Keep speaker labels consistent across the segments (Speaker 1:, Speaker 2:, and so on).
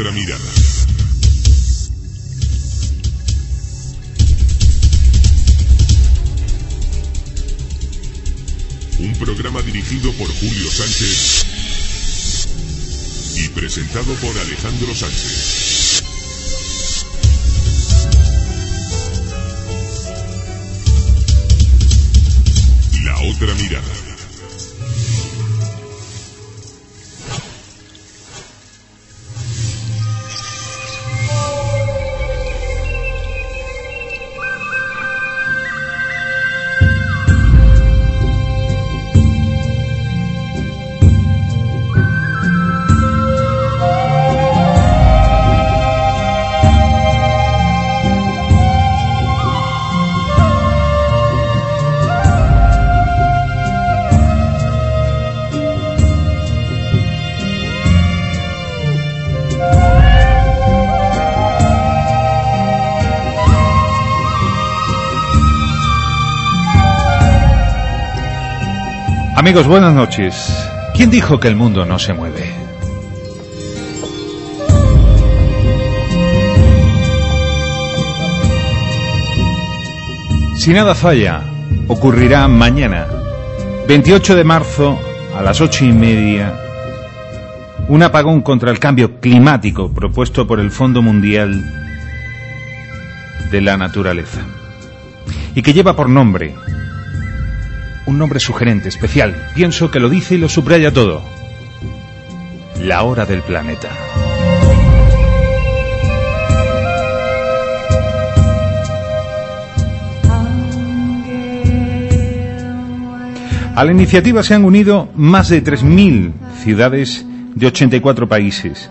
Speaker 1: otra mirada. Un programa dirigido por Julio Sánchez y presentado por Alejandro Sánchez. La otra mirada.
Speaker 2: Amigos, buenas noches. ¿Quién dijo que el mundo no se mueve? Si nada falla, ocurrirá mañana, 28 de marzo, a las ocho y media, un apagón contra el cambio climático propuesto por el Fondo Mundial de la Naturaleza y que lleva por nombre un nombre sugerente, especial. Pienso que lo dice y lo subraya todo. La hora del planeta. A la iniciativa se han unido más de 3.000 ciudades de 84 países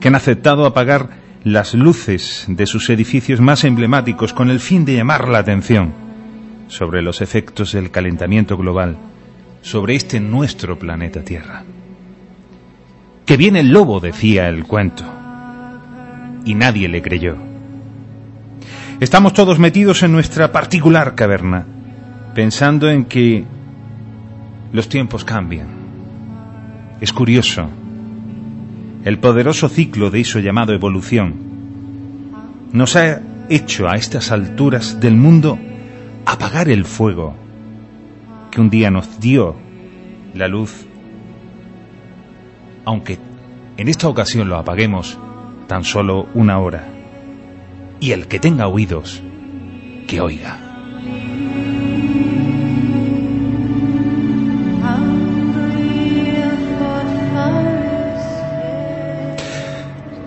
Speaker 2: que han aceptado apagar las luces de sus edificios más emblemáticos con el fin de llamar la atención sobre los efectos del calentamiento global sobre este nuestro planeta Tierra. Que viene el lobo, decía el cuento, y nadie le creyó. Estamos todos metidos en nuestra particular caverna, pensando en que los tiempos cambian. Es curioso, el poderoso ciclo de eso llamado evolución nos ha hecho a estas alturas del mundo apagar el fuego que un día nos dio la luz, aunque en esta ocasión lo apaguemos tan solo una hora. Y el que tenga oídos, que oiga.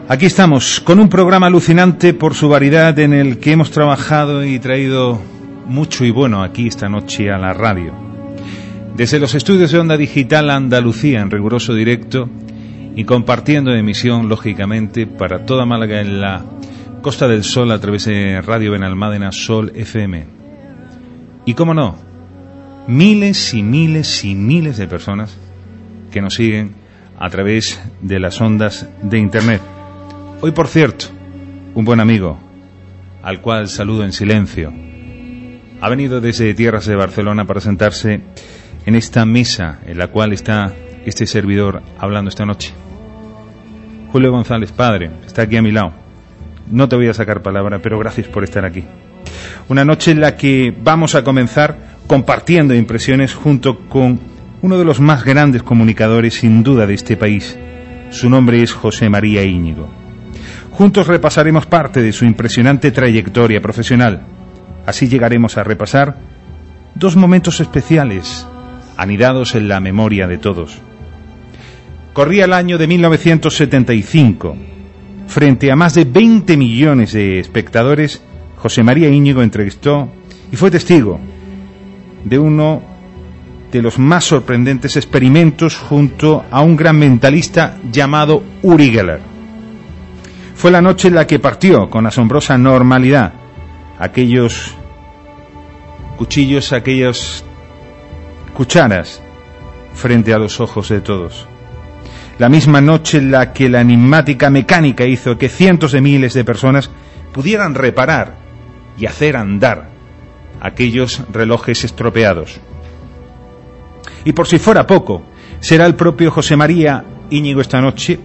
Speaker 2: Aquí estamos, con un programa alucinante por su variedad en el que hemos trabajado y traído mucho y bueno aquí esta noche a la radio. Desde los estudios de Onda Digital Andalucía en riguroso directo y compartiendo emisión, lógicamente, para toda Málaga en la Costa del Sol a través de Radio Benalmádena Sol FM. Y cómo no, miles y miles y miles de personas que nos siguen a través de las ondas de Internet. Hoy, por cierto, un buen amigo, al cual saludo en silencio, ha venido desde tierras de Barcelona para sentarse en esta mesa en la cual está este servidor hablando esta noche. Julio González, padre, está aquí a mi lado. No te voy a sacar palabra, pero gracias por estar aquí. Una noche en la que vamos a comenzar compartiendo impresiones junto con uno de los más grandes comunicadores sin duda de este país. Su nombre es José María Íñigo. Juntos repasaremos parte de su impresionante trayectoria profesional Así llegaremos a repasar dos momentos especiales, anidados en la memoria de todos. Corría el año de 1975. Frente a más de 20 millones de espectadores, José María Íñigo entrevistó y fue testigo de uno de los más sorprendentes experimentos junto a un gran mentalista llamado Uri Geller. Fue la noche en la que partió con asombrosa normalidad aquellos cuchillos, aquellas cucharas frente a los ojos de todos. La misma noche en la que la enigmática mecánica hizo que cientos de miles de personas pudieran reparar y hacer andar aquellos relojes estropeados. Y por si fuera poco, será el propio José María Íñigo esta noche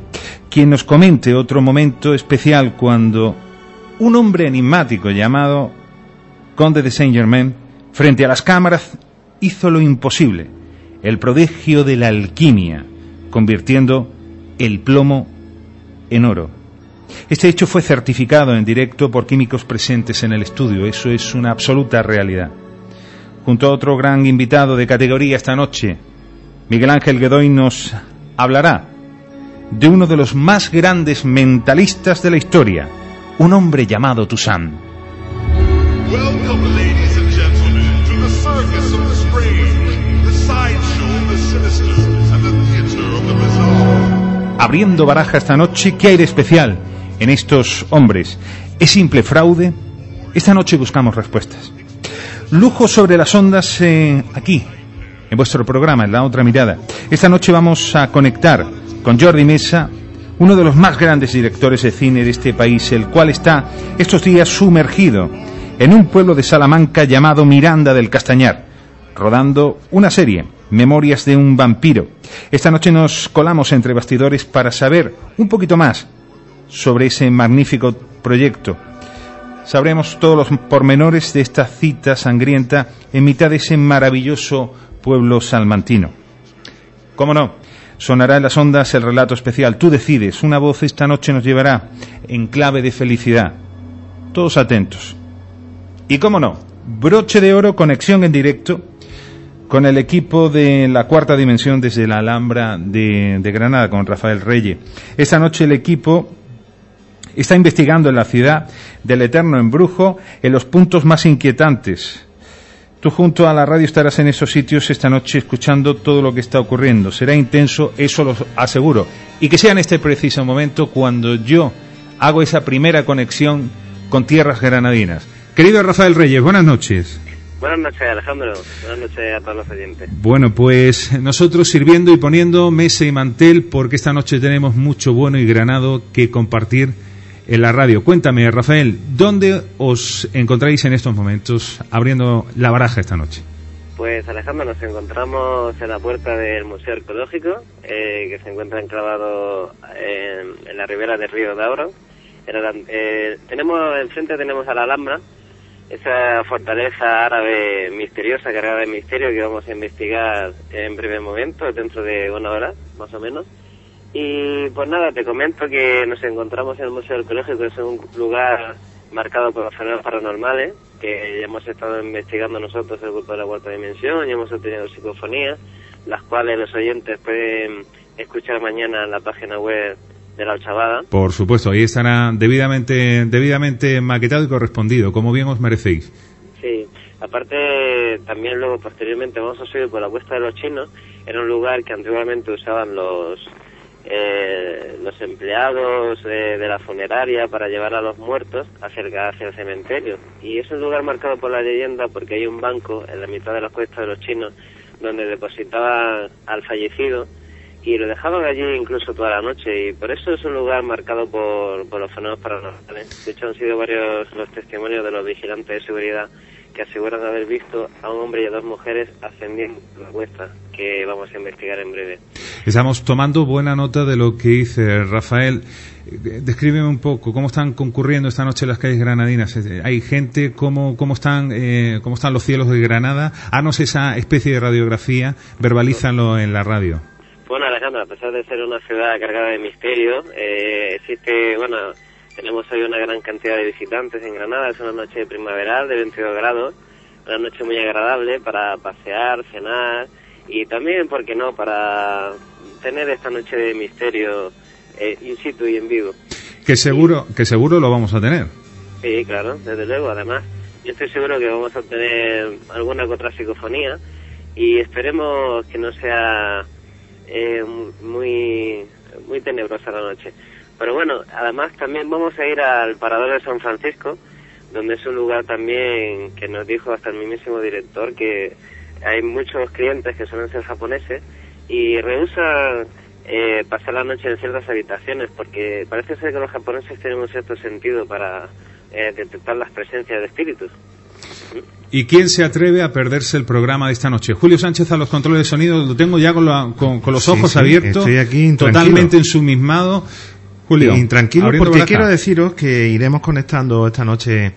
Speaker 2: quien nos comente otro momento especial cuando un hombre enigmático llamado Conde de Saint Germain, frente a las cámaras, hizo lo imposible, el prodigio de la alquimia, convirtiendo el plomo en oro. Este hecho fue certificado en directo por químicos presentes en el estudio, eso es una absoluta realidad. Junto a otro gran invitado de categoría esta noche, Miguel Ángel Guedoy nos hablará de uno de los más grandes mentalistas de la historia, un hombre llamado Toussaint. Abriendo baraja esta noche, ¿qué de especial en estos hombres? ¿Es simple fraude? Esta noche buscamos respuestas. Lujo sobre las ondas eh, aquí, en vuestro programa, en la otra mirada. Esta noche vamos a conectar con Jordi Mesa, uno de los más grandes directores de cine de este país, el cual está estos días sumergido en un pueblo de Salamanca llamado Miranda del Castañar, rodando una serie, Memorias de un vampiro. Esta noche nos colamos entre bastidores para saber un poquito más sobre ese magnífico proyecto. Sabremos todos los pormenores de esta cita sangrienta en mitad de ese maravilloso pueblo salmantino. ¿Cómo no? Sonará en las ondas el relato especial. Tú decides. Una voz esta noche nos llevará en clave de felicidad. Todos atentos. Y cómo no, broche de oro, conexión en directo con el equipo de la cuarta dimensión desde la Alhambra de, Granada, con Rafael Reyes. Esta noche el equipo está investigando en la ciudad del eterno embrujo en los puntos más inquietantes Tú junto a la radio estarás en esos sitios esta noche escuchando todo lo que está ocurriendo. Será intenso, eso lo aseguro. Y que sea en este preciso momento cuando yo hago esa primera conexión con tierras granadinas. Querido Rafael Reyes, buenas noches.
Speaker 3: Buenas noches, Alejandro. Buenas noches a todos los oyentes.
Speaker 2: Bueno, pues nosotros sirviendo y poniendo mesa y mantel porque esta noche tenemos mucho bueno y granado que compartir en la radio. Cuéntame, Rafael, ¿dónde os encontráis en estos momentos abriendo la baraja esta noche?
Speaker 3: Pues Alejandro, nos encontramos en la puerta del Museo Arqueológico, eh, que se encuentra enclavado en, la ribera del río Dauro. Eh, tenemos enfrente tenemos a la Alhambra, esa fortaleza árabe misteriosa, cargada de misterio que vamos a investigar en breve momento, dentro de una hora, más o menos. Y pues nada, te comento que nos encontramos en el Museo Arqueológico, es un lugar marcado por los fenómenos paranormales, que hemos estado investigando nosotros el grupo de la cuarta dimensión y hemos obtenido psicofonías, las cuales los oyentes pueden escuchar mañana en la página web de la Ochavada.
Speaker 2: Por supuesto, ahí estará debidamente, debidamente maquetado y correspondido, como bien os merecéis.
Speaker 3: Sí, aparte también luego posteriormente vamos a subir por la cuesta de los chinos, era un lugar que antiguamente usaban los eh, los empleados de, la funeraria para llevar a los muertos hacia, hacia el cementerio. Y es un lugar marcado por la leyenda porque hay un banco en la mitad de la cuesta de los chinos donde depositaban al fallecido y lo dejaban allí incluso toda la noche y por eso es un lugar marcado por, los fenómenos paranormales. De hecho han sido varios los testimonios de los vigilantes de seguridad que aseguran haber visto a un hombre y a dos mujeres ascendiendo la cuesta, que vamos a investigar en breve.
Speaker 2: Estamos tomando buena nota de lo que dice Rafael. Descríbeme un poco cómo están concurriendo esta noche las calles granadinas. Hay gente, cómo, cómo, están, eh, cómo están los cielos de Granada. Hanos esa especie de radiografía, verbalízalo en la radio.
Speaker 3: Bueno, Alejandro, a pesar de ser una ciudad cargada de misterio, eh, existe, bueno, tenemos hoy una gran cantidad de visitantes en Granada, es una noche primaveral de 22 grados, una noche muy agradable para pasear, cenar y también, ¿por qué no?, para tener esta noche de misterio eh, in situ y en vivo.
Speaker 2: Que seguro, que seguro lo vamos a tener.
Speaker 3: Sí, claro, desde luego, además, yo estoy seguro que vamos a tener alguna otra psicofonía y esperemos que no sea eh, muy, muy tenebrosa la noche. Pero bueno, además también vamos a ir al Parador de San Francisco, donde es un lugar también que nos dijo hasta el mismísimo director que hay muchos clientes que suelen ser japoneses y rehusan eh, pasar la noche en ciertas habitaciones porque parece ser que los japoneses tienen un cierto sentido para eh, detectar las presencias de espíritus.
Speaker 2: ¿Y quién se atreve a perderse el programa de esta noche? Julio Sánchez a los controles de sonido, lo tengo ya con, los ojos abiertos,
Speaker 4: estoy aquí
Speaker 2: totalmente ensumismado Julio,
Speaker 4: intranquilo porque quiero deciros que iremos conectando esta noche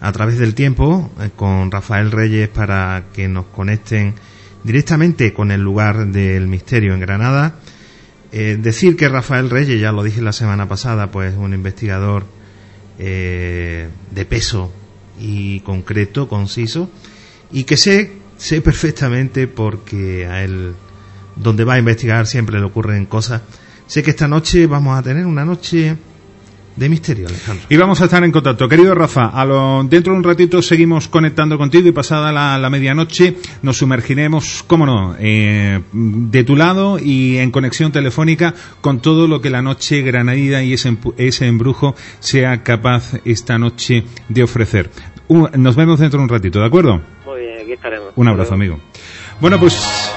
Speaker 4: a través del tiempo eh, con Rafael Reyes para que nos conecten directamente con el lugar del misterio en Granada. Eh, decir que Rafael Reyes, ya lo dije la semana pasada, pues un investigador eh, de peso y concreto, conciso, y que sé, sé perfectamente porque a él, donde va a investigar siempre le ocurren cosas. Sé que esta noche vamos a tener una noche de misterio, Alejandro.
Speaker 2: Y vamos a estar en contacto. Querido Rafa, a lo, dentro de un ratito seguimos conectando contigo y pasada la, medianoche nos sumergiremos, cómo no, eh, de tu lado y en conexión telefónica con todo lo que la noche granadina y ese, ese embrujo sea capaz esta noche de ofrecer. nos vemos dentro de un ratito, ¿de acuerdo?
Speaker 3: Muy bien, aquí estaremos.
Speaker 2: Un abrazo, amigo. Bueno, pues,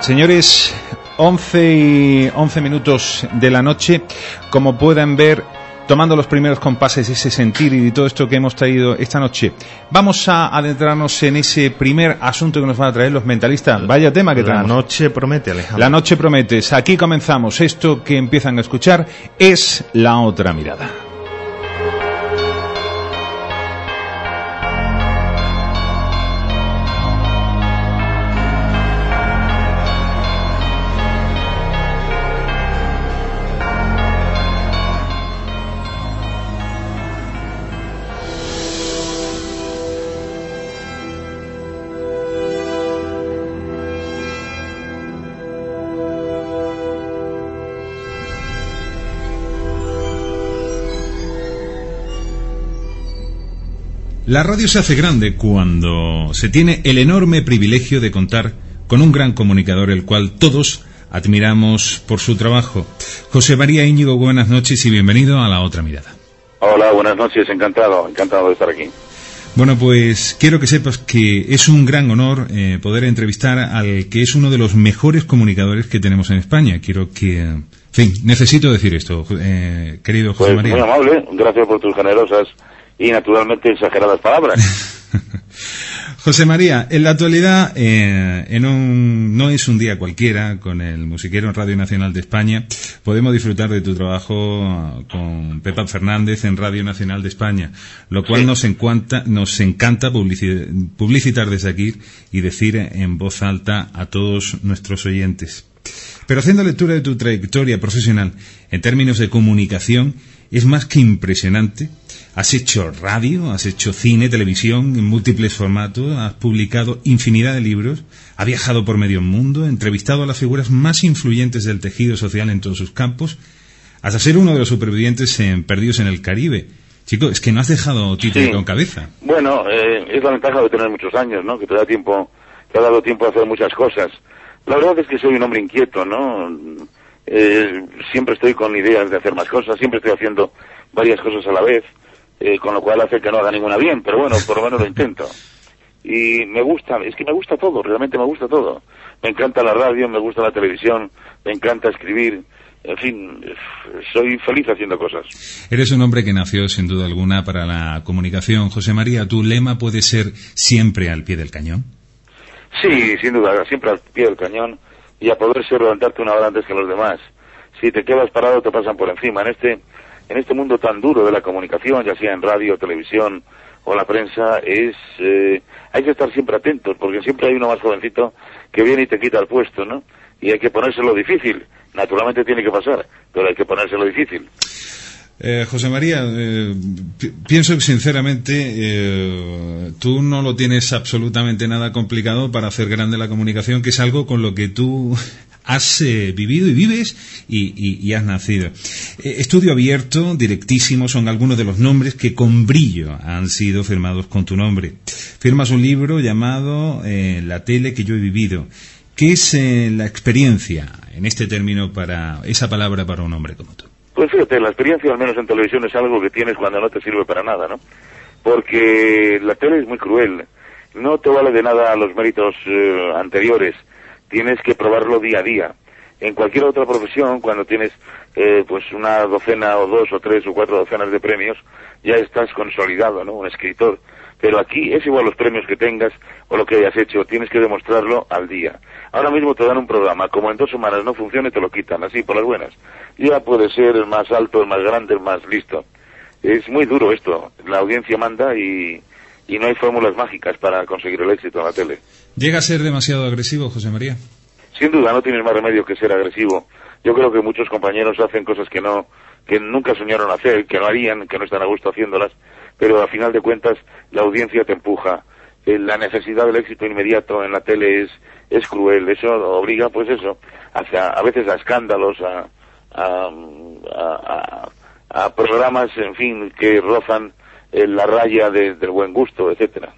Speaker 2: señores, 11 y 11 minutos de la noche. Como pueden ver, tomando los primeros compases, ese sentir y todo esto que hemos traído esta noche, vamos a adentrarnos en ese primer asunto que nos van a traer los mentalistas. Vaya tema que traemos.
Speaker 4: La noche promete, Alejandro.
Speaker 2: La noche promete. Aquí comenzamos. Esto que empiezan a escuchar es la otra mirada. La radio se hace grande cuando se tiene el enorme privilegio de contar con un gran comunicador, el cual todos admiramos por su trabajo. José María Íñigo, buenas noches y bienvenido a La Otra Mirada.
Speaker 5: Hola, buenas noches, encantado, encantado de estar aquí.
Speaker 2: Bueno, pues quiero que sepas que es un gran honor eh, poder entrevistar al que es uno de los mejores comunicadores que tenemos en España. Quiero que, en fin, necesito decir esto, eh, querido José
Speaker 5: pues
Speaker 2: María.
Speaker 5: Muy amable, gracias por tus generosas y naturalmente exageradas palabras.
Speaker 2: José María, en la actualidad eh, en un, no es un día cualquiera con el musiquero en Radio Nacional de España. Podemos disfrutar de tu trabajo con Pepa Fernández en Radio Nacional de España, lo cual nos, encanta, nos encanta publicitar desde aquí y decir en voz alta a todos nuestros oyentes. Pero haciendo lectura de tu trayectoria profesional en términos de comunicación, es más que impresionante Has hecho radio, has hecho cine, televisión en múltiples formatos, has publicado infinidad de libros, has viajado por medio mundo, entrevistado a las figuras más influyentes del tejido social en todos sus campos, hasta ser uno de los supervivientes en Perdidos en el Caribe. Chico, es que no has dejado título con cabeza.
Speaker 5: Bueno, eh, es la ventaja de tener muchos años, ¿no? Que te da tiempo, te ha dado tiempo a hacer muchas cosas. La verdad es que soy un hombre inquieto, ¿no? Eh, siempre estoy con ideas de hacer más cosas, siempre estoy haciendo varias cosas a la vez. Eh, con lo cual hace que no haga ninguna bien, pero bueno, por lo menos lo intento. Y me gusta, es que me gusta todo, realmente me gusta todo. Me encanta la radio, me gusta la televisión, me encanta escribir, en fin, soy feliz haciendo cosas.
Speaker 2: Eres un hombre que nació sin duda alguna para la comunicación. José María, ¿tu lema puede ser siempre al pie del cañón?
Speaker 5: Sí, sin duda, siempre al pie del cañón y a poder ser levantarte una hora antes que los demás. Si te quedas parado te pasan por encima. En este en este mundo tan duro de la comunicación, ya sea en radio, televisión o la prensa, es eh, hay que estar siempre atentos, porque siempre hay uno más jovencito que viene y te quita el puesto, ¿no? Y hay que ponérselo difícil. Naturalmente tiene que pasar, pero hay que ponérselo difícil.
Speaker 2: Eh, José María, eh, pienso que sinceramente eh, tú no lo tienes absolutamente nada complicado para hacer grande la comunicación, que es algo con lo que tú has vivido y vives y, has nacido. estudio abierto, directísimo, son algunos de los nombres que con brillo han sido firmados con tu nombre. Firmas un libro llamado La tele que yo he vivido. ¿Qué es la experiencia en este término para esa palabra para un hombre como tú?
Speaker 5: Pues fíjate, la experiencia, al menos en televisión, es algo que tienes cuando no te sirve para nada, ¿no? Porque la tele es muy cruel. No te vale de nada los méritos eh, anteriores. Tienes que probarlo día a día. En cualquier otra profesión, cuando tienes eh, pues una docena o dos o tres o cuatro docenas de premios, ya estás consolidado, ¿no? Un escritor. Pero aquí es igual los premios que tengas o lo que hayas hecho, tienes que demostrarlo al día. Ahora mismo te dan un programa, como en dos semanas no funcione, te lo quitan, así, por las buenas. Ya puede ser el más alto, el más grande, el más listo. Es muy duro esto. La audiencia manda y, y no hay fórmulas mágicas para conseguir el éxito en la tele.
Speaker 2: ¿Llega a ser demasiado agresivo, José María?
Speaker 5: Sin duda, no tienes más remedio que ser agresivo. Yo creo que muchos compañeros hacen cosas que no, que nunca soñaron hacer, que no harían, que no están a gusto haciéndolas, pero a final de cuentas la audiencia te empuja. Eh, La necesidad del éxito inmediato en la tele es, es cruel, eso obliga, pues eso, hacia, a veces a escándalos, a, a, a- a- programas, en fin, que rozan eh, la raya de- del buen gusto, etcétera.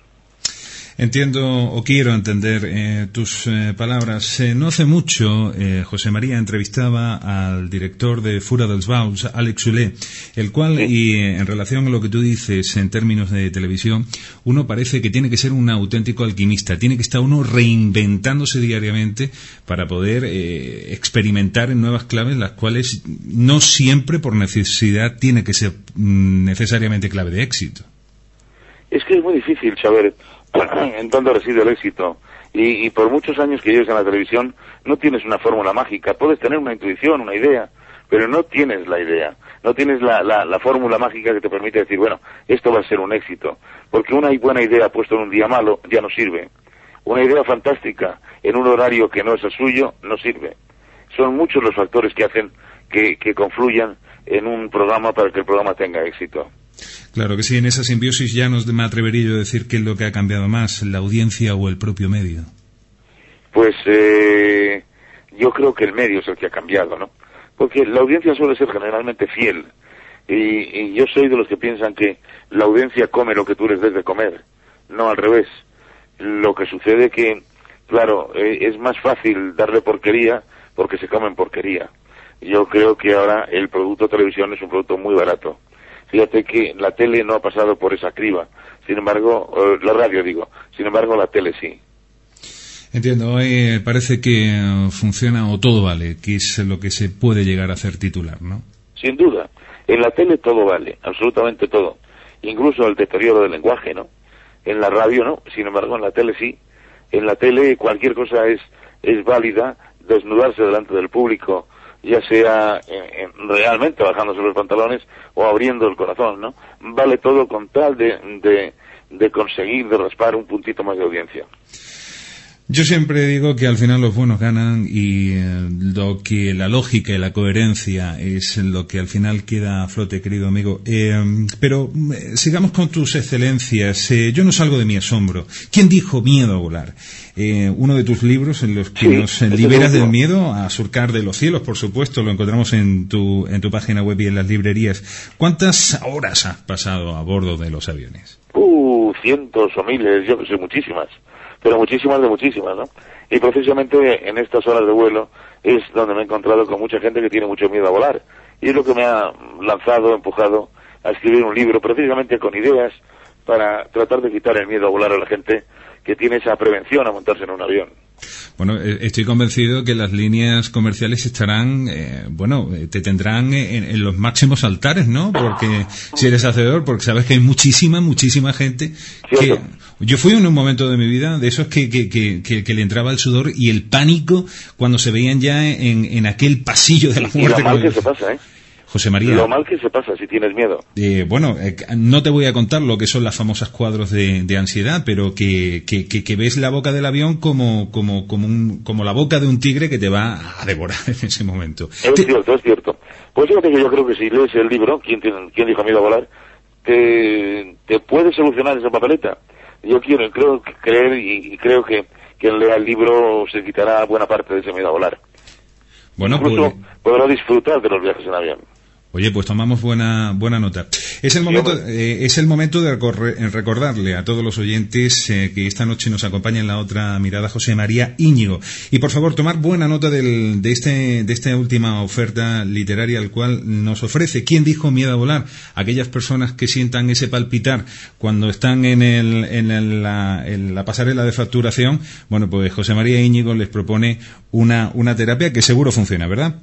Speaker 2: Entiendo o quiero entender eh, tus eh, palabras. Eh, no hace mucho, eh, José María entrevistaba al director de Fura dels Baus, Alex Zulé, el cual, y eh, en relación a lo que tú dices en términos de televisión, uno parece que tiene que ser un auténtico alquimista, tiene que estar uno reinventándose diariamente para poder eh, experimentar en nuevas claves, las cuales no siempre por necesidad tiene que ser mm, necesariamente clave de éxito.
Speaker 5: Es que es muy difícil saber en dónde reside el éxito. Y, por muchos años que lleves en la televisión, no tienes una fórmula mágica. Puedes tener una intuición, una idea, pero no tienes la idea. No tienes la, la, la fórmula mágica que te permite decir, bueno, esto va a ser un éxito. Porque una buena idea puesta en un día malo ya no sirve. Una idea fantástica en un horario que no es el suyo no sirve. Son muchos los factores que hacen que confluyan en un programa para que el programa tenga éxito.
Speaker 2: Claro que sí, en esa simbiosis ya nos me atrevería yo a decir qué es lo que ha cambiado más, la audiencia o el propio medio.
Speaker 5: Pues eh, yo creo que el medio es el que ha cambiado, ¿no? Porque la audiencia suele ser generalmente fiel. Y, y yo soy de los que piensan que la audiencia come lo que tú les des de comer, no al revés. Lo que sucede que, claro, eh, es más fácil darle porquería porque se comen porquería. Yo creo que ahora el producto televisión es un producto muy barato. Fíjate que la tele no ha pasado por esa criba. Sin embargo, eh, la radio digo, sin embargo la tele sí.
Speaker 2: Entiendo, hoy eh, parece que eh, funciona o todo vale, que es lo que se puede llegar a hacer titular, ¿no?
Speaker 5: Sin duda. En la tele todo vale, absolutamente todo. Incluso el deterioro del lenguaje, ¿no? En la radio no, sin embargo en la tele sí. En la tele cualquier cosa es, es válida, desnudarse delante del público, ya sea eh, eh, realmente bajándose los pantalones o abriendo el corazón, ¿no? Vale todo con tal de, de conseguir, de raspar un puntito más de audiencia.
Speaker 2: Yo siempre digo que al final los buenos ganan y eh, lo que la lógica y la coherencia es lo que al final queda a flote, querido amigo. Eh, pero eh, sigamos con tus excelencias. Eh, yo no salgo de mi asombro. ¿Quién dijo miedo a volar? Eh, uno de tus libros en los que
Speaker 5: Sí,
Speaker 2: nos
Speaker 5: ese
Speaker 2: liberas del miedo a surcar de los cielos, por supuesto, lo encontramos en tu, en tu página web y en las librerías. ¿Cuántas horas has pasado a bordo de los aviones?
Speaker 5: Uh, cientos o miles, yo que sé, muchísimas. Pero muchísimas de muchísimas, ¿no? Y precisamente en estas horas de vuelo es donde me he encontrado con mucha gente que tiene mucho miedo a volar. Y es lo que me ha lanzado, empujado a escribir un libro, precisamente con ideas para tratar de quitar el miedo a volar a la gente que tiene esa prevención a montarse en un avión.
Speaker 2: Bueno, eh, estoy convencido que las líneas comerciales estarán, eh, bueno, eh, te tendrán en, en los máximos altares, ¿no? Porque si eres hacedor, porque sabes que hay muchísima, muchísima gente que... Yo fui en un momento de mi vida de esos que, que, que, le entraba el sudor y el pánico cuando se veían ya en, en aquel pasillo de la
Speaker 5: Y
Speaker 2: muerte.
Speaker 5: lo mal
Speaker 2: como-
Speaker 5: que se pasa, ¿eh?
Speaker 2: José María.
Speaker 5: Lo mal que se pasa si tienes miedo.
Speaker 2: Eh, bueno, eh, no te voy a contar lo que son las famosas cuadros de, de ansiedad, pero que, que, que- que ves la boca del avión como, como, como, un- como la boca de un tigre que te va a devorar en ese momento.
Speaker 5: Es
Speaker 2: Te-
Speaker 5: cierto, es cierto. Pues que yo creo que si lees el libro, ¿Quién, tiene- quién dijo miedo a volar? Te, te puede solucionar esa papeleta. Yo quiero, creo creer y, y creo que quien lea el libro se quitará buena parte de ese miedo a volar.
Speaker 2: bueno,
Speaker 5: Incluso
Speaker 2: pues,
Speaker 5: podrá disfrutar de los viajes en avión.
Speaker 2: Oye, pues tomamos buena buena nota. Es el momento eh, es el momento de recordarle a todos los oyentes eh, que esta noche nos acompaña en la otra mirada José María Íñigo y por favor tomar buena nota del, de este de esta última oferta literaria al cual nos ofrece. ¿Quién dijo miedo a volar? Aquellas personas que sientan ese palpitar cuando están en el en, la, en la pasarela de facturación. Bueno, pues José María Íñigo les propone una una terapia que seguro funciona, ¿verdad?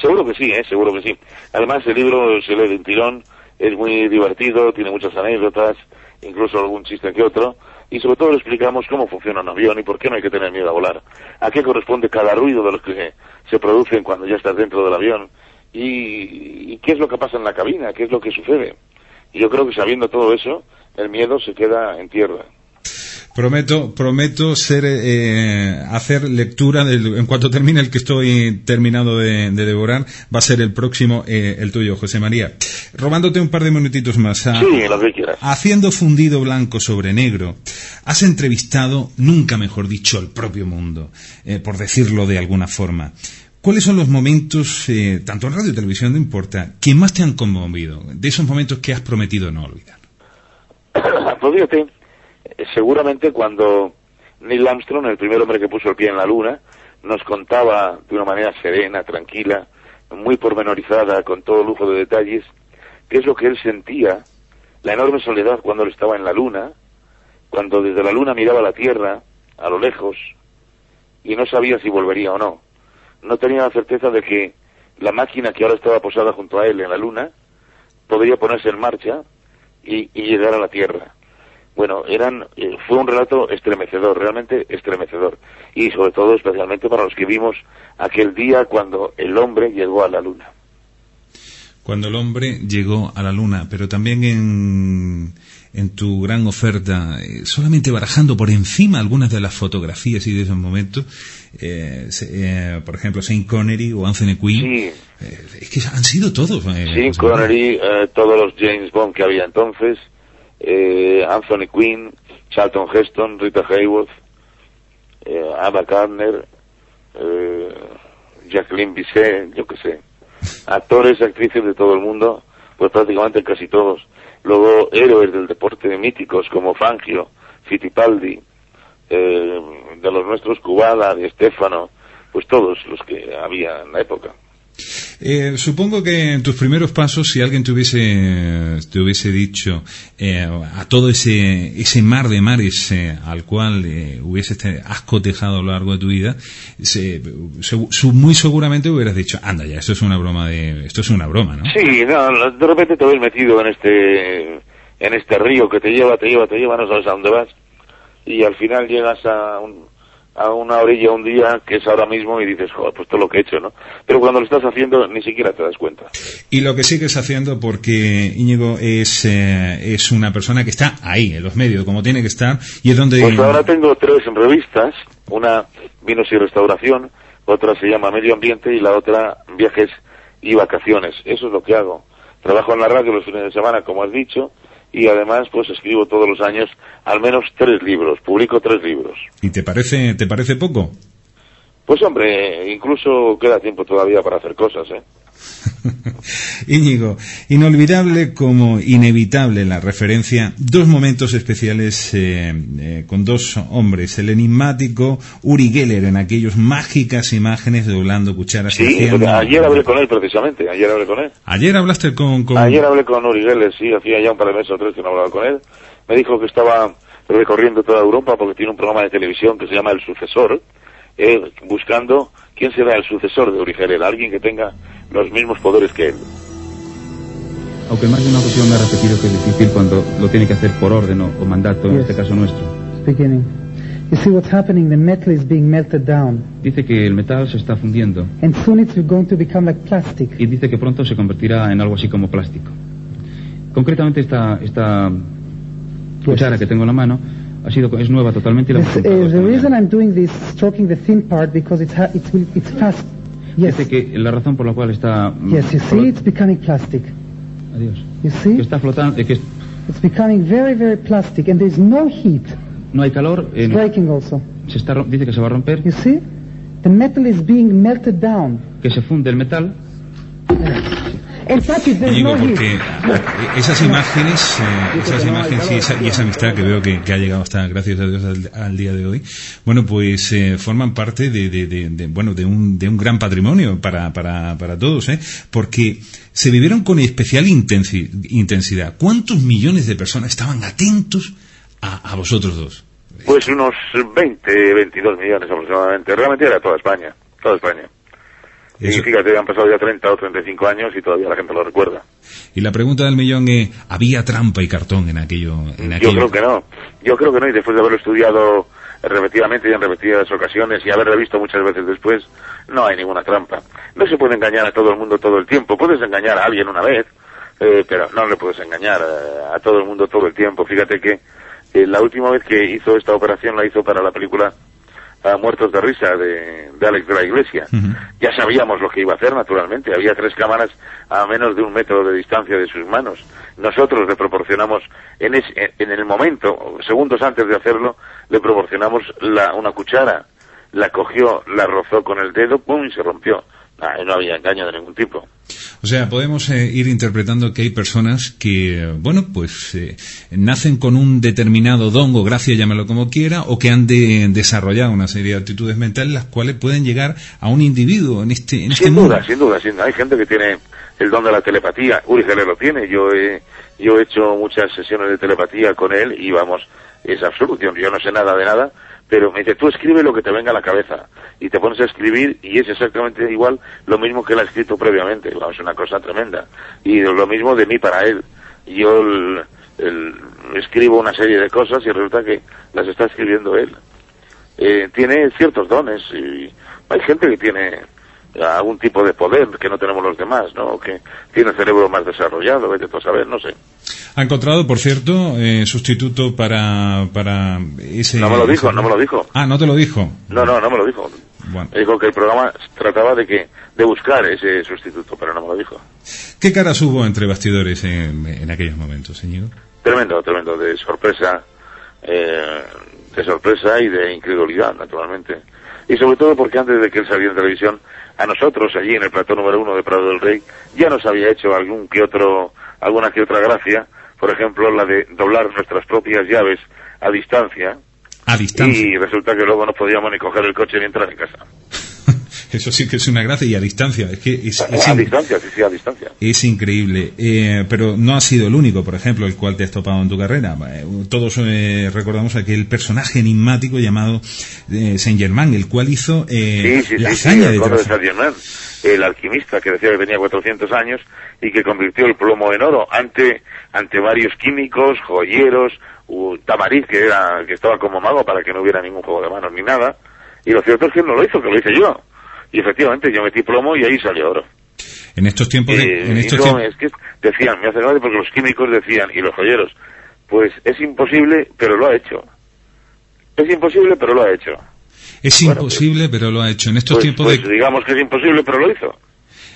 Speaker 5: Seguro que sí, ¿eh? seguro que sí. Además, el libro se lee de un tirón, es muy divertido, tiene muchas anécdotas, incluso algún chiste que otro, y sobre todo le explicamos cómo funciona un avión y por qué no hay que tener miedo a volar, a qué corresponde cada ruido de los que se producen cuando ya estás dentro del avión, y, y qué es lo que pasa en la cabina, qué es lo que sucede. Y yo creo que sabiendo todo eso, el miedo se queda en tierra.
Speaker 2: Prometo, prometo ser, eh, hacer lectura en cuanto termine el que estoy terminado de, devorar, va a ser el próximo, eh, el tuyo, José María. Robándote un par de minutitos más.
Speaker 5: sí, lo que quieras.
Speaker 2: Haciendo fundido blanco sobre negro, has entrevistado, nunca mejor dicho, al propio mundo, eh, por decirlo de alguna forma. ¿Cuáles son los momentos, tanto en radio y televisión, no importa, que más te han conmovido? De esos momentos que has prometido no olvidar.
Speaker 5: Pues eh, seguramente cuando Neil Armstrong, el primer hombre que puso el pie en la Luna, nos contaba de una manera serena, tranquila, muy pormenorizada, con todo lujo de detalles, qué es lo que él sentía, la enorme soledad cuando él estaba en la Luna, cuando desde la Luna miraba la Tierra, a lo lejos, y no sabía si volvería o no. No tenía la certeza de que la máquina que ahora estaba posada junto a él en la Luna podría ponerse en marcha y llegar a la Tierra bueno, eran, eh, fue un relato estremecedor, realmente estremecedor. Y sobre todo, especialmente para los que vimos aquel día cuando el hombre llegó a la luna.
Speaker 2: Cuando el hombre llegó a la luna, pero también en, en tu gran oferta, eh, solamente barajando por encima algunas de las fotografías y de esos momentos, eh, por ejemplo, Saint Connery o Anthony Quinn, es que han sido todos.
Speaker 5: Saint Connery, todos los James Bond que había entonces, eh, Anthony Quinn, Charlton Heston, Rita Hayworth, eh, Ava Gardner, eh, Jacqueline Bisset, yo qué sé. Actores, actrices de todo el mundo, pues prácticamente casi todos. Luego héroes del deporte míticos como Fangio, Fittipaldi, eh, de los nuestros Cubala, Di Stefano, pues todos los que había en la época.
Speaker 2: Eh, supongo que en tus primeros pasos, si alguien te hubiese, te hubiese dicho eh, a todo ese, ese mar de mares eh, al cual hubiese has cotejado a lo largo de tu vida, muy seguramente hubieras dicho, anda ya, esto es una broma de, esto es una broma, ¿no?
Speaker 5: Sí, no, de repente te ves metido en este, en este río que te lleva, te lleva, te lleva, no sabes a dónde vas, y al final llegas a un, a una orilla un día que es ahora mismo y dices, joder, pues todo lo que he hecho, ¿no? Pero cuando lo estás haciendo ni siquiera te das cuenta.
Speaker 2: Y lo que sigues haciendo porque Íñigo es, eh, es una persona que está ahí, en los medios, como tiene que estar, y es donde...
Speaker 5: Pues ahora tengo tres revistas, una Vinos y Restauración, otra se llama Medio Ambiente y la otra Viajes y Vacaciones. Eso es lo que hago. Trabajo en la radio los fines de semana, como has dicho, y además pues escribo todos los años al menos tres libros, publico tres libros.
Speaker 2: ¿Y te parece, te parece poco?
Speaker 5: Pues hombre, incluso queda tiempo todavía para hacer cosas, ¿eh?
Speaker 2: Íñigo, inolvidable como inevitable la referencia, dos momentos especiales eh, eh, con dos hombres, el enigmático Uri Geller en aquellos mágicas imágenes doblando cucharas.
Speaker 5: Sí, ayer hablé con él precisamente, ayer hablé con él.
Speaker 2: Ayer hablaste con,
Speaker 5: Ayer hablé con Uri Geller, sí, hacía ya un par de meses o tres que no hablaba con él. Me dijo que estaba recorriendo toda Europa porque tiene un programa de televisión que se llama El Sucesor, eh, buscando quién será el sucesor de Uri Geller, alguien que tenga los mismos poderes que él.
Speaker 6: Aunque más de una ocasión me ha repetido que es difícil cuando lo tiene que hacer por orden o, mandato, en este caso nuestro.
Speaker 7: Beginning. You see what's happening? The metal is being melted down.
Speaker 6: Dice que el metal se está fundiendo.
Speaker 7: And soon it's going to become like plastic.
Speaker 6: Y dice que pronto se convertirá en algo así como plástico. Concretamente esta esta cuchara que tengo en la mano ha sido es nueva totalmente y la
Speaker 7: uh, The reason I'm doing this stroking the thin part because it's it's it's fast
Speaker 6: Yes. Dice que la razón por la cual está...
Speaker 7: Mm, yes, you see, it's becoming plastic.
Speaker 6: Adiós.
Speaker 7: You see?
Speaker 6: Que está flotando... Que es...
Speaker 7: It's becoming very, very plastic and there's no heat.
Speaker 6: No hay calor.
Speaker 7: It's breaking also.
Speaker 6: Se está, dice que se va a romper.
Speaker 7: You see? The metal is being melted down.
Speaker 6: Que se funde el metal.
Speaker 7: In heat,
Speaker 2: porque eh, esas imágenes, eh, esas imágenes y esa, y esa amistad que veo que, que ha llegado hasta, gracias a Dios, al, al día de hoy, bueno, pues eh, forman parte de, de- de- de, bueno, de un, de un gran patrimonio para, para, para todos, ¿eh? Porque se vivieron con especial intensi- intensidad. ¿Cuántos millones de personas estaban atentos a, a vosotros dos?
Speaker 5: Pues unos 20, 22 millones aproximadamente. Realmente era toda España, toda España. Y
Speaker 2: Eso-
Speaker 5: fíjate, han pasado ya 30 o 35 años y todavía la gente lo recuerda.
Speaker 2: Y la pregunta del millón es, ¿había trampa y cartón en aquello? En
Speaker 5: Yo
Speaker 2: aquello?
Speaker 5: creo que no. Yo creo que no. Y después de haberlo estudiado repetidamente y en repetidas ocasiones y haberlo visto muchas veces después, no hay ninguna trampa. No se puede engañar a todo el mundo todo el tiempo. Puedes engañar a alguien una vez, eh, pero no le puedes engañar eh, a todo el mundo todo el tiempo. Fíjate que eh, la última vez que hizo esta operación la hizo para la película ah, Muertos de Risa de, de Alex de la Iglesia. Ya sabíamos lo que iba a hacer, naturalmente. Había tres cámaras a menos de un metro de distancia de sus manos. Nosotros le proporcionamos, en, en el momento, segundos antes de hacerlo, le proporcionamos la, una cuchara. La cogió, la rozó con el dedo, ¡pum! y se rompió. Ah, no había engaño de ningún tipo.
Speaker 2: O sea, podemos eh, ir interpretando que hay personas que, bueno, pues eh, nacen con un determinado don o gracia, llámalo como quiera, o que han de desarrollado una serie de actitudes mentales las cuales pueden llegar a un individuo en este, en este
Speaker 5: Sin
Speaker 2: mundo.
Speaker 5: duda, sin duda, sin duda. Hay gente que tiene el don de la telepatía. Uri Geller lo tiene. Yo he, yo he hecho muchas sesiones de telepatía con él y vamos, es absoluto. Yo, yo no sé nada de nada, pero me dice, tú escribe lo que te venga a la cabeza. Y te pones a escribir y es exactamente igual lo mismo que él ha escrito previamente. Vamos, una cosa tremenda. Y lo mismo de mí para él. Yo el- escribo una serie de cosas y resulta que las está escribiendo él eh, tiene ciertos dones y hay gente que tiene algún tipo de poder que no tenemos los demás, ¿no? Que tiene el cerebro más desarrollado, vete tú a saber, no sé.
Speaker 2: Ha encontrado, por cierto, eh, sustituto para, para ese...
Speaker 5: No me lo dijo, no me lo dijo.
Speaker 2: Ah, no te lo dijo.
Speaker 5: No, no, no me lo dijo.
Speaker 2: Bueno.
Speaker 5: Dijo que el programa trataba de que de buscar ese sustituto, pero no me lo dijo.
Speaker 2: ¿Qué caras hubo entre bastidores en, en aquellos momentos, señor?
Speaker 5: Tremendo, tremendo, de sorpresa, eh, de sorpresa y de incredulidad, naturalmente. Y sobre todo porque antes de que él saliera en televisión, a nosotros allí en el plató número uno de Prado del Rey, ya nos había hecho algún que otro, alguna que otra gracia, por ejemplo, la de doblar nuestras propias llaves a distancia,
Speaker 2: A distancia.
Speaker 5: y resulta que luego no podíamos ni coger el coche ni entrar en casa.
Speaker 2: Eso sí que es una gracia y a distancia. Es que es, es
Speaker 5: a distancia, sí, sí, a distancia.
Speaker 2: Es increíble, Eh, pero no ha sido el único, por ejemplo, el cual te has topado en tu carrera. Eh, Todos eh, recordamos aquel personaje enigmático llamado eh, Saint Germain, el cual hizo eh,
Speaker 5: Sí, sí,
Speaker 2: la
Speaker 5: sí, sí,
Speaker 2: hazaña
Speaker 5: el
Speaker 2: de
Speaker 5: de
Speaker 2: transformar-
Speaker 5: Saint-Germain, el alquimista que decía que tenía 400 años y que convirtió el plomo en oro ante ante varios químicos, joyeros, Tamariz que era que estaba como mago para que no hubiera ningún juego de manos ni nada. Y lo cierto es que él no lo hizo, que lo hice yo. Y efectivamente yo metí plomo y ahí salió oro.
Speaker 2: En estos tiempos, de-
Speaker 5: Eh,
Speaker 2: en
Speaker 5: y
Speaker 2: estos
Speaker 5: no,
Speaker 2: tiempos,
Speaker 5: es que decían, me hace gracia porque los químicos decían, y los joyeros, pues es imposible, pero lo ha hecho. Es imposible, pero lo ha hecho.
Speaker 2: es
Speaker 5: bueno,
Speaker 2: imposible, pero lo ha hecho. En estos
Speaker 5: Pues,
Speaker 2: tiempos
Speaker 5: pues
Speaker 2: de
Speaker 5: digamos que es imposible, pero lo hizo.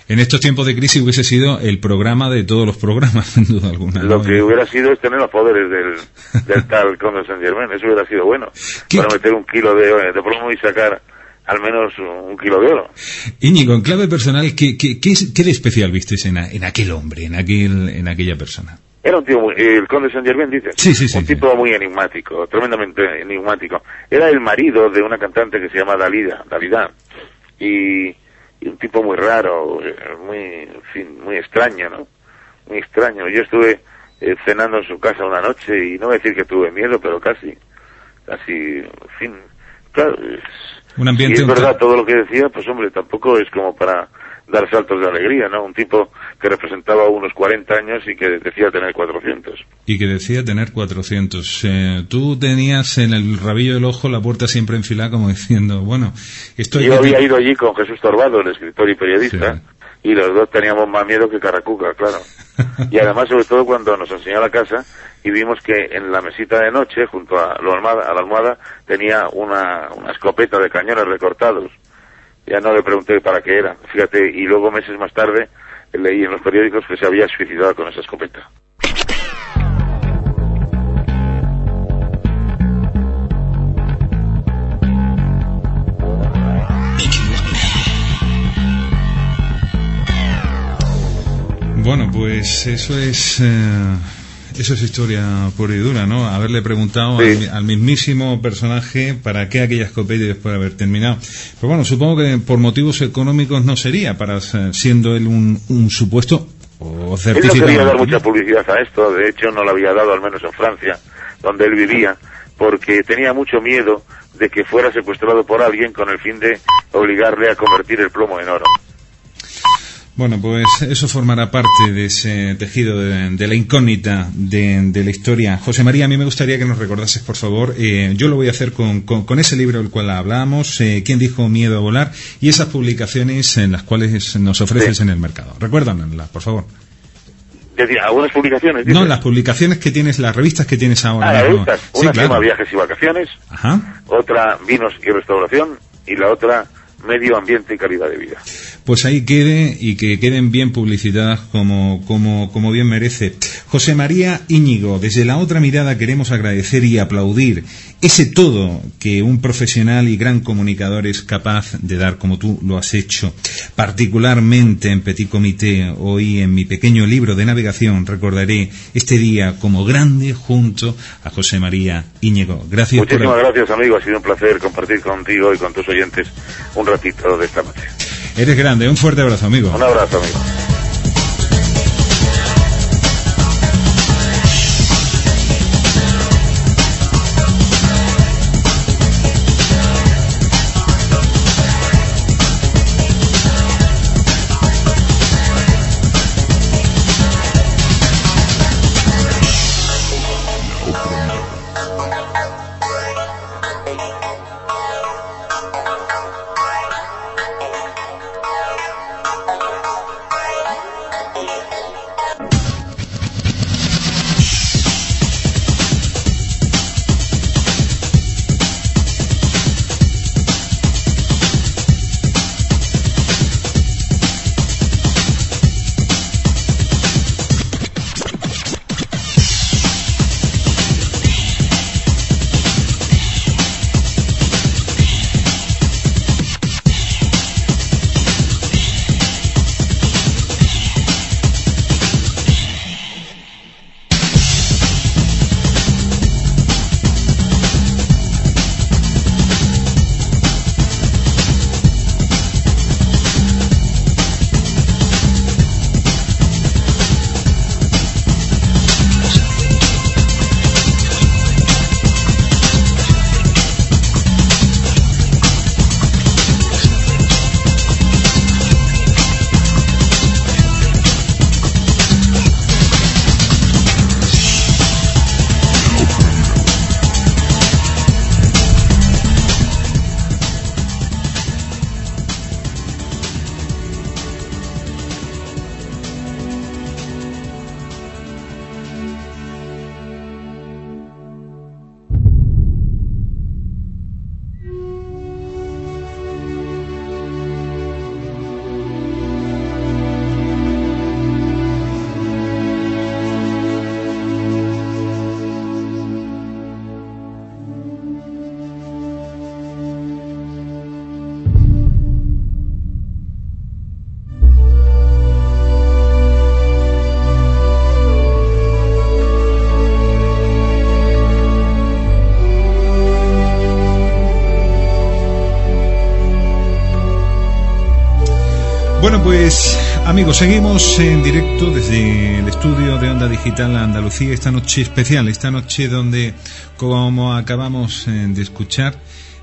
Speaker 2: en estos tiempos de crisis hubiese sido el programa de todos los programas, sin duda alguna.
Speaker 5: Lo
Speaker 2: ¿no?
Speaker 5: que hubiera sido es tener los poderes del, del tal Conde Saint Germain. Eso hubiera sido bueno.
Speaker 2: ¿Qué-
Speaker 5: Para meter un kilo de, de plomo y sacar al menos un kilo de oro.
Speaker 2: Íñigo, en clave personal, ¿qué, qué, qué, de especial vistes en, a- en aquel hombre, en aquel, en aquella persona?
Speaker 5: Era un tío muy, el Conde Saint Germain dice,
Speaker 2: Sí, sí, sí,
Speaker 5: un
Speaker 2: sí.
Speaker 5: tipo muy enigmático, tremendamente enigmático. Era el marido de una cantante que se llama Dalida, Dalida, y, y un tipo muy raro, eh, muy, en fin, muy extraño, ¿no? Muy extraño. Yo estuve eh, cenando en su casa una noche y no voy a decir que tuve miedo, pero casi, casi, en fin, claro,
Speaker 2: Un ambiente
Speaker 5: y es verdad todo lo que decía, pues hombre, tampoco es como para dar saltos de alegría, ¿no? Un tipo que representaba unos 40 años y que decía tener 400.
Speaker 2: Y que decía tener 400. Eh, tú tenías en el rabillo del ojo la puerta siempre enfilada como diciendo, bueno, esto
Speaker 5: Yo había ido allí con Jesús Torbado, el escritor y periodista,
Speaker 2: Sí.
Speaker 5: Y los dos teníamos más miedo que Caracuca, claro. Y además, sobre todo, cuando nos enseñó la casa y vimos que en la mesita de noche, junto a la almohada, a la almohada tenía una, una escopeta de cañones recortados. Ya no le pregunté para qué era, fíjate, y luego meses más tarde leí en los periódicos que se había suicidado con esa escopeta.
Speaker 2: Bueno, pues eso es... eh, Eso es historia pura y dura, ¿no? Haberle preguntado
Speaker 5: Sí.
Speaker 2: al, al mismísimo personaje para qué aquella escopeta y después de haber terminado. Pero bueno, supongo que por motivos económicos no sería, para siendo él un, un supuesto o
Speaker 5: Él no
Speaker 2: certificado.
Speaker 5: quería dar mucha publicidad a esto, de hecho no la había dado, al menos en Francia, donde él vivía, porque tenía mucho miedo de que fuera secuestrado por alguien con el fin de obligarle a convertir el plomo en oro.
Speaker 2: Bueno, pues eso formará parte de ese tejido de, de la incógnita de, de la historia. José María, a mí me gustaría que nos recordases, por favor, eh, yo lo voy a hacer con, con- con ese libro del cual hablábamos, eh, ¿Quién dijo miedo a volar? Y esas publicaciones en las cuales nos ofreces
Speaker 5: Sí.
Speaker 2: en el mercado. Recuérdanoslas, por favor.
Speaker 5: Decía, algunas publicaciones.
Speaker 2: No, las publicaciones que tienes, las revistas que tienes ahora
Speaker 5: Ah, las.
Speaker 2: Sí,
Speaker 5: Una se
Speaker 2: claro.
Speaker 5: llama Viajes y Vacaciones,
Speaker 2: Ajá.
Speaker 5: otra Vinos y Restauración y la otra Medio Ambiente y Calidad de Vida.
Speaker 2: Pues ahí quede y que queden bien publicitadas como, como, como bien merece. José María Íñigo, desde la otra mirada queremos agradecer y aplaudir ese todo que un profesional y gran comunicador es capaz de dar como tú lo has hecho. Particularmente en Petit Comité, hoy en mi pequeño libro de navegación recordaré este día como grande junto a José María Íñigo. Gracias por
Speaker 5: Muchísimas gracias, amigo. Ha sido un placer compartir contigo y con tus oyentes un ratito de esta noche.
Speaker 2: Eres grande, un fuerte abrazo, amigo.
Speaker 5: Un abrazo, amigo.
Speaker 2: Amigos, seguimos en directo desde el estudio de Onda Digital Andalucía, esta noche especial, esta noche donde, como acabamos eh, de escuchar,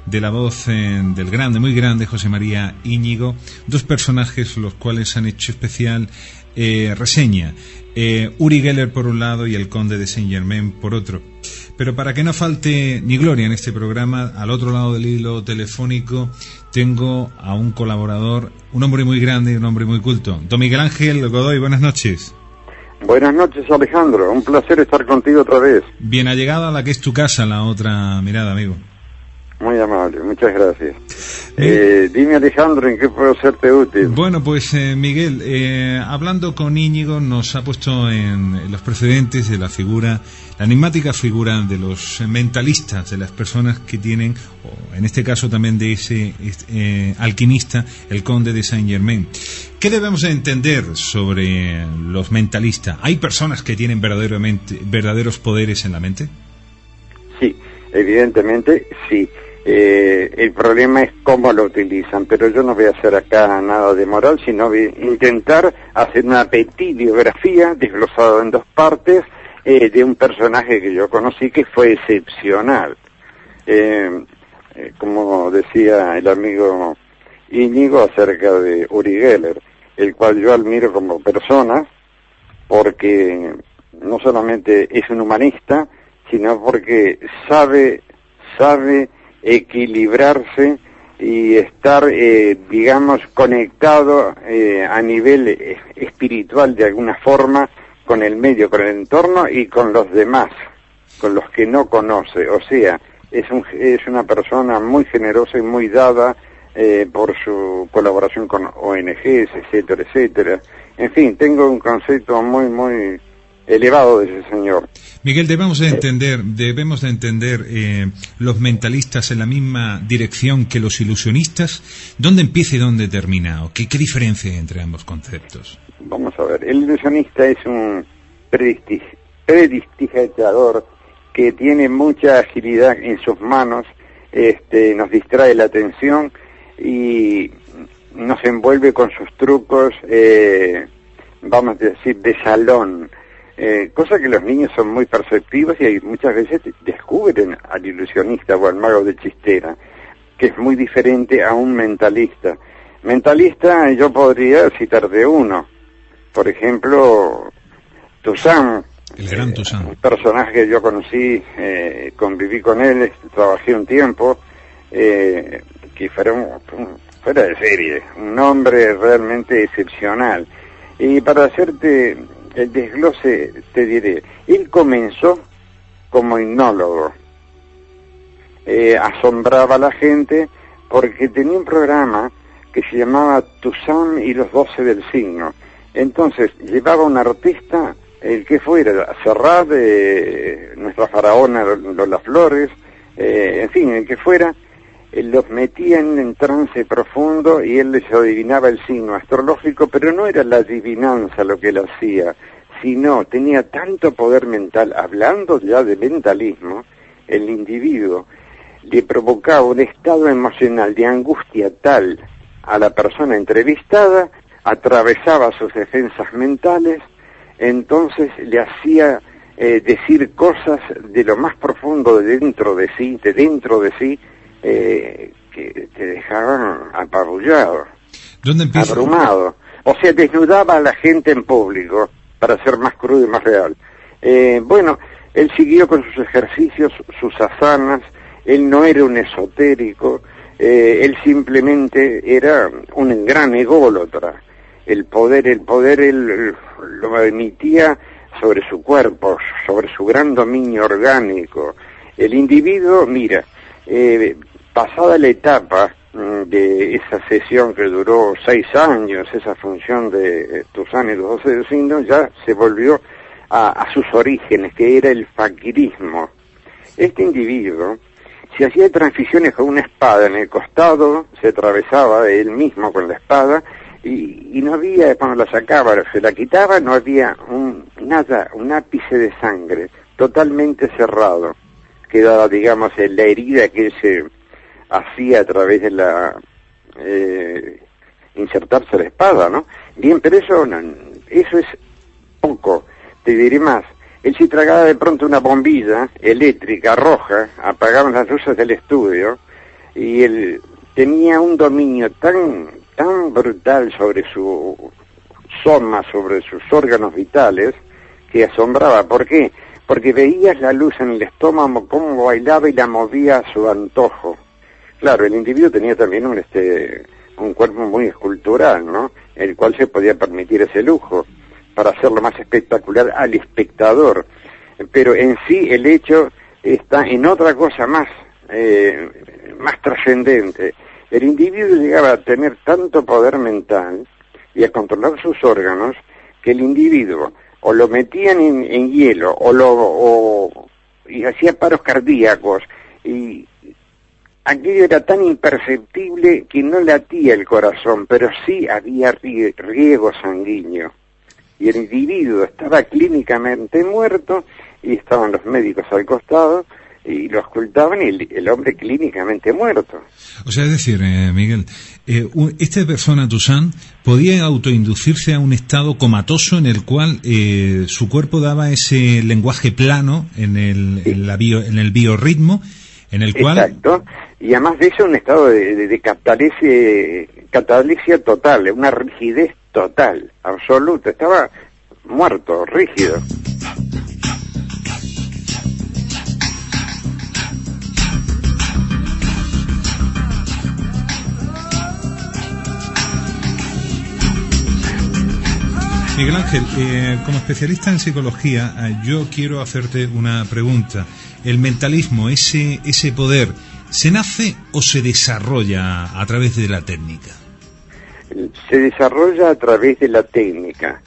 Speaker 2: de la voz eh, del grande, muy grande José María Íñigo, dos personajes los cuales han hecho especial eh, reseña. Uri Geller por un lado y el conde de Saint Germain por otro. Pero para que no falte ni gloria en este programa, al otro lado del hilo telefónico tengo a un colaborador, un hombre muy grande y un hombre muy culto. Don Miguel Ángel Godoy, buenas noches.
Speaker 8: Buenas noches, Alejandro. Un placer estar contigo otra vez.
Speaker 2: Bien allegado a la que es tu casa, la otra mirada, amigo.
Speaker 8: Muy amable, muchas gracias. Eh, dime Alejandro, ¿en qué puedo serte útil?
Speaker 2: Bueno, pues eh, Miguel, eh, hablando con Íñigo, nos ha puesto en los precedentes de la figura, la enigmática figura de los mentalistas, de las personas que tienen, o en este caso también de ese eh, alquimista, el conde de Saint Germain. ¿Qué debemos entender sobre los mentalistas? ¿Hay personas que tienen verdaderamente, verdaderos poderes en la mente?
Speaker 8: Sí, evidentemente sí. Eh, el problema es cómo lo utilizan, pero yo no voy a hacer acá nada de moral, sino voy a intentar hacer una petit biografía desglosada en dos partes eh, de un personaje que yo conocí que fue excepcional. Eh, eh, como decía el amigo Íñigo acerca de Uri Geller, el cual yo admiro como persona, porque no solamente es un humanista, sino porque sabe, sabe equilibrarse y estar, eh, digamos, conectado eh, a nivel eh, espiritual de alguna forma con el medio, con el entorno y con los demás, con los que no conoce. O sea, es, un, es una persona muy generosa y muy dada eh, por su colaboración con ONGs, etcétera, etcétera. En fin, tengo un concepto muy, muy elevado de ese señor.
Speaker 2: Miguel, debemos de entender, debemos de entender eh, los mentalistas en la misma dirección que los ilusionistas. ¿Dónde empieza y dónde termina? ¿O qué, qué diferencia hay entre ambos conceptos?
Speaker 8: Vamos a ver, el ilusionista es un prestidigitador que tiene mucha agilidad en sus manos, este, nos distrae la atención y nos envuelve con sus trucos, eh, vamos a decir, de salón. Eh, cosa que los niños son muy perceptivos y muchas veces descubren al ilusionista o al mago de chistera, que es muy diferente a un mentalista. Mentalista yo podría citar de uno, por ejemplo, Toussaint,
Speaker 2: el gran Toussaint.
Speaker 8: un personaje que yo conocí, eh, conviví con él, trabajé un tiempo, eh, que fuera, un, fuera de serie, un hombre realmente excepcional. Y para hacerte el desglose, te diré, él comenzó como hipnólogo, eh, asombraba a la gente porque tenía un programa que se llamaba Toussaint y los doce del signo. Entonces llevaba un artista, el que fuera, Serrat, eh, nuestra faraona Lola Flores, eh, en fin, el que fuera, los metía en trance profundo y él les adivinaba el signo astrológico, pero no era la adivinanza lo que él hacía, sino tenía tanto poder mental, hablando ya de mentalismo, el individuo le provocaba un estado emocional de angustia tal a la persona entrevistada, atravesaba sus defensas mentales, entonces le hacía eh, decir cosas de lo más profundo de dentro de sí, de dentro de sí, eh, que te dejaban apabullado,
Speaker 2: ¿Dónde empieza?
Speaker 8: abrumado. O sea, desnudaba a la gente en público, para ser más crudo y más real. Eh, bueno, él siguió con sus ejercicios, sus asanas, él no era un esotérico, eh, él simplemente era un gran ególatra. El poder, el poder él lo emitía sobre su cuerpo, sobre su gran dominio orgánico. El individuo, mira, eh, pasada la etapa mm, de esa sesión que duró seis años, esa función de eh, Toussaint y los doce signos, ya se volvió a, a, sus orígenes, que era el faquirismo. Este individuo se hacía transiciones con una espada en el costado, se atravesaba él mismo con la espada, y, y no había, cuando la sacaba, se la quitaba, no había un, nada, un ápice de sangre, totalmente cerrado. Quedaba, digamos, en la herida que se hacía a través de la eh, insertarse la espada, ¿no? Bien, pero eso, no, eso es poco. Te diré más. Él se tragaba de pronto una bombilla eléctrica roja, apagaban las luces del estudio y él tenía un dominio tan tan brutal sobre su soma, sobre sus órganos vitales, que asombraba. ¿Por qué? Porque veías la luz en el estómago, cómo bailaba y la movía a su antojo. Claro, el individuo tenía también un, este, un cuerpo muy escultural, ¿no? El cual se podía permitir ese lujo para hacerlo más espectacular al espectador. Pero en sí el hecho está en otra cosa más, eh, más trascendente. El individuo llegaba a tener tanto poder mental y a controlar sus órganos que el individuo o lo metían en, hielo o lo o, y hacía paros cardíacos y aquello era tan imperceptible que no latía el corazón, pero sí había riego sanguíneo. Y el individuo estaba clínicamente muerto y estaban los médicos al costado y lo ocultaban y el, hombre clínicamente muerto.
Speaker 2: O sea, es decir, eh, Miguel, eh, esta persona, Toussaint, podía autoinducirse a un estado comatoso en el cual eh, su cuerpo daba ese lenguaje plano en el, en, la bio, en el biorritmo, en el cual...
Speaker 8: Exacto, y además de eso un estado de, de, de total, una rigidez total, absoluta, estaba muerto, rígido.
Speaker 2: Miguel Ángel, eh, como especialista en psicología, eh, yo quiero hacerte una pregunta. ¿El mentalismo, ese, ese poder, se nace o se desarrolla a través de la técnica?
Speaker 8: Se desarrolla a través de la técnica.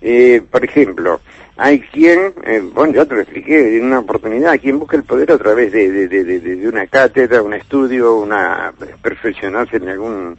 Speaker 8: Eh, por ejemplo, hay quien, bueno, ya te lo expliqué en una oportunidad, quien busca el poder a través de, de, de, de una cátedra, un estudio, una perfeccionarse en algún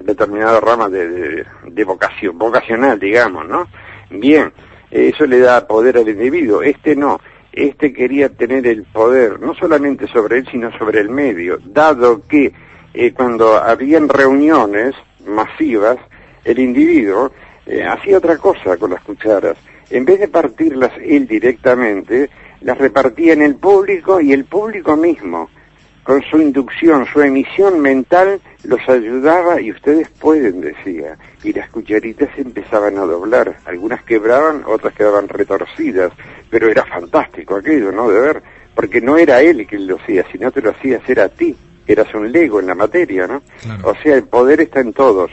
Speaker 8: determinada rama de, de, vocación, vocacional, digamos, ¿no? Bien, eso le da poder al individuo, este no, este quería tener el poder, no solamente sobre él, sino sobre el medio, dado que eh, cuando habían reuniones masivas, el individuo eh, hacía otra cosa con las cucharas. En vez de partirlas él directamente, las repartía en el público y el público mismo con su inducción, su emisión mental, los ayudaba y ustedes pueden, decía. Y las cucharitas empezaban a doblar. Algunas quebraban, otras quedaban retorcidas. Pero era fantástico aquello, ¿no? De ver. Porque no era él quien lo hacía, sino te lo hacía hacer a ti. Eras un lego en la materia, ¿no? O sea, el poder está en todos.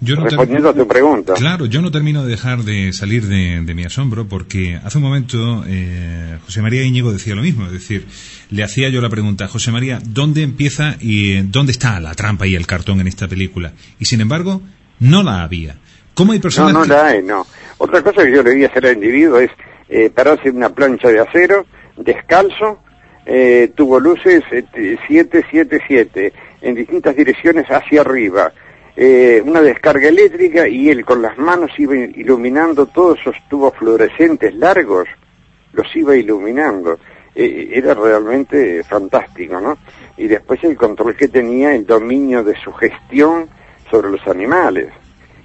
Speaker 8: Respondiendo a tu pregunta.
Speaker 2: Claro, yo no termino de dejar de salir de, mi asombro porque hace un momento eh, José María Íñigo decía lo mismo, es decir, le hacía yo la pregunta, José María, ¿dónde empieza y dónde está la trampa y el cartón en esta película? Y sin embargo, no la había. ¿Cómo hay personas
Speaker 8: No, no la hay, no. Otra cosa que yo le voy a hacer al individuo es eh, pararse en una plancha de acero, descalzo, eh, tuvo luces 777 eh, en distintas direcciones hacia arriba eh, una descarga eléctrica y él con las manos iba iluminando todos esos tubos fluorescentes largos, los iba iluminando. Eh, era realmente fantástico, ¿no? Y después el control que tenía, el dominio de su gestión sobre los animales.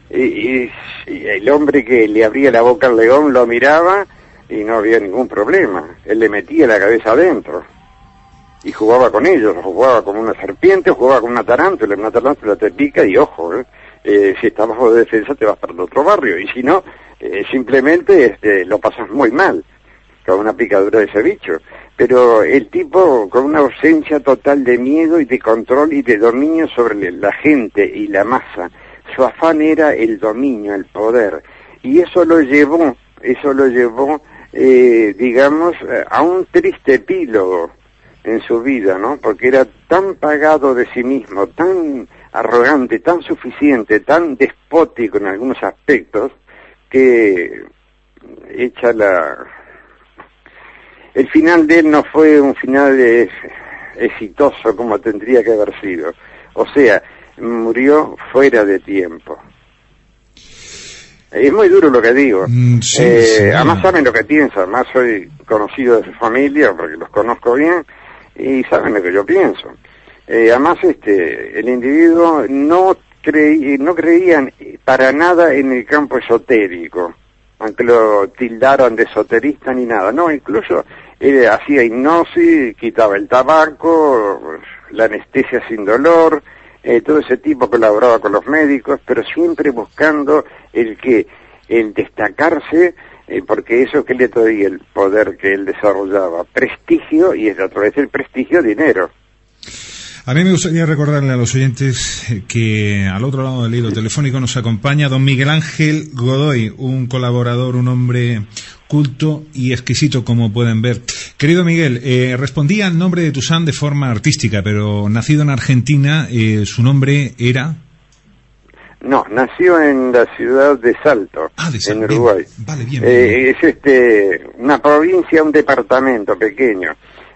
Speaker 8: Y, el hombre que le abría la boca al león lo miraba y no había ningún problema. Él le metía la cabeza adentro y jugaba con ellos, jugaba con una serpiente, jugaba con una tarántula, una tarántula te pica y ojo, ¿eh? Eh, si estás bajo de defensa te vas para el otro barrio, y si no, eh, simplemente este, lo pasas muy mal con una picadura de ese bicho. Pero el tipo con una ausencia total de miedo y de control y de dominio sobre la gente y la masa, su afán era el dominio, el poder, y eso lo llevó, eso lo llevó, digamos, a un triste epílogo en su vida, ¿no? Porque era tan pagado de sí mismo, tan arrogante, tan suficiente, tan despótico en algunos aspectos, que echa la... El final de él no fue un final exitoso como tendría que haber sido. O sea, murió fuera de tiempo. Es muy duro lo que digo. Mm, eh, además saben lo que pienso, además soy conocido de su familia, porque los conozco bien, y saben lo que yo pienso. Eh, además, este, el individuo no, creí, no creían para nada en el campo esotérico, aunque lo tildaran de esoterista ni nada. No, incluso él hacía hipnosis, quitaba el tabaco, la anestesia sin dolor, eh, todo ese tipo colaboraba con los médicos, pero siempre buscando el que, el destacarse eh, porque eso que le traía el poder que él desarrollaba, prestigio y es a través del prestigio dinero.
Speaker 2: A mí me gustaría recordarle a los oyentes que al otro lado del hilo telefónico nos acompaña don Miguel Ángel Godoy, un colaborador, un hombre, culto y exquisito, como pueden ver. Querido Miguel, eh, respondía al nombre de Toussaint de forma artística, pero nacido en Argentina, eh, su nombre era...
Speaker 8: No, nació en la ciudad de Salto,
Speaker 2: Ah, de
Speaker 8: en Uruguay.
Speaker 2: bien, vale, bien,
Speaker 8: Eh,
Speaker 2: bien.
Speaker 8: es este una provincia, un departamento pequeño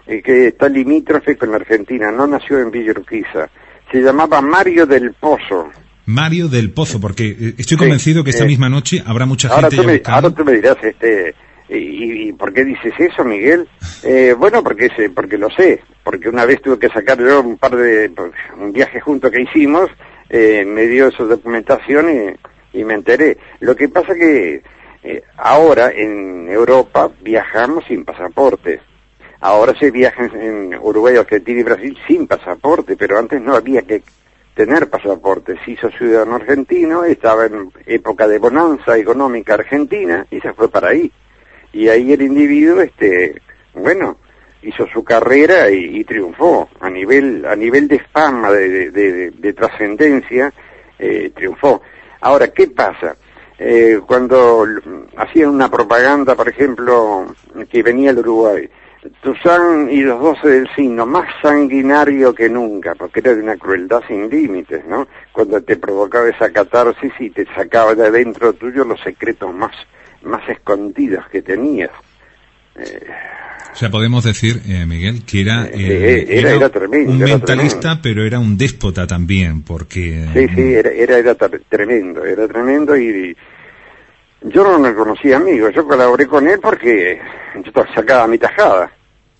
Speaker 8: eh, que está limítrofe con la Argentina. No nació en Villa Urquiza. Se llamaba Mario del Pozo.
Speaker 2: Mario del Pozo, porque eh, estoy
Speaker 8: Sí,
Speaker 2: convencido que esta
Speaker 8: eh,
Speaker 2: misma noche habrá mucha
Speaker 8: Ahora
Speaker 2: gente
Speaker 8: tú, me, ahora tú me dirás, este, y, y ¿por qué dices eso, Miguel? Eh, bueno, porque sé, porque lo sé, porque una vez tuve que sacar yo un par de, pues, un viaje junto que hicimos, eh, me dio esa documentación y, y me enteré. Lo que pasa que eh, ahora en Europa viajamos sin pasaporte. Ahora se viaja en, Uruguay, Argentina y Brasil sin pasaporte, pero antes no había que tener pasaporte. Se hizo ciudadano argentino, estaba en época de bonanza económica argentina y se fue para ahí. Y ahí el individuo, este, bueno, hizo su carrera y, triunfó a nivel a nivel de fama, de, de, de- de trascendencia, eh, triunfó. Ahora, ¿qué pasa? Eh, cuando hacían una propaganda, por ejemplo, que venía al Uruguay, Toussaint y los doce del signo, más sanguinario que nunca, porque era de una crueldad sin límites, ¿no? Cuando te provocaba esa catarsis y te sacaba de adentro tuyo los secretos más, más escondidos que tenías.
Speaker 2: O sea, podemos decir, eh, Miguel, que era,
Speaker 8: Eh,
Speaker 2: eh,
Speaker 8: era- era tremendo,
Speaker 2: un
Speaker 8: era
Speaker 2: mentalista,
Speaker 8: tremendo.
Speaker 2: pero era un déspota también, porque...
Speaker 8: Sí, sí, era, era, era tre- tremendo, era tremendo y, yo no lo conocía amigo, yo colaboré con él porque yo sacaba mi tajada,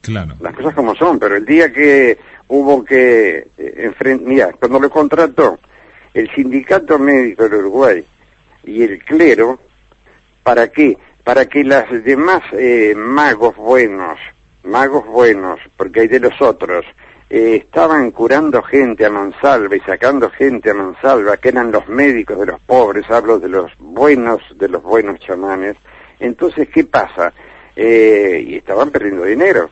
Speaker 2: Claro.
Speaker 8: las cosas como son, pero el día que hubo que enfrentar, mira, cuando lo contrató el sindicato médico del Uruguay y el clero, ¿para qué? Para que las demás eh, magos buenos, magos buenos, porque hay de los otros, eh, estaban curando gente a mansalva y sacando gente a mansalva, que eran los médicos de los pobres, hablo de los buenos, de los buenos chamanes. Entonces, ¿qué pasa? Eh, y estaban perdiendo dinero.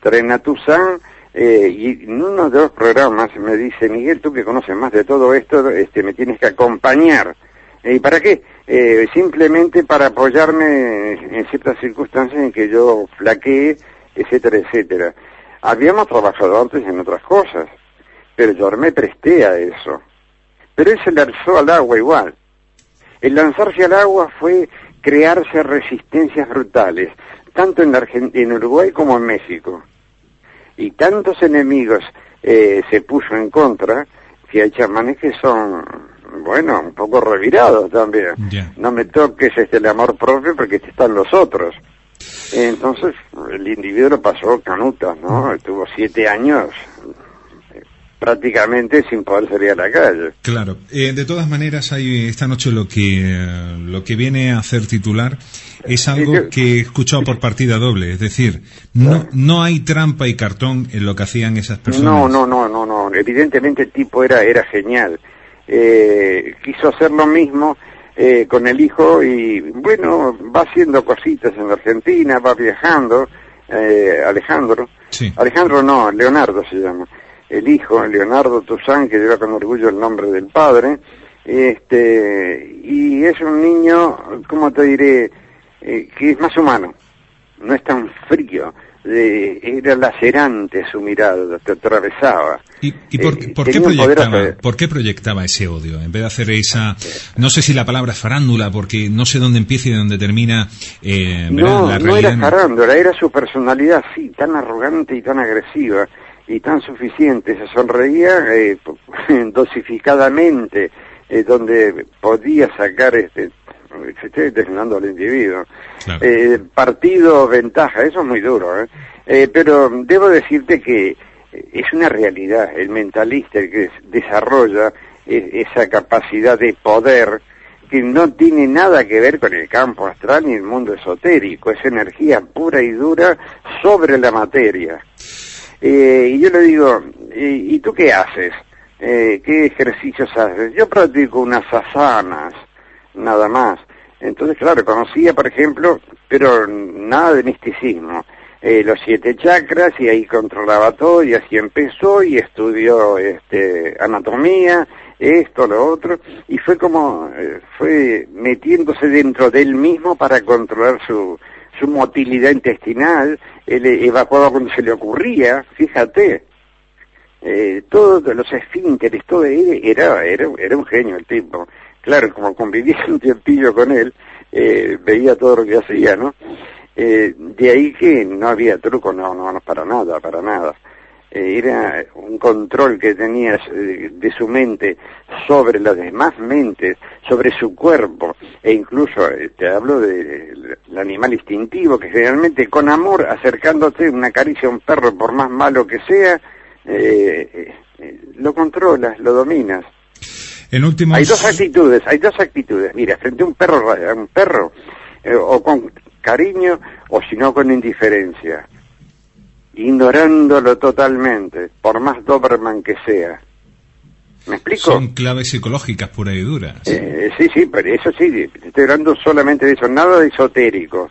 Speaker 8: Toussaint, eh, y en uno de los programas me dice, Miguel, tú que conoces más de todo esto, este, me tienes que acompañar. ¿Y para qué? Eh, simplemente para apoyarme en ciertas circunstancias en que yo flaqueé, etcétera, etcétera. Habíamos trabajado antes en otras cosas, pero yo me presté a eso. Pero él se lanzó al agua igual. El lanzarse al agua fue crearse resistencias brutales, tanto en, la Argen- en Uruguay como en México. Y tantos enemigos eh, se puso en contra que hay chamanes que son, bueno, un poco revirados también. No me toques este el amor propio porque este están los otros. Entonces, el individuo lo pasó canutas, ¿no? Estuvo siete años eh, prácticamente sin poder salir a la calle.
Speaker 2: Claro. Eh, de todas maneras, hay esta noche lo que lo que viene a hacer titular es algo que he escuchado por partida doble. Es decir, no, no hay trampa y cartón en lo que hacían esas personas.
Speaker 8: No, no, no, no, no. Evidentemente el tipo era, era genial. Eh, quiso hacer lo mismo eh, con el hijo y, bueno, va haciendo cositas en la Argentina, va viajando. Eh, Alejandro.
Speaker 2: Sí.
Speaker 8: Alejandro no, Leonardo se llama. El hijo, Leonardo Toussaint, que lleva con orgullo el nombre del padre. Este, y es un niño, ¿cómo te diré? Eh, que es más humano. No es tan frío. Eh, era lacerante su mirada, te atravesaba.
Speaker 2: ¿Y, y por,
Speaker 8: Eh,
Speaker 2: por qué
Speaker 8: poder
Speaker 2: proyectaba,
Speaker 8: atre-
Speaker 2: por qué proyectaba ese odio? En vez de hacer esa, no sé si la palabra farándula, porque no sé dónde empieza y dónde termina eh.
Speaker 8: No,
Speaker 2: la
Speaker 8: no era farándula, era su personalidad, sí, tan arrogante y tan agresiva y tan suficiente. Se sonreía eh, dosificadamente, eh, donde podía sacar este se determinando al individuo.
Speaker 2: Claro.
Speaker 8: Eh, partido, ventaja, eso es muy duro, ¿eh? Eh, pero debo decirte que es una realidad, el mentalista el que desarrolla esa capacidad de poder que no tiene nada que ver con el campo astral ni el mundo esotérico, es energía pura y dura sobre la materia. Eh, y yo le digo, ¿y, y tú qué haces? Eh, ¿Qué ejercicios haces? Yo practico unas asanas, nada más. Entonces, claro, conocía, por ejemplo, pero nada de misticismo. Eh, los siete chakras y ahí controlaba todo y así empezó y estudió este, anatomía, esto, lo otro, y fue como, eh, fue metiéndose dentro de él mismo para controlar su, su motilidad intestinal, él evacuaba cuando se le ocurría, fíjate. Eh, todos los esfínteres, todo era, era, era un genio el tipo. Claro, como convivía un tiempillo con él, eh, veía todo lo que hacía, ¿no? Eh, de ahí que no había truco, no, no, no, para nada, para nada. Eh, era un control que tenía eh, de su mente sobre las demás mentes, sobre su cuerpo, e incluso te hablo del animal instintivo, que generalmente con amor, acercándote una caricia a un perro, por más malo que sea, lo controlas, lo dominas.
Speaker 2: En últimos...
Speaker 8: Hay dos actitudes, hay dos actitudes. Mira, frente a un perro, a un perro, eh, o con cariño, o si no con indiferencia ignorándolo totalmente, por más Doberman que sea. ¿Me explico?
Speaker 2: Son claves psicológicas puras y duras.
Speaker 8: Eh, sí, sí, pero eso sí, estoy hablando solamente de eso, nada de esotérico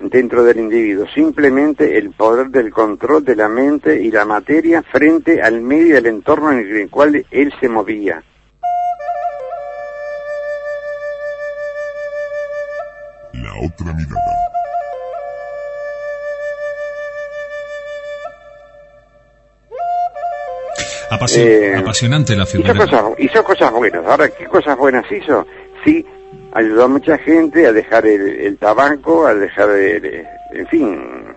Speaker 8: dentro del individuo, simplemente el poder del control de la mente y la materia frente al medio y al entorno en el cual él se movía.
Speaker 1: La otra mirada.
Speaker 2: Apasio-
Speaker 8: Eh,
Speaker 2: apasionante la
Speaker 8: Hizo
Speaker 2: figura.
Speaker 8: cosas, hizo cosas buenas. Ahora, ¿qué cosas buenas hizo? Sí, ayudó a mucha gente a dejar el, el tabaco, a dejar, el, en fin,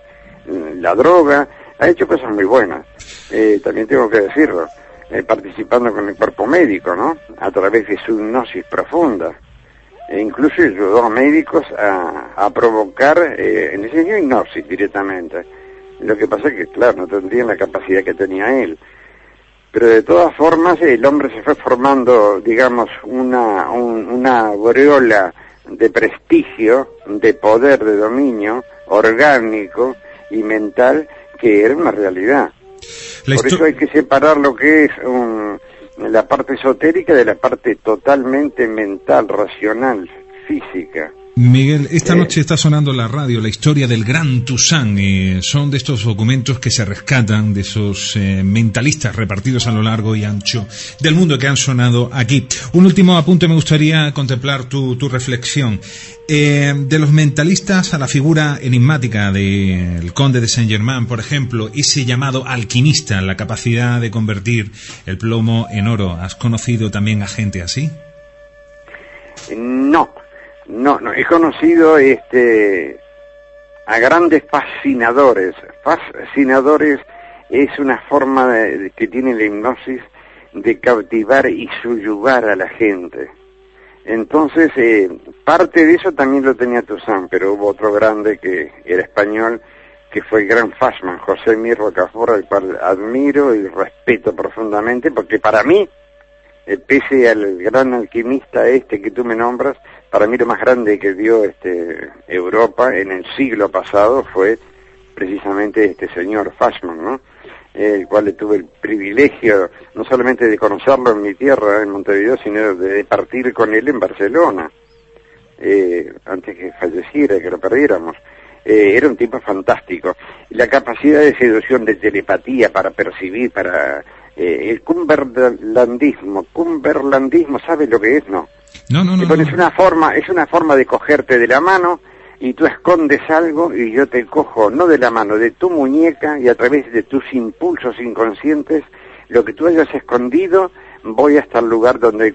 Speaker 8: la droga. Ha hecho cosas muy buenas. Eh, también tengo que decirlo. eh, participando con el cuerpo médico, ¿no? A través de su hipnosis profunda. E incluso ayudó a médicos a, a provocar, eh, enseñó hipnosis directamente. Lo que pasa es que, claro, no tendrían la capacidad que tenía él pero de todas formas el hombre se fue formando, digamos, una, un- una aureola de prestigio, de poder, de dominio orgánico y mental que era una realidad. Por eso hay que separar lo que es un- la parte esotérica de la parte totalmente mental, racional, física.
Speaker 2: Miguel, esta
Speaker 8: Eh.
Speaker 2: noche está sonando en la radio la historia del Gran Toussaint. eh, son de estos documentos que se rescatan de esos eh, mentalistas repartidos a lo largo y ancho del mundo que han sonado aquí. Un último apunte me gustaría contemplar tu, tu reflexión. Eh, de los mentalistas a la figura enigmática del conde de Saint Germain, por ejemplo, ese llamado alquimista, la capacidad de convertir el plomo en oro. ¿Has conocido también a gente así?
Speaker 8: No, no, no. He conocido este a grandes fascinadores. Fascinadores es una forma de- que tiene la hipnosis de cautivar y subyugar a la gente. Entonces, eh, parte de eso también lo tenía Toussaint, pero hubo otro grande que era español, que fue el gran Fashman, José Mirro Cafora, al cual admiro y respeto profundamente, porque para mí, eh, pese al gran alquimista este que tú me nombras, para mí lo más grande que dio este Europa en el siglo pasado fue precisamente este señor Fashman, ¿no? El cual tuve el privilegio no solamente de conocerlo en mi tierra, en Montevideo, sino de partir con él en Barcelona, eh, antes que falleciera, que lo perdiéramos. Eh, era un tipo fantástico. La capacidad de seducción, de telepatía para percibir, para eh, el cumberlandismo. Cumberlandismo, ¿sabes lo que es? No.
Speaker 2: No, no, no.
Speaker 8: Bueno,
Speaker 2: no.
Speaker 8: es una forma, es una forma de cogerte de la mano y tú escondes algo y yo te cojo no de la mano, de tu muñeca y a través de tus impulsos inconscientes, lo que tú hayas escondido, voy hasta el lugar donde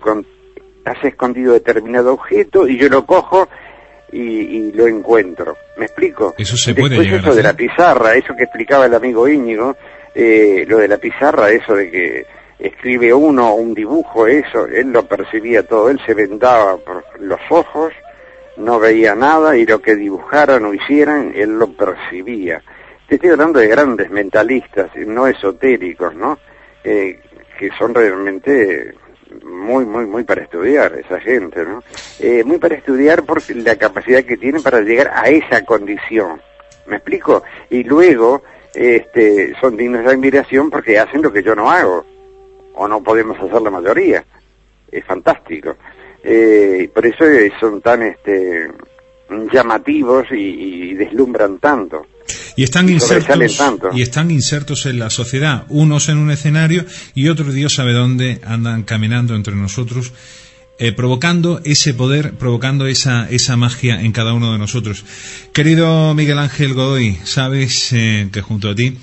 Speaker 8: has escondido determinado objeto y yo lo cojo y, y lo encuentro. ¿Me explico?
Speaker 2: Eso se puede llegar a
Speaker 8: eso de
Speaker 2: hacer.
Speaker 8: la pizarra, eso que explicaba el amigo Íñigo, eh, lo de la pizarra, eso de que escribe uno un dibujo, eso, él lo percibía todo, él se vendaba por los ojos, no veía nada y lo que dibujaran o hicieran, él lo percibía. Te estoy hablando de grandes mentalistas, no esotéricos, ¿no? Eh, que son realmente muy, muy, muy para estudiar esa gente, ¿no? Eh, muy para estudiar porque la capacidad que tienen para llegar a esa condición. ¿Me explico? Y luego, este, son dignos de admiración porque hacen lo que yo no hago, o no podemos hacer la mayoría. Es fantástico. Eh, por eso son tan, este, llamativos y, y deslumbran tanto.
Speaker 2: Y están
Speaker 8: y
Speaker 2: insertos
Speaker 8: tanto.
Speaker 2: y están insertos en la sociedad, unos en un escenario y otros Dios sabe dónde andan caminando entre nosotros eh, provocando ese poder, provocando esa, esa magia en cada uno de nosotros. Querido Miguel Ángel Godoy, sabes eh, que junto a ti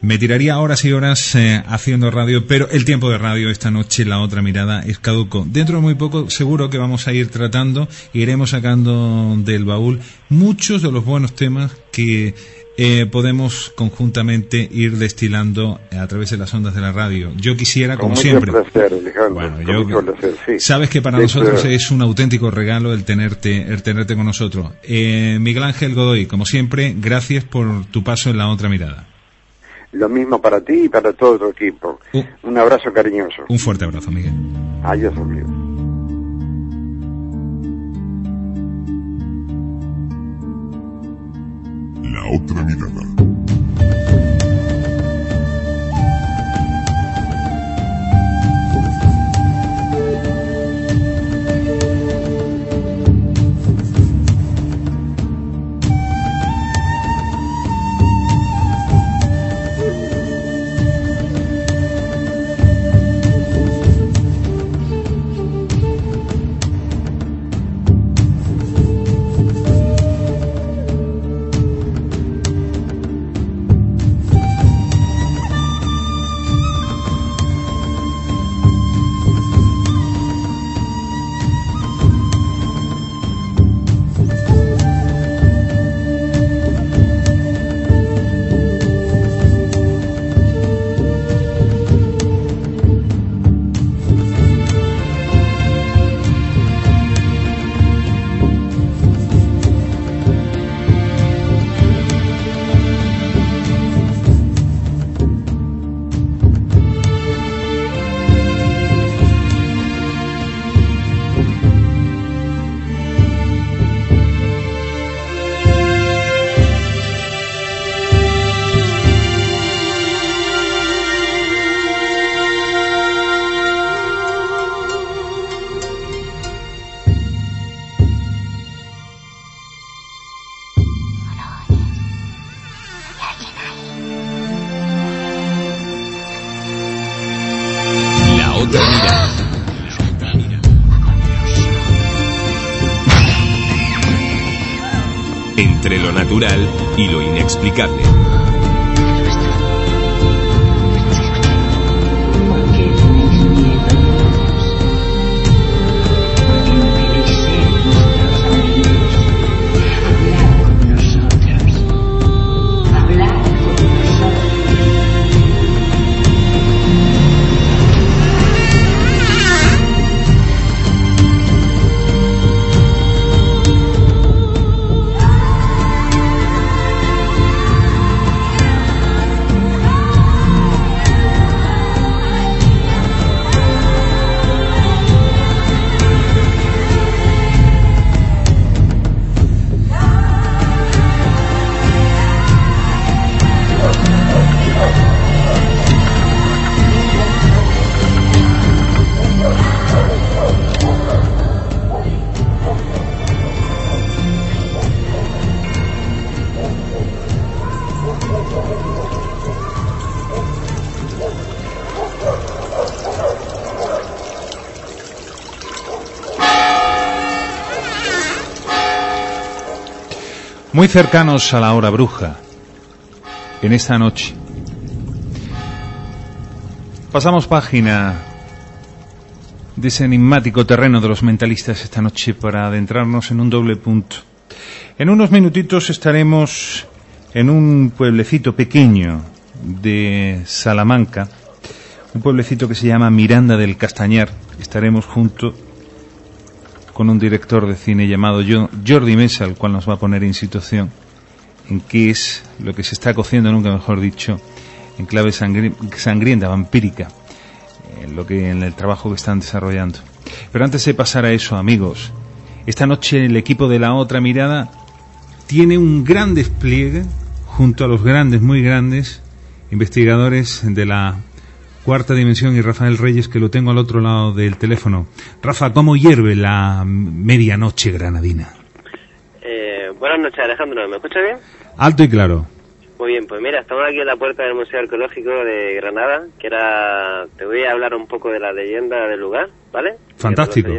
Speaker 2: me tiraría horas y horas eh, haciendo radio, pero el tiempo de radio esta noche, la otra mirada, es caduco. Dentro de muy poco seguro que vamos a ir tratando, iremos sacando del baúl muchos de los buenos temas que eh, podemos conjuntamente ir destilando a través de las ondas de la radio. Yo quisiera, como
Speaker 8: mucho
Speaker 2: siempre.
Speaker 8: placer, Alejandro,
Speaker 2: Bueno,
Speaker 8: con
Speaker 2: yo-
Speaker 8: mucho placer, sí.
Speaker 2: Sabes que para nosotros es un auténtico regalo el tenerte, el tenerte con nosotros. Eh, Miguel Ángel Godoy, como siempre, gracias por tu paso en la otra mirada.
Speaker 8: Lo mismo para ti y para todo tu equipo.
Speaker 2: Uh.
Speaker 8: Un abrazo cariñoso.
Speaker 2: Un fuerte abrazo, Miguel.
Speaker 8: Adiós, amigo.
Speaker 1: La otra mirada.
Speaker 9: Y lo inexplicable.
Speaker 2: Muy cercanos a la hora bruja, en esta noche. Pasamos página de ese enigmático terreno de los mentalistas esta noche para adentrarnos en un doble punto. En unos minutitos estaremos en un pueblecito pequeño de Salamanca, un pueblecito que se llama Miranda del Castañar. Estaremos junto con un director de cine llamado Jo- Jordi Mesa, el cual nos va a poner en situación en qué es lo que se está cociendo, nunca mejor dicho, en clave sangri- sangrienta, vampírica, en lo que en el trabajo que están desarrollando. Pero antes de pasar a eso, amigos, esta noche el equipo de la otra mirada tiene un gran despliegue junto a los grandes, muy grandes investigadores de la cuarta dimensión y Rafael Reyes que lo tengo al otro lado del teléfono. Rafa, ¿cómo hierve la medianoche granadina?
Speaker 3: Eh, buenas noches, Alejandro. ¿Me escucha bien?
Speaker 2: Alto y claro.
Speaker 3: Muy bien, pues mira, estamos aquí en la puerta del Museo Arqueológico de Granada, que era, te voy a hablar un poco de la leyenda del lugar, ¿vale?
Speaker 2: Fantástico.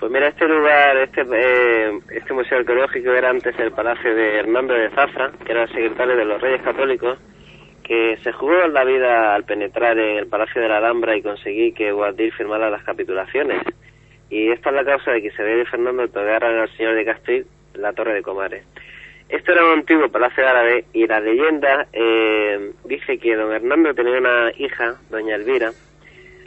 Speaker 3: Pues mira, este lugar, este, eh, este museo arqueológico era antes el palacio de Hernando de Zafra, que era el secretario de los Reyes Católicos, que se jugó la vida al penetrar en el Palacio de la Alhambra y conseguir que Guadil firmara las capitulaciones. Y esta es la causa de que se ve Fernando otorgaran al señor de Castil la Torre de Comares. Esto era un antiguo palacio árabe y la leyenda eh, dice que don Hernando tenía una hija, doña Elvira,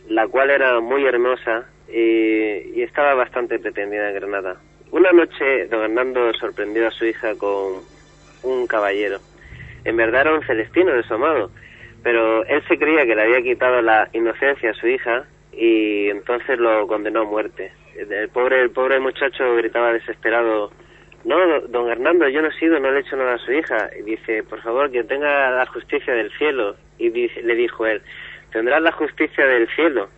Speaker 3: la cual era muy hermosa y, y estaba bastante pretendida en Granada. Una noche don Hernando sorprendió a su hija con un caballero. En verdad era un celestino de su amado, pero él se creía que le había quitado la inocencia a su hija y entonces lo condenó a muerte. El pobre, el pobre muchacho gritaba desesperado, no, don Hernando, yo no he sido, no le he hecho nada a su hija. Y dice, por favor, que tenga la justicia del cielo. Y le dijo él, tendrás la justicia del cielo.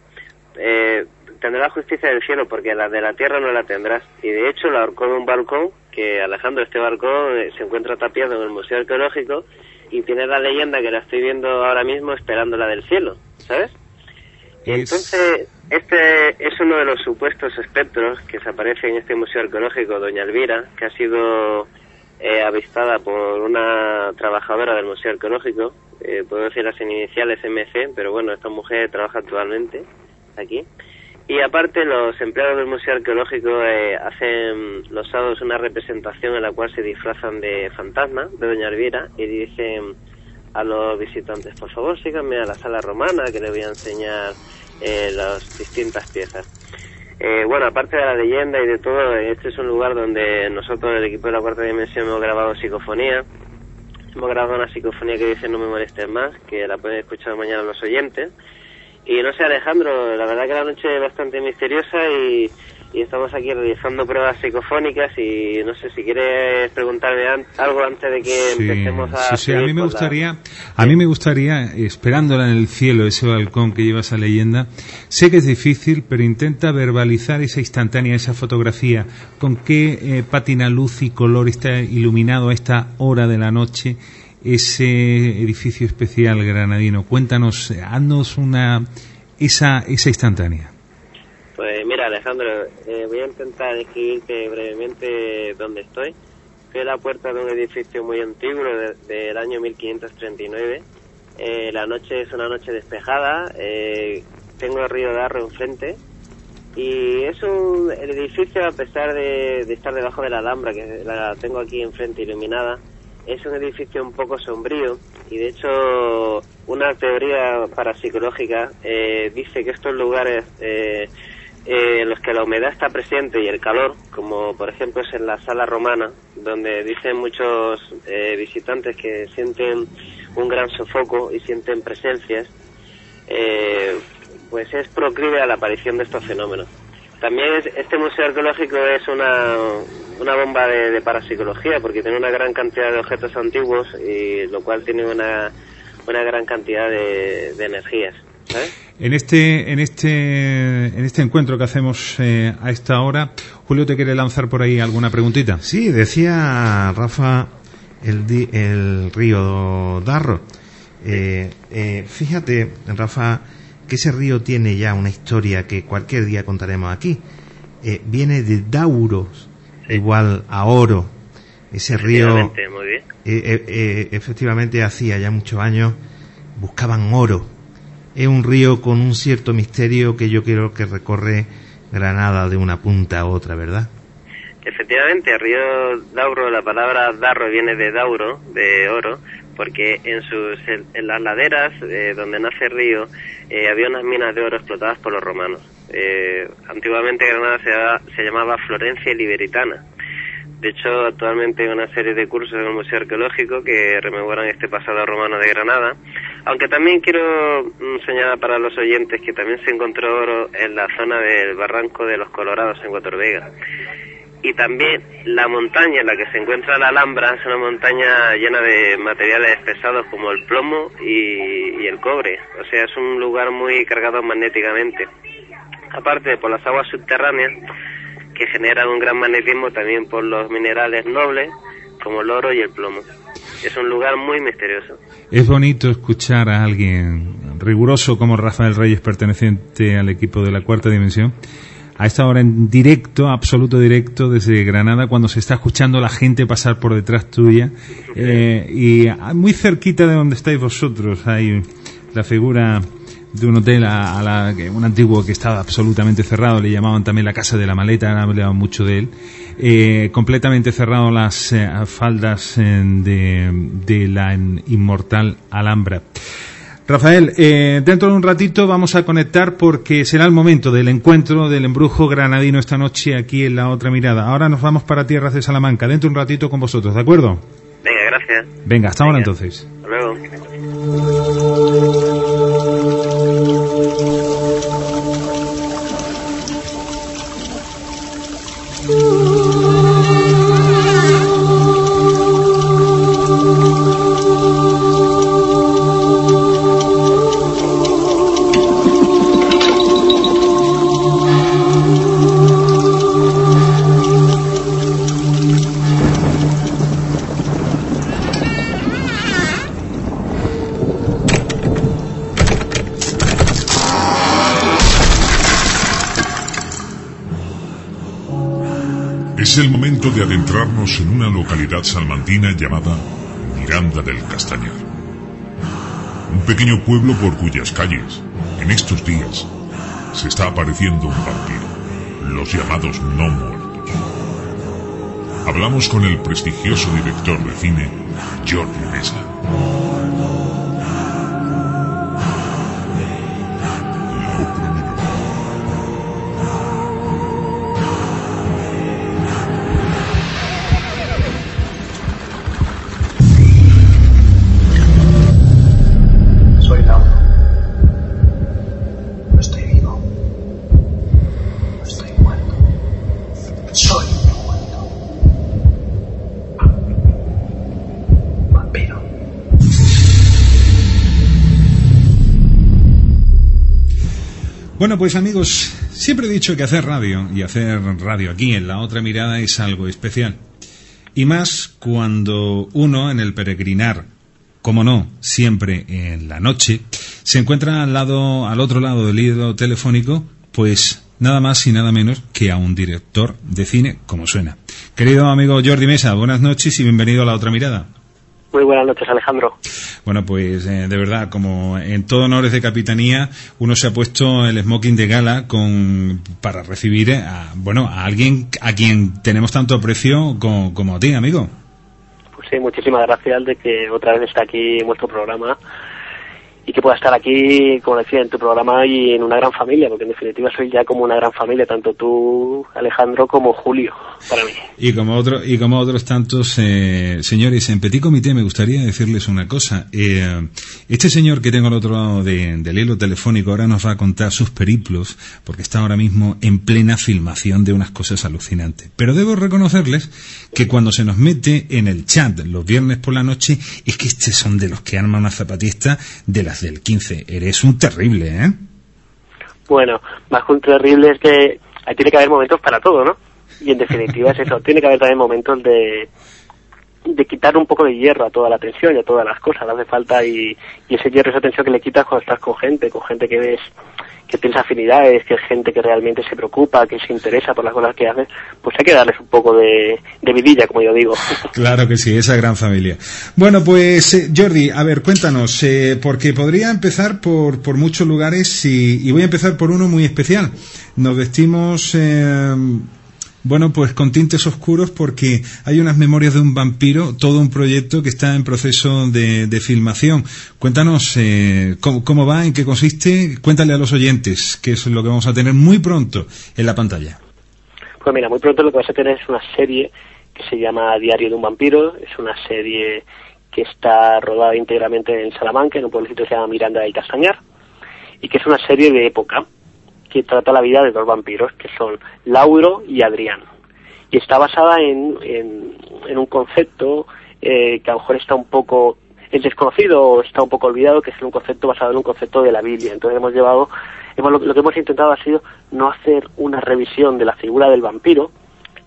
Speaker 3: Eh, tendrás la justicia del cielo porque la de la tierra no la tendrás. Y de hecho la ahorcó de un balcón, que Alejandro, este balcón eh, se encuentra tapiado en el Museo Arqueológico y tiene la leyenda que la estoy viendo ahora mismo esperando la del cielo, ¿sabes? Y entonces, este es uno de los supuestos espectros que se aparece en este museo arqueológico, Doña Elvira, que ha sido eh, avistada por una trabajadora del museo arqueológico, eh, puedo decir las iniciales MC, pero bueno, esta mujer trabaja actualmente aquí. Y aparte, los empleados del museo arqueológico eh, hacen los sábados una representación en la cual se disfrazan de fantasma de Doña Elvira y dicen a los visitantes, por favor síganme a la sala romana que les voy a enseñar eh, las distintas piezas. Eh, bueno, aparte de la leyenda y de todo, este es un lugar donde nosotros, el equipo de la cuarta dimensión, hemos grabado psicofonía. Hemos grabado una psicofonía que dice No me molestes más, que la pueden escuchar mañana los oyentes. Y no sé, Alejandro, la verdad que la noche es bastante misteriosa y, y estamos aquí realizando pruebas psicofónicas y no sé si quieres preguntarme an- algo antes de que empecemos a...
Speaker 2: Sí, sí, a mí me
Speaker 3: la-
Speaker 2: gustaría, a mí me gustaría, esperándola en el cielo, ese balcón que lleva esa leyenda, sé que es difícil, pero intenta verbalizar esa instantánea, esa fotografía, con qué eh, pátina luz y color está iluminado a esta hora de la noche ese edificio especial granadino. Cuéntanos, haznos una, esa, esa instantánea.
Speaker 3: Pues mira, Alejandro, eh, voy a intentar describirte brevemente dónde estoy. Estoy a la puerta de un edificio muy antiguo de- del año 1539. Eh, la noche es una noche despejada. eh, tengo el río Darro enfrente. Y es un el edificio, a pesar de, de estar debajo de la Alhambra, que la tengo aquí enfrente iluminada, es un edificio un poco sombrío. Y de hecho, una teoría parapsicológica eh, dice que estos lugares eh, eh, en los que la humedad está presente y el calor, como por ejemplo es en la sala romana, donde dicen muchos eh, visitantes que sienten un gran sofoco y sienten presencias, eh, pues es proclive a la aparición de estos fenómenos. También es- este museo arqueológico es una, una bomba de, de parapsicología porque tiene una gran cantidad de objetos antiguos y lo cual tiene una, una gran cantidad de, de energías. ¿sabes?
Speaker 2: En este, en este, en este encuentro que hacemos eh, a esta hora, Julio te quiere lanzar por ahí alguna preguntita.
Speaker 4: Sí, decía Rafa el, di- el río Darro. Eh, eh, fíjate, Rafa, que ese río tiene ya una historia que cualquier día contaremos aquí. Eh, viene de Dauros, igual a oro. Ese río,
Speaker 3: Efectivamente, muy bien.
Speaker 4: eh, eh, efectivamente, hacía ya muchos años, buscaban oro. Es un río con un cierto misterio que yo creo que recorre Granada de una punta a otra, ¿verdad?
Speaker 3: Efectivamente, el río Dauro, la palabra Darro viene de Dauro, de oro, porque en sus en, las laderas eh, donde nace el río eh, había unas minas de oro explotadas por los romanos. Eh, antiguamente Granada se, llamaba- se llamaba Florencia Liberitana. De hecho, actualmente hay una serie de cursos en el Museo Arqueológico que rememoran este pasado romano de Granada. Aunque también quiero mm, señalar para los oyentes que también se encontró oro en la zona del Barranco de los Colorados en Vega y también la montaña en la que se encuentra la Alhambra es una montaña llena de materiales pesados como el plomo y, y el cobre. O sea, es un lugar muy cargado magnéticamente. Aparte por las aguas subterráneas que generan un gran magnetismo también por los minerales nobles como el oro y el plomo.
Speaker 10: Es un lugar muy misterioso.
Speaker 2: Es bonito escuchar a alguien riguroso como Rafael Reyes, perteneciente al equipo de la cuarta dimensión, a esta hora en directo, absoluto directo, desde Granada, cuando se está escuchando la gente pasar por detrás tuya. Eh, y muy cerquita de donde estáis vosotros hay la figura de un hotel a, la, un antiguo que estaba absolutamente cerrado, le llamaban también la casa de la maleta, han hablado mucho de él, eh, completamente cerrado las eh, faldas de, de la inmortal Alhambra. Rafael, eh, dentro de un ratito vamos a conectar porque será el momento del encuentro del embrujo granadino esta noche aquí en la otra mirada. Ahora nos vamos para tierras de Salamanca, dentro de un ratito con vosotros, ¿de acuerdo?
Speaker 10: Venga, gracias.
Speaker 2: Venga, hasta ahora entonces.
Speaker 10: Hasta luego.
Speaker 1: De adentrarnos en una localidad salmantina llamada Miranda del Castañar. Un pequeño pueblo por cuyas calles, en estos días, se está apareciendo un vampiro, los llamados no muertos. Hablamos con el prestigioso director de cine, Jordi Mesa.
Speaker 2: Bueno, pues amigos, siempre he dicho que hacer radio y hacer radio aquí en la otra mirada es algo especial. Y más cuando uno en el peregrinar, como no, siempre en la noche, se encuentra al lado, al otro lado del hilo telefónico, pues nada más y nada menos que a un director de cine como suena. Querido amigo Jordi Mesa, buenas noches y bienvenido a la otra mirada.
Speaker 10: Muy buenas noches, Alejandro.
Speaker 2: Bueno, pues eh, de verdad, como en todo honores de capitanía, uno se ha puesto el smoking de gala con para recibir eh, a, bueno, a alguien a quien tenemos tanto aprecio como, como a ti, amigo.
Speaker 10: Pues sí, muchísimas gracias de que otra vez está aquí en vuestro programa y que pueda estar aquí, como decía, en tu programa y en una gran familia, porque en definitiva soy ya como una gran familia, tanto tú, Alejandro, como Julio, para mí.
Speaker 2: Y como otro, y como otros tantos eh, señores, en Petit Comité me gustaría decirles una cosa. Eh, este señor que tengo al otro lado de- del hilo telefónico ahora nos va a contar sus periplos, porque está ahora mismo en plena filmación de unas cosas alucinantes. Pero debo reconocerles que cuando se nos mete en el chat los viernes por la noche, es que estos son de los que arma una zapatista de del 15. Eres un terrible, ¿eh?
Speaker 10: Bueno, más que un terrible es que ahí tiene que haber momentos para todo, ¿no? Y en definitiva es eso, tiene que haber también momentos de, de quitar un poco de hierro a toda la tensión y a todas las cosas, hace falta y ese hierro, esa tensión que le quitas cuando estás con gente, con gente que ves que tienes afinidades, que es gente que realmente se preocupa, que se interesa por las cosas que haces, pues hay que darles un poco de, de vidilla, como yo digo.
Speaker 2: Claro que sí, esa gran familia. Bueno, pues eh, Jordi, a ver, cuéntanos, eh, porque podría empezar por, por muchos lugares y, y voy a empezar por uno muy especial. Nos vestimos, eh, bueno, pues con tintes oscuros porque hay unas memorias de un vampiro, todo un proyecto que está en proceso de, filmación. Cuéntanos eh, cómo, cómo va, en qué consiste, cuéntale a los oyentes, que es lo que vamos a tener muy pronto en la pantalla.
Speaker 10: Pues mira, muy pronto lo que vas a tener es una serie que se llama Diario de un vampiro. Es una serie que está rodada íntegramente en Salamanca, en un pueblecito que se llama Miranda del Castañar, y que es una serie de época que trata la vida de dos vampiros, que son Lauro y Adrián. Y está basada en, un concepto eh, que a lo mejor está un poco es desconocido o está un poco olvidado, que es un concepto basado en un concepto de la Biblia. Entonces hemos llevado, hemos, lo, lo que hemos intentado ha sido no hacer una revisión de la figura del vampiro,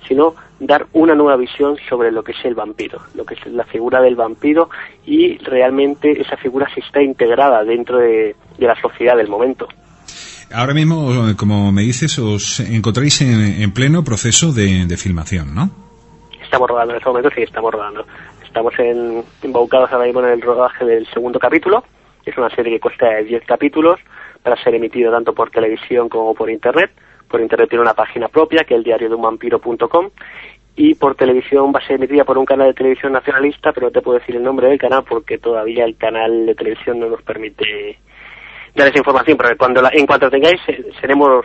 Speaker 10: sino dar una nueva visión sobre lo que es el vampiro, lo que es la figura del vampiro y realmente esa figura si está integrada dentro de, la sociedad del momento.
Speaker 2: Ahora mismo, como me dices, os encontráis en, pleno proceso de, filmación, ¿no?
Speaker 10: Estamos rodando en este momento, sí, estamos rodando. Estamos en, embaucados ahora mismo en el rodaje del segundo capítulo. Es una serie que cuesta 10 capítulos para ser emitido tanto por televisión como por internet. Por internet tiene una página propia que es el diario de un vampiro.com y por televisión va a ser emitida por un canal de televisión nacionalista, pero no te puedo decir el nombre del canal porque todavía el canal de televisión no nos permite dar esa información, pero cuando en cuanto tengáis seremos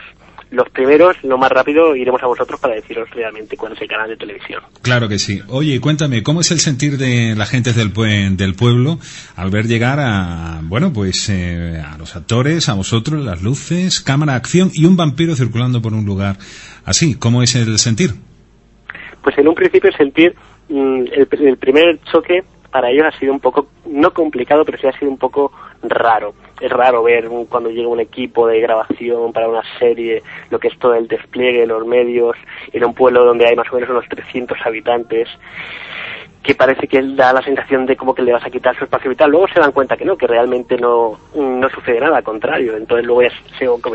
Speaker 10: los primeros, lo más rápido, iremos a vosotros para deciros realmente cuál es el canal de televisión.
Speaker 2: Claro que sí. Oye, cuéntame, ¿cómo es el sentir de la gente del, del pueblo al ver llegar a, bueno, pues eh, a los actores, a vosotros, las luces, cámara, acción y un vampiro circulando por un lugar así? ¿Cómo es el sentir?
Speaker 10: Pues en un principio sentir mm, el primer choque para ellos ha sido un poco, no complicado, pero sí ha sido un poco raro. Es raro ver cuando llega un equipo de grabación para una serie, lo que es todo el despliegue, los medios, en un pueblo donde hay más o menos unos 300 habitantes que parece que él da la sensación de como que le vas a quitar su espacio vital. Luego se dan cuenta que no, que realmente no, no sucede nada, al contrario. Entonces luego ya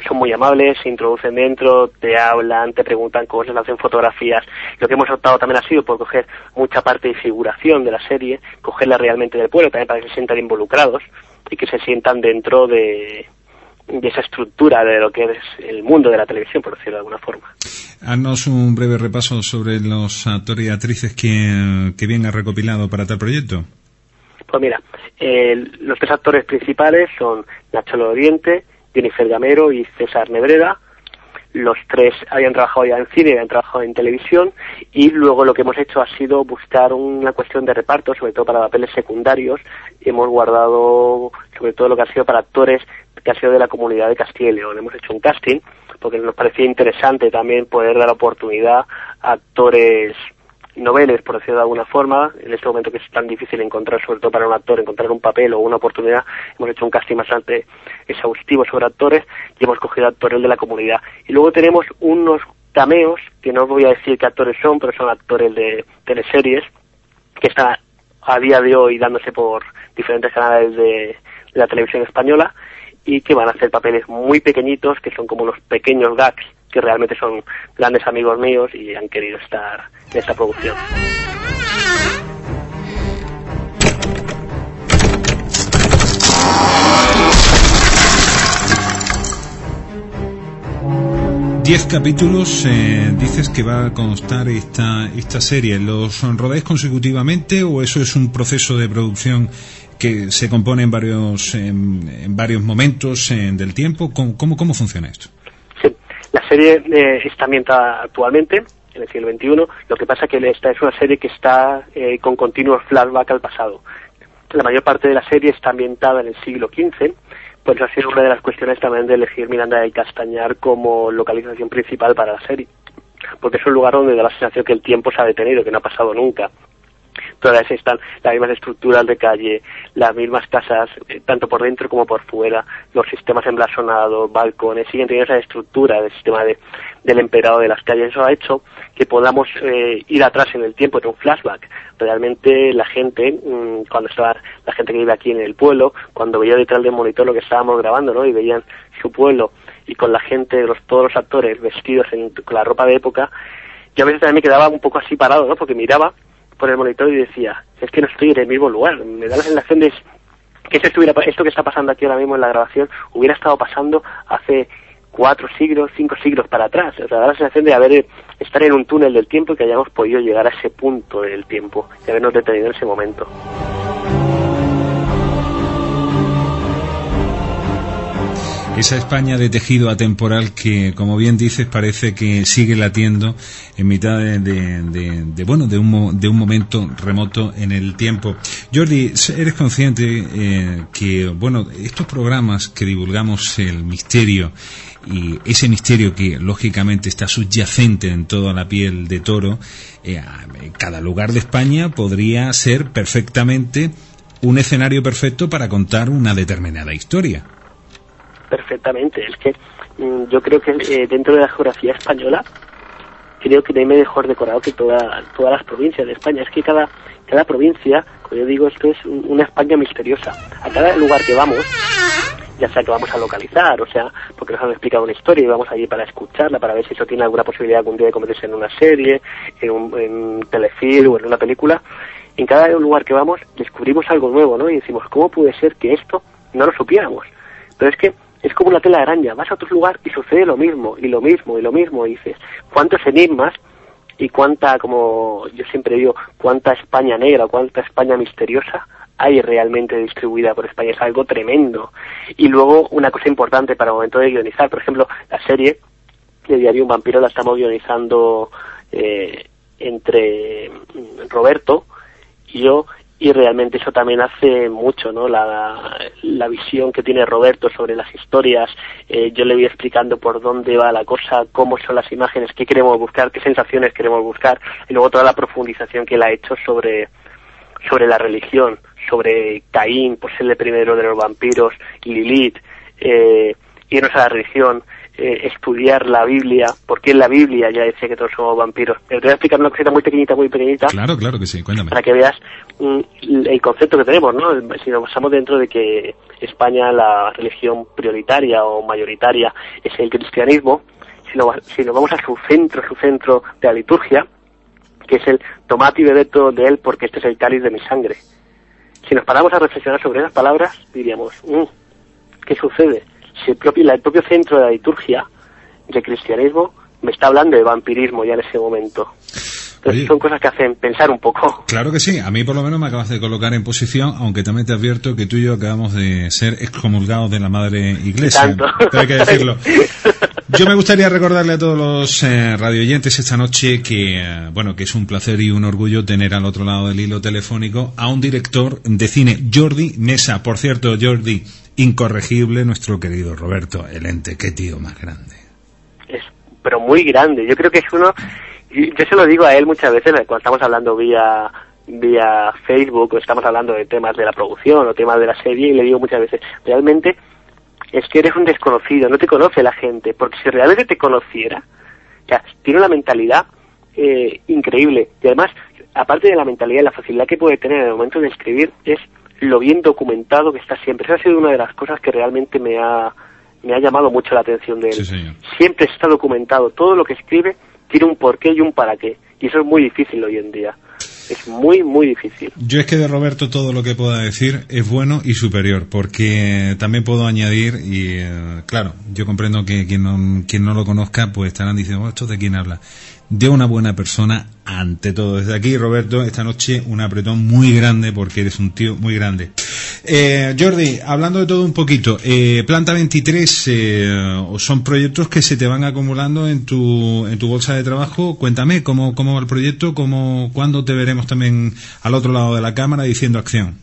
Speaker 10: son muy amables, se introducen dentro, te hablan, te preguntan cosas, hacen fotografías. Lo que hemos optado también ha sido por coger mucha parte de figuración de la serie, cogerla realmente del pueblo, también para que se sientan involucrados y que se sientan dentro de, de esa estructura de lo que es el mundo de la televisión, por decirlo de alguna forma.
Speaker 2: Haznos un breve repaso sobre los actores y actrices que, que bien ha recopilado para tal proyecto.
Speaker 10: Pues mira, los tres actores principales son Nacho Oriente, Jennifer Gamero y César Nebreda. Los tres habían trabajado ya en cine, habían trabajado en televisión y luego lo que hemos hecho ha sido buscar una cuestión de reparto, sobre todo para papeles secundarios. Hemos guardado sobre todo lo que ha sido para actores que ha sido de la comunidad de Castilla y León. Hemos hecho un casting porque nos parecía interesante también poder dar oportunidad a actores noveles, por decirlo de alguna forma, en este momento que es tan difícil encontrar, sobre todo para un actor, encontrar un papel o una oportunidad, hemos hecho un casting bastante exhaustivo sobre actores y hemos cogido actores de la comunidad. Y luego tenemos unos cameos, que no os voy a decir qué actores son, pero son actores de teleseries, que están a día de hoy dándose por diferentes canales de la televisión española y que van a hacer papeles muy pequeñitos, que son como los pequeños gags, que realmente son grandes amigos míos y han querido estar en esta producción.
Speaker 2: Diez capítulos, eh, dices que va a constar esta, esta serie. ¿Los rodáis consecutivamente o eso es un proceso de producción que se compone en varios, en, varios momentos del tiempo. ¿Cómo, ¿Cómo, funciona esto?
Speaker 10: La serie eh, está ambientada actualmente en el siglo XXI. Lo que pasa es que esta es una serie que está eh, con continuos flashback al pasado. La mayor parte de la serie está ambientada en el siglo XV, pues ha sido una de las cuestiones también de elegir Miranda del Castañar como localización principal para la serie. Porque es un lugar donde da la sensación que el tiempo se ha detenido, que no ha pasado nunca todas están las mismas estructuras de calle, las mismas casas, eh, tanto por dentro como por fuera, los sistemas emblasonados, balcones, siguen teniendo esa estructura del sistema de, del emperado de las calles. Eso ha hecho que podamos eh, ir atrás en el tiempo, en un flashback. Realmente la gente, mm, cuando estaba la gente que vive aquí en el pueblo, cuando veía detrás del monitor lo que estábamos grabando, ¿no? Y veían su pueblo y con la gente, los, todos los actores vestidos con la ropa de época, yo a veces también me quedaba un poco así parado, ¿no? Porque miraba por el monitor y decía, es que no estoy en el mismo lugar. Me da la sensación de que esto, estuviera, esto que está pasando aquí ahora mismo en la grabación hubiera estado pasando hace cuatro siglos, cinco siglos para atrás. O sea, da la sensación de haber estar en un túnel del tiempo y que hayamos podido llegar a ese punto del tiempo y habernos detenido en ese momento.
Speaker 2: Esa España de tejido atemporal que, como bien dices, parece que sigue latiendo en mitad de, bueno, de un, de un momento remoto en el tiempo. Jordi, eres consciente eh, que, bueno, estos programas que divulgamos el misterio y ese misterio que lógicamente está subyacente en toda la piel de toro, eh, cada lugar de España podría ser perfectamente un escenario perfecto para contar una determinada historia
Speaker 10: perfectamente. Es que mm, yo creo que eh, dentro de la geografía española creo que no hay mejor decorado que toda, todas las provincias de España. Es que cada, cada provincia, como yo digo, esto es un- una España misteriosa. A cada lugar que vamos, ya sea que vamos a localizar, o sea, porque nos han explicado una historia y vamos allí para escucharla, para ver si eso tiene alguna posibilidad algún día de convertirse en una serie, en un, en telefilm o en una película. En cada lugar que vamos descubrimos algo nuevo, ¿no? Y decimos, ¿cómo puede ser que esto no lo supiéramos? Pero es que es como una tela de araña, vas a otro lugar y sucede lo mismo, y lo mismo, y lo mismo, y dices, ¿cuántos enigmas y cuánta, como yo siempre digo, cuánta España negra, cuánta España misteriosa hay realmente distribuida por España? Es algo tremendo. Y luego, una cosa importante para el momento de guionizar, por ejemplo, la serie de Diario un vampiro la estamos guionizando eh, entre mm, Roberto y yo y realmente eso también hace mucho, ¿no? La, visión que tiene Roberto sobre las historias, eh, yo le voy explicando por dónde va la cosa, cómo son las imágenes, qué queremos buscar, qué sensaciones queremos buscar, y luego toda la profundización que él ha hecho sobre, sobre la religión, sobre Caín, por ser el primero de los vampiros, Lilith, eh, irnos a la religión, eh, estudiar la Biblia, porque en la Biblia ya decía que todos somos vampiros. Pero te voy a explicar una cosita muy pequeñita, muy pequeñita,
Speaker 2: Claro, claro que sí, cuéntame.
Speaker 10: para que veas mm, el concepto que tenemos, ¿no? Si nos basamos dentro de que España la religión prioritaria o mayoritaria es el cristianismo, si si nos vamos a su centro, su centro de la liturgia, que es el tomate y bebed todo de él porque este es el cáliz de mi sangre. Si nos paramos a reflexionar sobre esas palabras, diríamos, "Mm, ¿qué sucede? Si el propio, el propio centro de la liturgia de cristianismo me está hablando de vampirismo ya en ese momento. Entonces
Speaker 2: Oye.
Speaker 10: son cosas que hacen pensar un poco.
Speaker 2: Claro que sí, a mí por lo menos me acabas de colocar en posición, aunque también te advierto que tú y yo acabamos de ser excomulgados de la madre iglesia.
Speaker 10: Tanto.
Speaker 2: Hay que decirlo. Yo me gustaría recordarle a todos los eh, radioyentes esta noche que, eh, bueno, que es un placer y un orgullo tener al otro lado del hilo telefónico a un director de cine, Jordi Mesa. Por cierto, Jordi, incorregible, nuestro querido Roberto, el ente, qué tío más grande.
Speaker 10: es pero muy grande. Yo creo que es uno, yo se lo digo a él muchas veces cuando estamos hablando vía vía Facebook o estamos hablando de temas de la producción o temas de la serie y le digo muchas veces, realmente es que eres un desconocido, no te conoce la gente, porque si realmente te conociera, o sea, tiene una mentalidad eh, increíble y además, aparte de la mentalidad y la facilidad que puede tener en el momento de escribir, es lo bien documentado que está siempre. Esa ha sido una de las cosas que realmente me ha, me ha llamado mucho la atención de él.
Speaker 2: Sí.
Speaker 10: Siempre está documentado, todo lo que escribe tiene un porqué y un para qué, y eso es muy difícil hoy en día. Es muy, muy difícil.
Speaker 2: Yo es que de Roberto todo lo que pueda decir es bueno y superior, porque también puedo añadir, y eh, claro, yo comprendo que quien no, quien no lo conozca, pues estarán diciendo, "Oh, ¿esto de quién habla? De una buena persona ante todo. Desde aquí, Roberto, esta noche un apretón muy grande, porque eres un tío muy grande. Eh, Jordi, hablando de todo un poquito, eh, Planta 23 eh, son proyectos que se te van acumulando en tu, en tu bolsa de trabajo. Cuéntame cómo, cómo va el proyecto, cómo, cuándo te veremos también al otro lado de la cámara diciendo acción.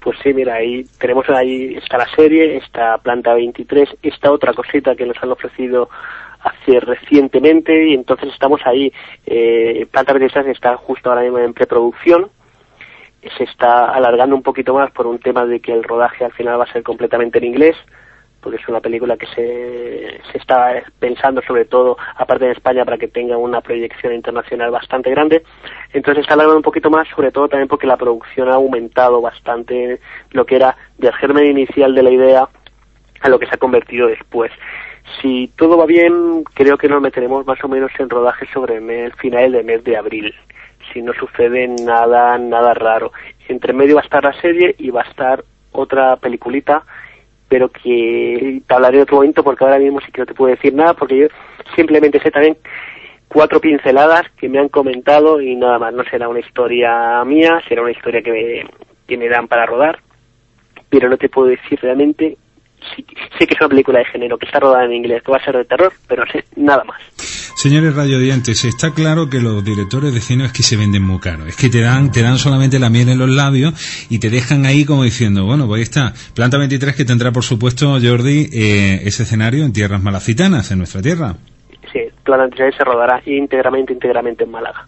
Speaker 10: Pues sí, mira, ahí tenemos ahí está la serie, está Planta 23, esta otra cosita que nos han ofrecido hace recientemente y entonces estamos ahí. Eh, Planta 23 está justo ahora mismo en preproducción, se está alargando un poquito más por un tema de que el rodaje al final va a ser completamente en inglés, porque es una película que se, se está pensando sobre todo, aparte de España, para que tenga una proyección internacional bastante grande. Entonces está alargando un poquito más, sobre todo también porque la producción ha aumentado bastante lo que era del germen inicial de la idea a lo que se ha convertido después. Si todo va bien, creo que nos meteremos más o menos en rodaje sobre el final del mes de abril. Si no sucede nada, nada raro. Entre medio va a estar la serie y va a estar otra peliculita, pero que te hablaré en otro momento porque ahora mismo sí que no te puedo decir nada porque yo simplemente sé también cuatro pinceladas que me han comentado y nada más. No será una historia mía, será una historia que me, que me dan para rodar, pero no te puedo decir realmente. Sí, que es una película de género, que está rodada en inglés, que va a ser de terror, pero nada más.
Speaker 2: Señores radiodientes, está claro que los directores de cine es que se venden muy caro. Es que te dan, te dan solamente la miel en los labios y te dejan ahí como diciendo, bueno, pues ahí está. Planta 23 que tendrá, por supuesto, Jordi, eh, ese escenario en tierras malacitanas, en nuestra tierra.
Speaker 10: Sí, Plan Anterior se rodará íntegramente, íntegramente en Málaga.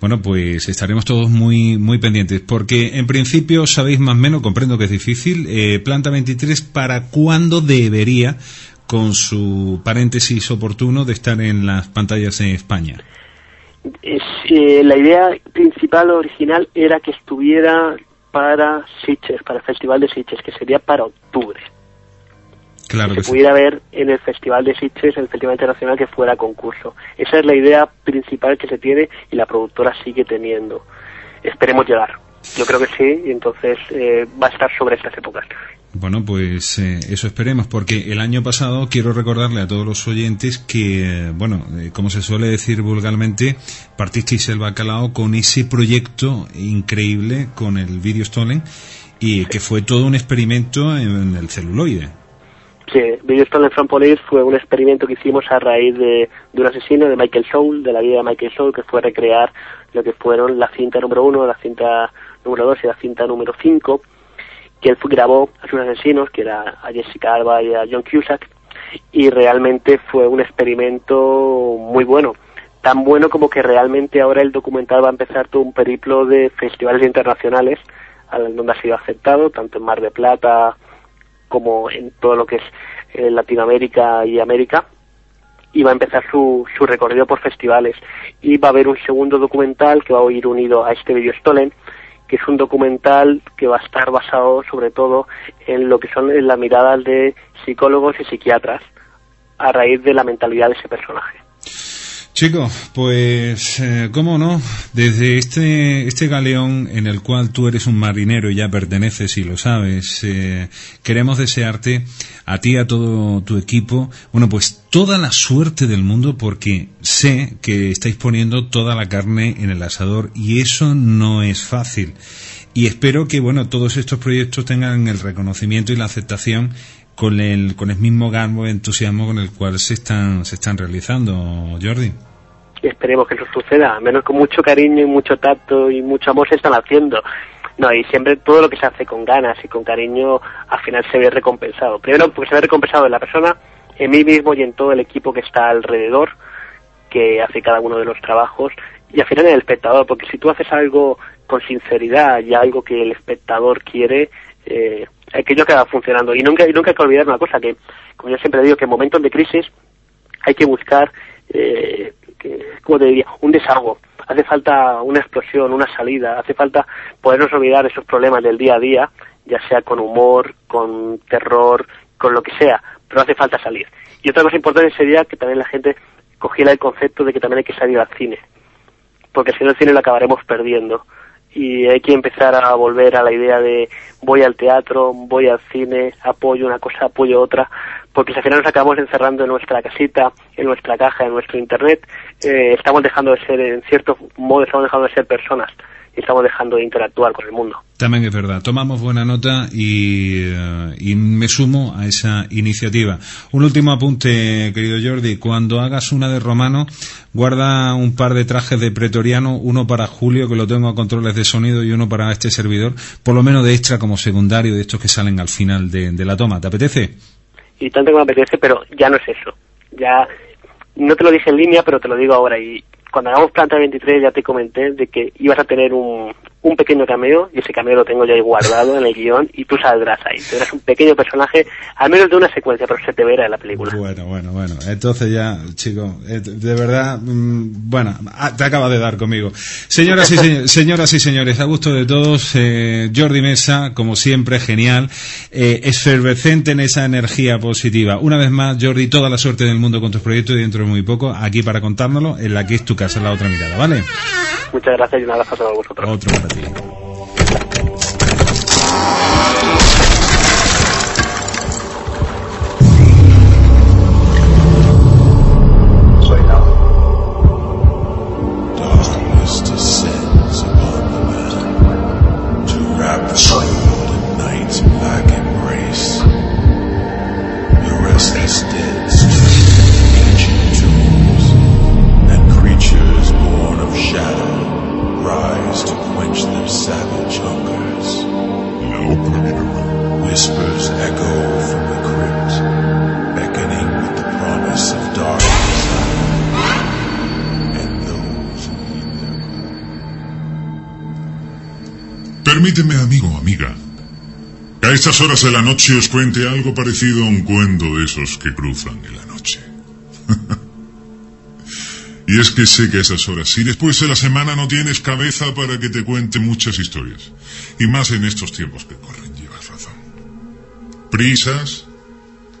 Speaker 2: Bueno, pues estaremos todos muy muy pendientes, porque en principio sabéis más o menos, comprendo que es difícil, eh, Planta 23, ¿para cuándo debería, con su paréntesis oportuno, de estar en las pantallas en España?
Speaker 10: Es, eh, la idea principal original era que estuviera para Sitges, para el Festival de Sitges, que sería para octubre.
Speaker 2: Claro
Speaker 10: que
Speaker 2: que
Speaker 10: se
Speaker 2: sí.
Speaker 10: pudiera ver en el Festival de Sitges, en el Festival Internacional que fuera concurso. Esa es la idea principal que se tiene y la productora sigue teniendo. Esperemos llegar. Yo creo que sí, y entonces eh, va a estar sobre estas épocas.
Speaker 2: Bueno, pues eh, eso esperemos, porque el año pasado quiero recordarle a todos los oyentes que, eh, bueno, eh, como se suele decir vulgarmente, partisteis el bacalao con ese proyecto increíble con el Video Stolen y que fue todo un experimento en el celuloide.
Speaker 10: Sí, Video Stolen from Police fue un experimento que hicimos a raíz de, un asesino de Michael Soul, de la vida de Michael Soul, que fue recrear lo que fueron la cinta número uno, la cinta número dos y la cinta número cinco, que él grabó a sus asesinos, que era a Jessica Alba y a John Cusack, y realmente fue un experimento muy bueno. Tan bueno como que realmente ahora el documental va a empezar todo un periplo de festivales internacionales, al- donde ha sido aceptado, tanto en Mar de Plata, como en todo lo que es eh, Latinoamérica y América y va a empezar su, su recorrido por festivales y va a haber un segundo documental que va a ir unido a este video Stolen que es un documental que va a estar basado sobre todo en lo que son las miradas de psicólogos y psiquiatras a raíz de la mentalidad de ese personaje.
Speaker 2: Chicos, pues, eh, cómo no, desde este, este galeón en el cual tú eres un marinero y ya perteneces y lo sabes, eh, queremos desearte a ti a todo tu equipo, bueno, pues toda la suerte del mundo porque sé que estáis poniendo toda la carne en el asador y eso no es fácil. Y espero que, bueno, todos estos proyectos tengan el reconocimiento y la aceptación con el, con el mismo garbo entusiasmo con el cual se están, se están realizando, Jordi.
Speaker 10: Y esperemos que eso suceda, al menos con mucho cariño y mucho tacto y mucho amor se están haciendo. No, y siempre todo lo que se hace con ganas y con cariño al final se ve recompensado. Primero porque se ve recompensado en la persona, en mí mismo y en todo el equipo que está alrededor, que hace cada uno de los trabajos, y al final en el espectador, porque si tú haces algo con sinceridad y algo que el espectador quiere, eh, aquello acaba funcionando. Y nunca, y nunca hay que olvidar una cosa, que como yo siempre digo, que en momentos de crisis hay que buscar, eh, que, ¿cómo te diría?, un desahogo. Hace falta una explosión, una salida, hace falta podernos olvidar esos problemas del día a día, ya sea con humor, con terror, con lo que sea, pero hace falta salir. Y otra cosa importante sería que también la gente cogiera el concepto de que también hay que salir al cine, porque si no el cine lo acabaremos perdiendo. Y hay que empezar a volver a la idea de voy al teatro, voy al cine, apoyo una cosa, apoyo otra, porque si al final nos acabamos encerrando en nuestra casita, en nuestra caja, en nuestro internet, eh, estamos dejando de ser, en cierto modo, estamos dejando de ser personas y estamos dejando de interactuar con el mundo.
Speaker 2: También es verdad. Tomamos buena nota y, eh, y me sumo a esa iniciativa. Un último apunte, querido Jordi. Cuando hagas una de romano, guarda un par de trajes de pretoriano, uno para Julio, que lo tengo a controles de sonido, y uno para este servidor, por lo menos de extra como secundario, de estos que salen al final de, de la toma. ¿Te apetece?
Speaker 10: Y tanto que me apetece, pero ya no es eso. Ya, no te lo dije en línea, pero te lo digo ahora. Y cuando hagamos Planta 23 ya te comenté de que ibas a tener un, un pequeño cameo, y ese cameo lo tengo ya ahí guardado en el guion, y tú saldrás ahí. Tendrás un pequeño personaje, al menos de una secuencia, pero se te verá en la película.
Speaker 2: Bueno, bueno, bueno. Entonces ya, chico, eh, de verdad, mm, bueno, ah, te acaba de dar conmigo. Señoras y, se- señoras y señores, a gusto de todos, eh, Jordi Mesa, como siempre, genial, eh, efervescente en esa energía positiva. Una vez más, Jordi, toda la suerte del mundo con tus proyectos y dentro de muy poco, aquí para contárnoslo, en la que es tu casa, en la otra mirada, ¿vale?
Speaker 10: Muchas gracias y un abrazo a todos vosotros.
Speaker 2: Otro para
Speaker 1: Permíteme, amigo o amiga, que a estas horas de la noche os cuente algo parecido a un cuento de esos que cruzan en la noche. Y es que sé que a esas horas, si después de la semana no tienes cabeza para que te cuente muchas historias, y más en estos tiempos que corren, llevas razón. Prisas,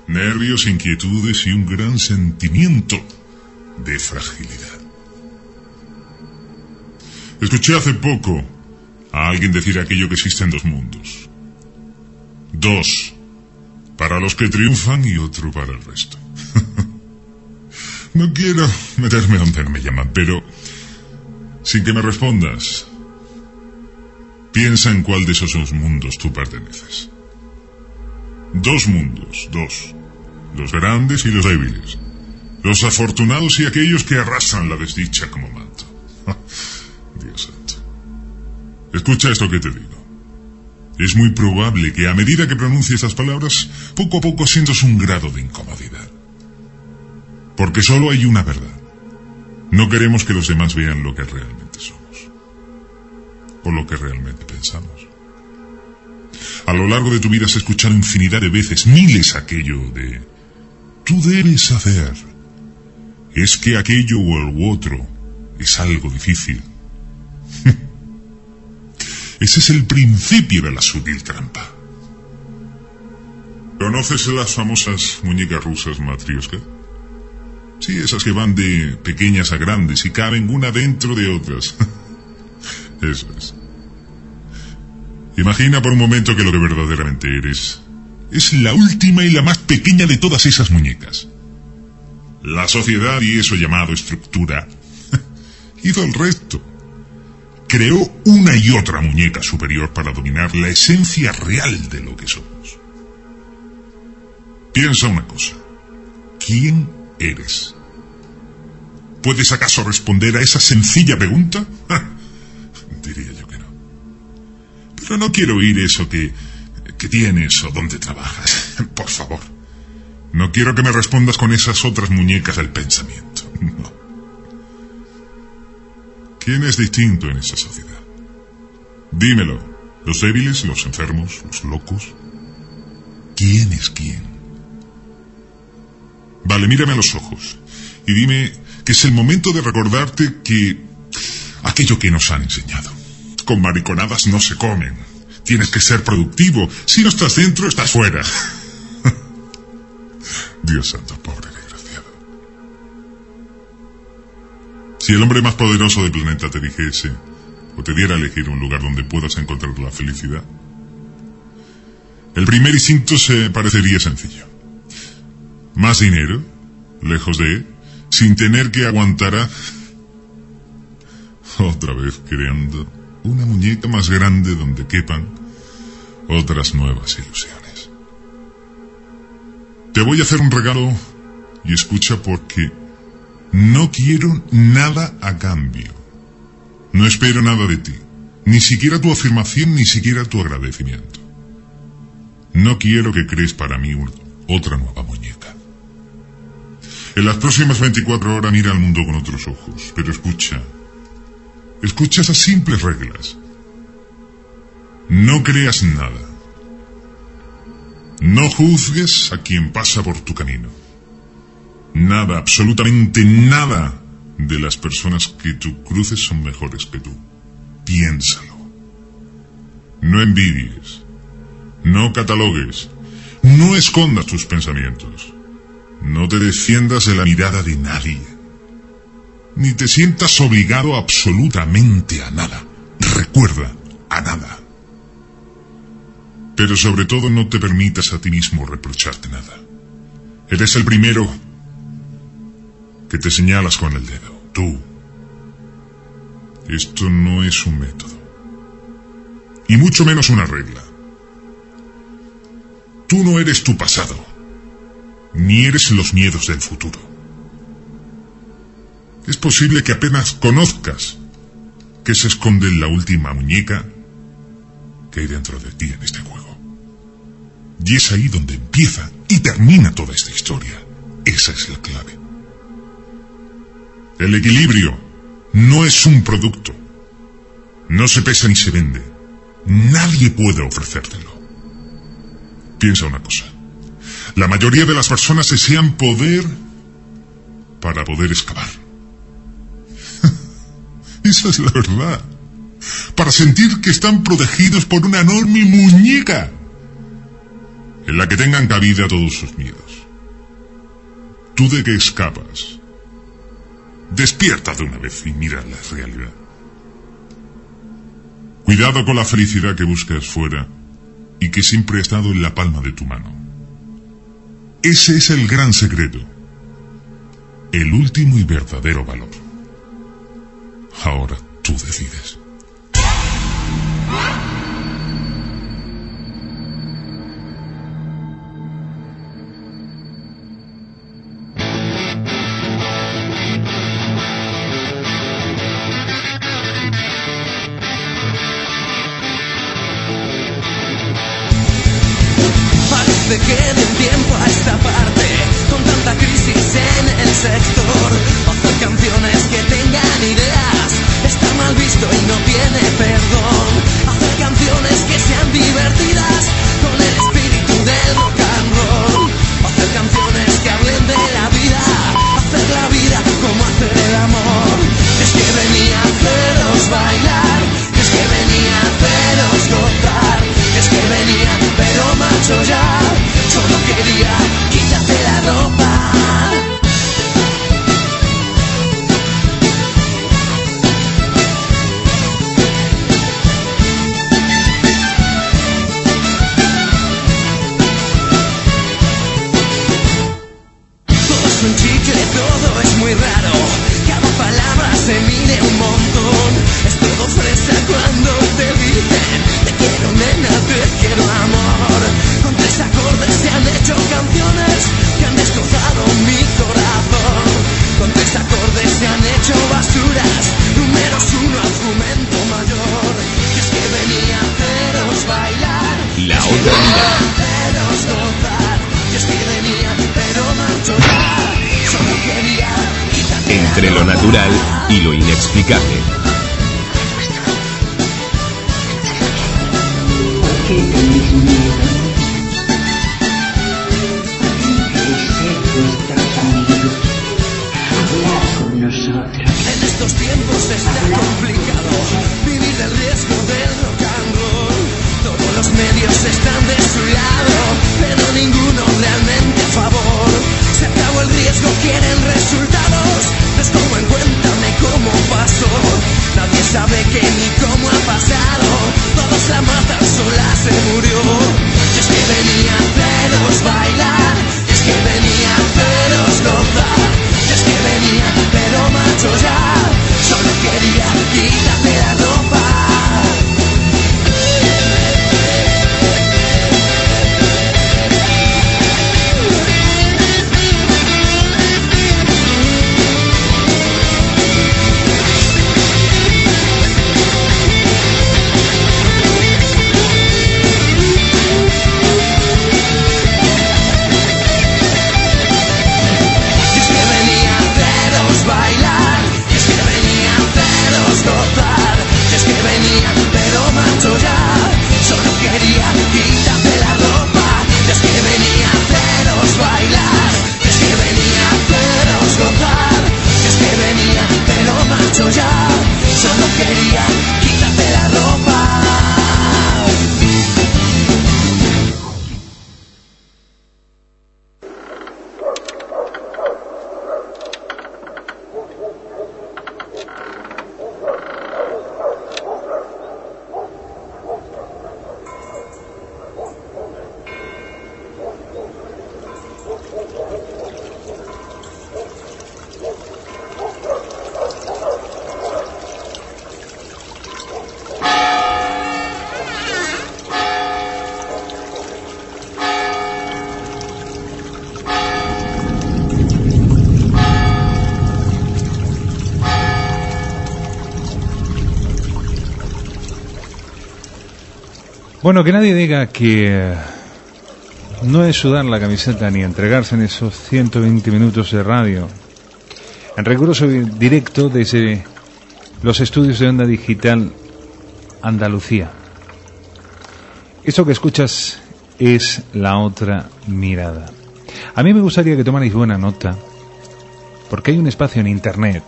Speaker 1: nervios, inquietudes y un gran sentimiento de fragilidad. Escuché hace poco a alguien decir aquello que existen dos mundos. Dos para los que triunfan y otro para el resto. no quiero meterme donde me llaman, pero sin que me respondas, piensa en cuál de esos dos mundos tú perteneces. Dos mundos, dos. Los grandes y los débiles. Los afortunados y aquellos que arrasan la desdicha como manto. Escucha esto que te digo. Es muy probable que a medida que pronuncie estas palabras, poco a poco sientas un grado de incomodidad. Porque solo hay una verdad. No queremos que los demás vean lo que realmente somos. O lo que realmente pensamos. A lo largo de tu vida has escuchado infinidad de veces, miles aquello de... Tú debes hacer. Es que aquello o el otro es algo difícil. Ese es el principio de la sutil trampa. ¿Conoces las famosas muñecas rusas matrioska? Sí, esas que van de pequeñas a grandes y caben una dentro de otras. Eso es. Imagina por un momento que lo que verdaderamente eres es la última y la más pequeña de todas esas muñecas. La sociedad y eso llamado estructura hizo el resto. Creó una y otra muñeca superior para dominar la esencia real de lo que somos. Piensa una cosa. ¿Quién eres? ¿Puedes acaso responder a esa sencilla pregunta? Diría yo que no. Pero no quiero oír eso que, que tienes o dónde trabajas. Por favor. No quiero que me respondas con esas otras muñecas del pensamiento. No. ¿Quién es distinto en esa sociedad? Dímelo. ¿Los débiles, los enfermos, los locos? ¿Quién es quién? Vale, mírame a los ojos y dime que es el momento de recordarte que aquello que nos han enseñado. Con mariconadas no se comen. Tienes que ser productivo. Si no estás dentro, estás fuera. Dios santo, pobre Si el hombre más poderoso del planeta te dijese, o te diera a elegir un lugar donde puedas encontrar la felicidad, el primer instinto se parecería sencillo. Más dinero, lejos de sin tener que aguantar. Otra vez creando una muñeca más grande donde quepan otras nuevas ilusiones. Te voy a hacer un regalo y escucha porque no quiero nada a cambio. No espero nada de ti, ni siquiera tu afirmación, ni siquiera tu agradecimiento. No quiero que crees para mí otra nueva muñeca. En las próximas 24 horas mira al mundo con otros ojos, pero escucha. Escucha esas simples reglas. No creas nada. No juzgues a quien pasa por tu camino. Nada, absolutamente nada de las personas que tú cruces son mejores que tú. Piénsalo. No envidies. No catalogues. No escondas tus pensamientos. No te defiendas de la mirada de nadie. Ni te sientas obligado absolutamente a nada. Recuerda, a nada. Pero sobre todo no te permitas a ti mismo reprocharte nada. Eres el primero que te señalas con el dedo. Tú. Esto no es un método. Y mucho menos una regla. Tú no eres tu pasado, ni eres los miedos del futuro. Es posible que apenas conozcas que se esconde en la última muñeca que hay dentro de ti en este juego. Y es ahí donde empieza y termina toda esta historia. Esa es la clave. El equilibrio no es un producto. No se pesa ni se vende. Nadie puede ofrecértelo. Piensa una cosa. La mayoría de las personas desean poder para poder excavar.
Speaker 11: Esa es la verdad. Para sentir que están protegidos por una enorme muñeca en la que tengan cabida todos sus miedos. Tú de que escapas Despierta de una vez y mira la realidad. Cuidado con la felicidad que buscas fuera y que siempre ha estado en la palma de tu mano. Ese es el gran secreto, el último y verdadero valor. Ahora tú decides.
Speaker 2: Bueno, que nadie diga que no es sudar la camiseta ni entregarse en esos 120 minutos de radio. En riguroso directo desde los estudios de onda digital Andalucía. Eso que escuchas es la otra mirada. A mí me gustaría que tomarais buena nota, porque hay un espacio en Internet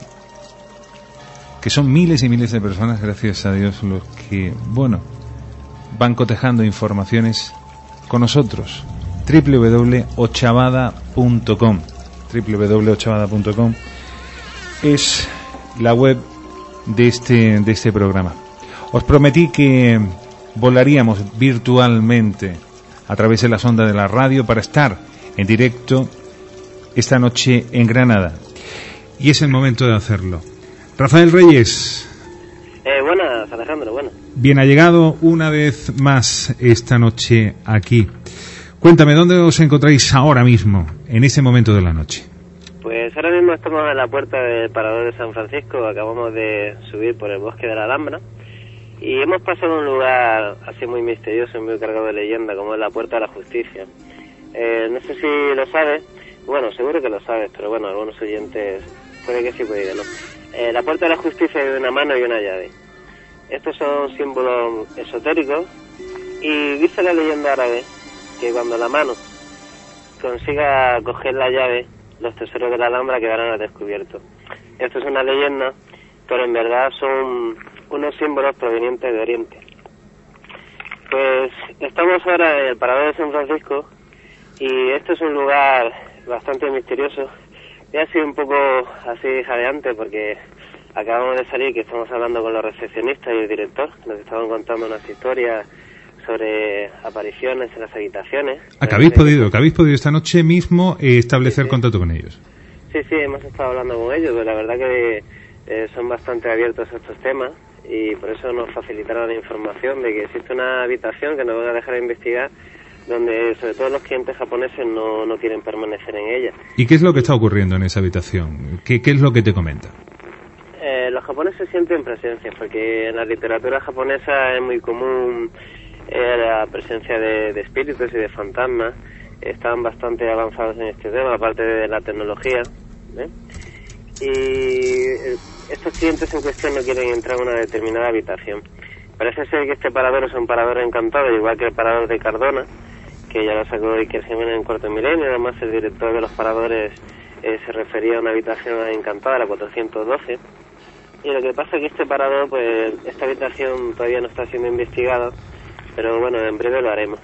Speaker 2: que son miles y miles de personas, gracias a Dios, los que, bueno, van cotejando informaciones con nosotros. www.ochavada.com www.ochavada.com es la web de este, de este programa. Os prometí que volaríamos virtualmente a través de la sonda de la radio para estar en directo esta noche en Granada. Y es el momento de hacerlo. Rafael Reyes.
Speaker 3: Eh.
Speaker 2: Bien, ha llegado una vez más esta noche aquí. Cuéntame, ¿dónde os encontráis ahora mismo, en ese momento de la noche?
Speaker 3: Pues ahora mismo estamos en la puerta del Parador de San Francisco, acabamos de subir por el bosque de la Alhambra y hemos pasado a un lugar así muy misterioso y muy cargado de leyenda, como es la Puerta de la Justicia. Eh, no sé si lo sabes, bueno, seguro que lo sabes, pero bueno, algunos oyentes puede que sí, puede que no. Eh, la Puerta de la Justicia es una mano y una llave. Estos son símbolos esotéricos y dice la leyenda árabe que cuando la mano consiga coger la llave, los tesoros de la Alhambra quedarán al descubierto. Esto es una leyenda, pero en verdad son unos símbolos provenientes de Oriente. Pues estamos ahora en el Parador de San Francisco y esto es un lugar bastante misterioso. Y ha sido un poco así jadeante porque acabamos de salir que estamos hablando con los recepcionistas y el director. Nos estaban contando unas historias sobre apariciones en las habitaciones.
Speaker 2: ¿A que habéis podido, que habéis podido esta noche mismo eh, establecer contacto con ellos?
Speaker 3: Sí, sí, hemos estado hablando con ellos, pero la verdad que eh, son bastante abiertos a estos temas y por eso nos facilitaron la información de que existe una habitación que nos van a dejar investigar donde sobre todo los clientes japoneses no, no quieren permanecer en ella.
Speaker 2: ¿Y qué es lo que está ocurriendo en esa habitación? ¿Qué, qué es lo que te comenta?
Speaker 3: Eh, los japoneses sienten presencia, porque en la literatura japonesa es muy común eh, la presencia de, de espíritus y de fantasmas. Están bastante avanzados en este tema, aparte de la tecnología. ¿eh? Y eh, estos clientes en cuestión no quieren entrar a una determinada habitación. Parece ser que este parador es un parador encantado, igual que el parador de Cardona, que ya lo sacó Iker Jiménez en Cuarto Milenio. Además, el director de los paradores eh, se refería a una habitación encantada, la 412. Y lo que pasa es que este parador, pues, esta habitación todavía no está siendo investigada, pero bueno, en breve lo haremos.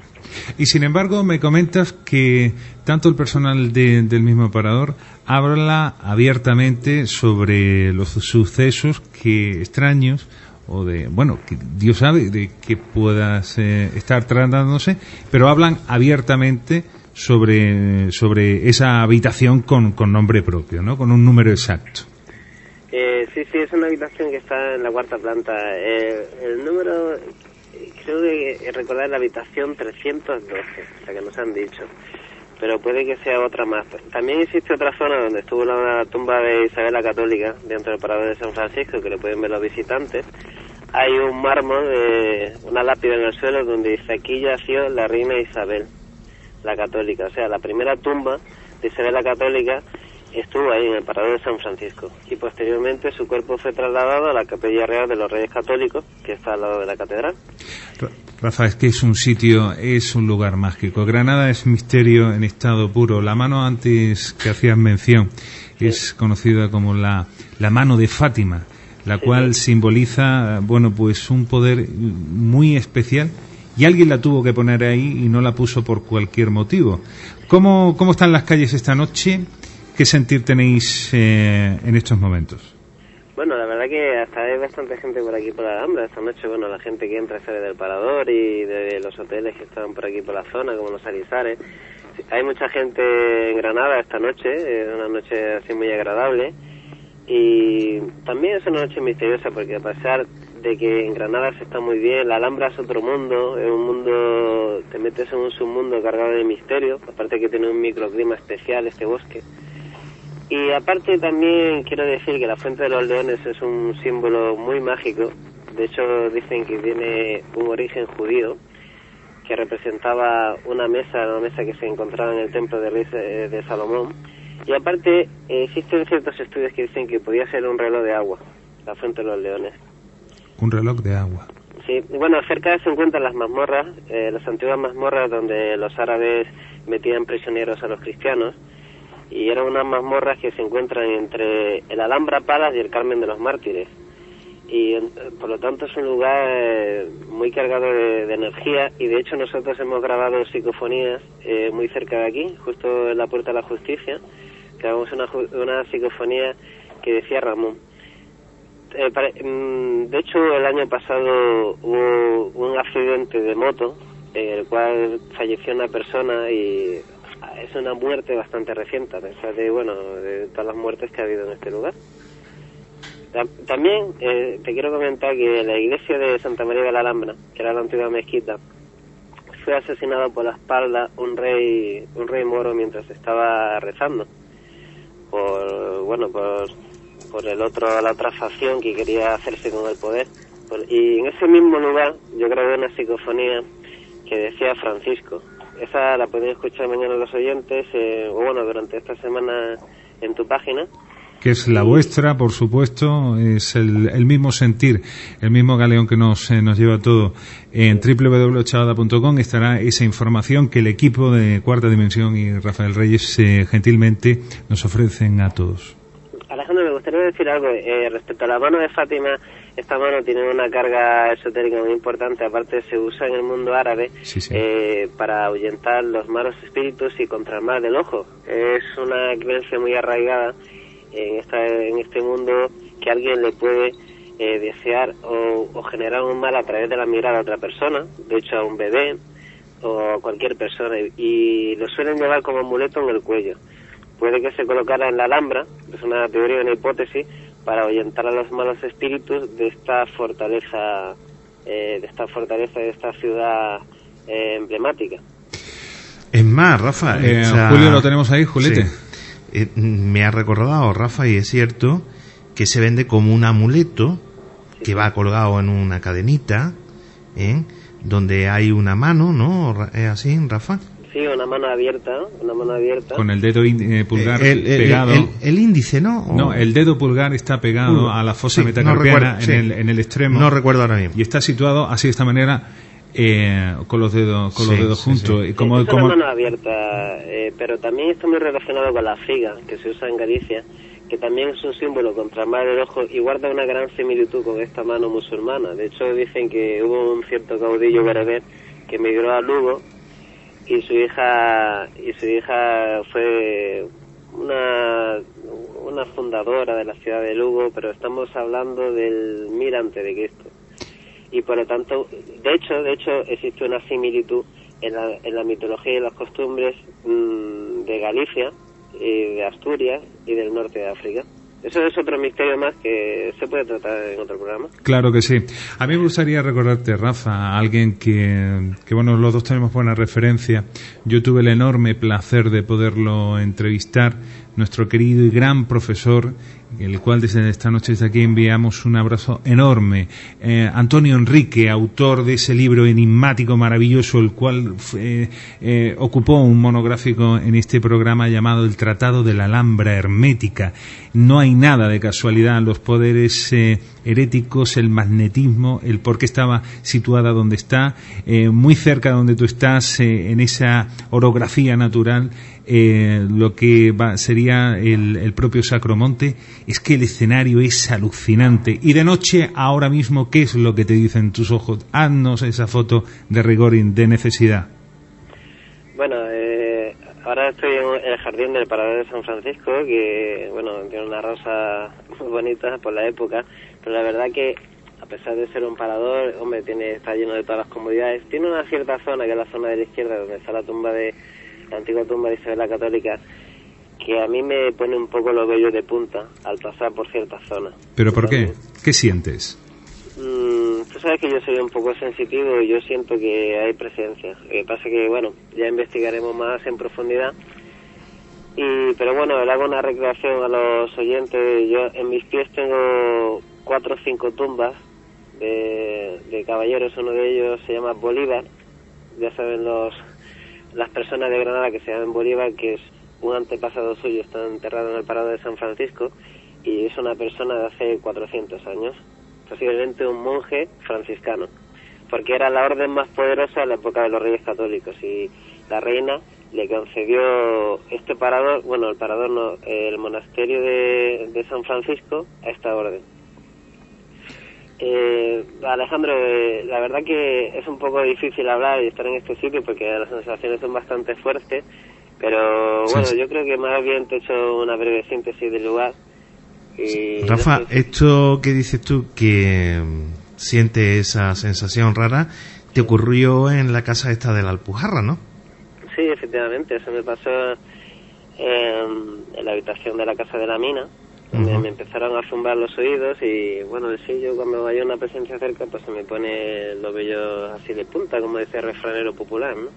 Speaker 2: Y sin embargo, me comentas que tanto el personal de- del mismo parador habla abiertamente sobre los sucesos que extraños o de, bueno, que Dios sabe de que puedas eh, estar tratándose, pero hablan abiertamente sobre, sobre esa habitación con, con nombre propio, ¿no? Con un número exacto.
Speaker 3: Eh, sí, sí, es una habitación que está en la cuarta planta. Eh, el número, eh, creo que recordar la habitación 312, la que nos han dicho. Pero puede que sea otra más. También existe otra zona donde estuvo la tumba de Isabel la Católica, dentro del Parador de San Francisco, que lo pueden ver los visitantes. Hay un mármol, de una lápida en el suelo donde dice aquí yació la reina Isabel, la Católica. O sea, la primera tumba de Isabel la Católica estuvo ahí en el Parador de San Francisco y posteriormente su cuerpo fue trasladado a la Capilla Real de los Reyes Católicos, que está al lado de la catedral.
Speaker 2: Ra- Rafa, es que es un sitio, es un lugar mágico. Granada es misterio en estado puro. La mano antes que hacías mención es conocida como la, la mano de Fátima, la cual simboliza, bueno, pues un poder muy especial y alguien la tuvo que poner ahí y no la puso por cualquier motivo. ¿Cómo, cómo están las calles esta noche? ¿Qué sentir tenéis eh, en estos momentos?
Speaker 3: Bueno, la verdad que hasta hay bastante gente por aquí por la Alhambra esta noche. Bueno, la gente que entra sale del parador y de los hoteles que están por aquí por la zona, como los Alizares. Hay mucha gente en Granada esta noche, es una noche así muy agradable. Y también es una noche misteriosa porque a pesar de que en Granada se está muy bien, la Alhambra es otro mundo, es un mundo, te metes en un submundo cargado de misterio, aparte que tiene un microclima especial este bosque. Y aparte también quiero decir que la Fuente de los Leones es un símbolo muy mágico. De hecho dicen que tiene un origen judío que representaba una mesa, una mesa que se encontraba en el templo de, eh, de Salomón. Y aparte eh, existen ciertos estudios que dicen que podía ser un reloj de agua, la Fuente de los Leones.
Speaker 2: Un reloj de agua.
Speaker 3: Sí, bueno, cerca se encuentran las mazmorras, eh, las antiguas mazmorras donde los árabes metían prisioneros a los cristianos y eran unas mazmorras que se encuentran entre el Alhambra Palace y el Carmen de los Mártires. y en- por lo tanto es un lugar eh, muy cargado de, de energía y de hecho nosotros hemos grabado psicofonías eh, muy cerca de aquí, justo en la Puerta de la Justicia, grabamos una, una psicofonía que decía Ramón. Eh, mm, de hecho, el año pasado hubo un accidente de moto en el cual falleció una persona y es una muerte bastante reciente, a pesar de, bueno, de todas las muertes que ha habido en este lugar. Tam- También eh, te quiero comentar que la iglesia de Santa María de la Alhambra, que era la antigua mezquita, fue asesinado por la espalda un rey, un rey moro mientras estaba rezando. Por, bueno, por, por el otro, la otra facción que quería hacerse con el poder. Y en ese mismo lugar yo grabé una psicofonía que decía Francisco. Esa la pueden escuchar mañana los oyentes, eh, o bueno, durante esta semana en tu página.
Speaker 2: que es la vuestra, por supuesto, es el, el mismo sentir, el mismo galeón que nos, eh, nos lleva todo. En www.chavada.com estará esa información que el equipo de Cuarta Dimensión y Rafael Reyes eh, gentilmente nos ofrecen a todos.
Speaker 3: Gustaría decir algo eh, respecto a la mano de Fátima. Esta mano tiene una carga esotérica muy importante. Aparte, se usa en el mundo árabe
Speaker 2: Sí, sí.
Speaker 3: eh, para ahuyentar los malos espíritus y contra el mal del ojo. Es una creencia muy arraigada en, esta, en este mundo que alguien le puede eh, desear o, o generar un mal a través de la mirada a otra persona, de hecho a un bebé o a cualquier persona, y, y lo suelen llevar como amuleto en el cuello. Puede que se colocara en la Alhambra, es una teoría, una hipótesis, para ahuyentar a los malos espíritus de esta fortaleza, eh, de esta fortaleza, de esta ciudad eh, emblemática.
Speaker 4: Es más, Rafa.
Speaker 2: Eh,
Speaker 4: esa-
Speaker 2: Julio, ¿lo tenemos ahí, Juliete?
Speaker 4: Sí. Eh, me ha recordado, Rafa, y es cierto, que se vende como un amuleto que va colgado en una cadenita, ¿eh? donde hay una mano, ¿no? Ra- ¿Es así, Rafa?
Speaker 3: Sí, una mano abierta, una mano abierta.
Speaker 2: Con el dedo eh, pulgar
Speaker 4: El, el-
Speaker 2: pegado.
Speaker 4: el- el índice, ¿no? O-
Speaker 2: No, el dedo pulgar está pegado
Speaker 4: Uh,
Speaker 2: a la fosa
Speaker 4: sí, no
Speaker 2: metacarpiana
Speaker 4: recuerdo, sí.
Speaker 2: en, el, en el extremo.
Speaker 4: No recuerdo ahora mismo.
Speaker 2: Y está situado así de esta manera eh, con los dedos con los dedos
Speaker 4: sí,
Speaker 2: juntos.
Speaker 4: sí.
Speaker 2: Y como,
Speaker 3: es
Speaker 2: como-
Speaker 3: una mano abierta, eh, pero también está muy relacionado con la figa, que se usa en Galicia, que también es un símbolo contra el mal del ojo y guarda una gran similitud con esta mano musulmana. De hecho, dicen que hubo un cierto caudillo bereber que emigró a Lugo y su hija y su hija fue una una fundadora de la ciudad de Lugo, pero estamos hablando del mirante de Cristo. Y por lo tanto, de hecho, de hecho existe una similitud en la, en la mitología y las costumbres mm, de Galicia, y de Asturias y del norte de África. Eso es otro misterio más que se puede tratar en otro programa.
Speaker 2: Claro que sí. A mí me gustaría recordarte, Rafa, a alguien que, que, bueno, los dos tenemos buena referencia. Yo tuve el enorme placer de poderlo entrevistar, nuestro querido y gran profesor, el cual desde esta noche desde aquí enviamos un abrazo enorme. Eh, Antonio Enrique, autor de ese libro enigmático, maravilloso, el cual eh, eh, ocupó un monográfico en este programa llamado El Tratado de la Alhambra Hermética. No hay nada de casualidad, los poderes heréticos, el magnetismo, el por qué estaba situada donde está, eh, muy cerca de donde tú estás, eh, en esa orografía natural, eh, lo que va, sería el, el, propio Sacromonte, es que el escenario es alucinante. Y de noche, ahora mismo, ¿qué es lo que te dicen tus ojos? Haznos esa foto de rigor de necesidad.
Speaker 3: Bueno, eh, ahora estoy en el jardín del Parador de San Francisco, que, bueno, tiene una rosa muy bonita por la época, pero la verdad que a pesar de ser un parador, hombre, tiene está lleno de todas las comodidades. Tiene una cierta zona, que es la zona de la izquierda, donde está la tumba de la antigua tumba de Isabel la Católica, que a mí me pone un poco los vellos de punta al pasar por cierta zona.
Speaker 2: ¿Pero por qué? ¿Qué sientes?
Speaker 3: Mm, tú sabes que yo soy un poco sensitivo y yo siento que hay presencia. Lo que pasa que, bueno, ya investigaremos más en profundidad. Y, pero bueno, le hago una recreación a los oyentes. Yo en mis pies tengo cuatro o cinco tumbas de, de caballeros. Uno de ellos se llama Bolívar. Ya saben los las personas de Granada que se llaman Bolívar, que es un antepasado suyo, está enterrado en el Parado de San Francisco y es una persona de hace 400 años, posiblemente un monje franciscano, porque era la orden más poderosa en la época de los reyes católicos y la reina le concedió este parador, bueno, el parador no, el monasterio de, de San Francisco a esta orden. Eh, Alejandro, eh, la verdad que es un poco difícil hablar y estar en este sitio porque las sensaciones son bastante fuertes, pero bueno,
Speaker 4: sí.
Speaker 3: yo creo que más bien te he hecho una breve síntesis del lugar. Y
Speaker 4: Rafa,
Speaker 3: no sé,
Speaker 4: esto que dices tú que mm, siente esa sensación rara, te ocurrió en la casa esta de la Alpujarra, ¿no?
Speaker 3: Sí, efectivamente, eso me pasó en la habitación de la casa de la mina. Me,
Speaker 4: Ujú.
Speaker 3: me empezaron a zumbar los oídos y bueno, el sello cuando hay una presencia cerca pues se me pone los vellos así de punta, como decía el refranero popular, ¿no?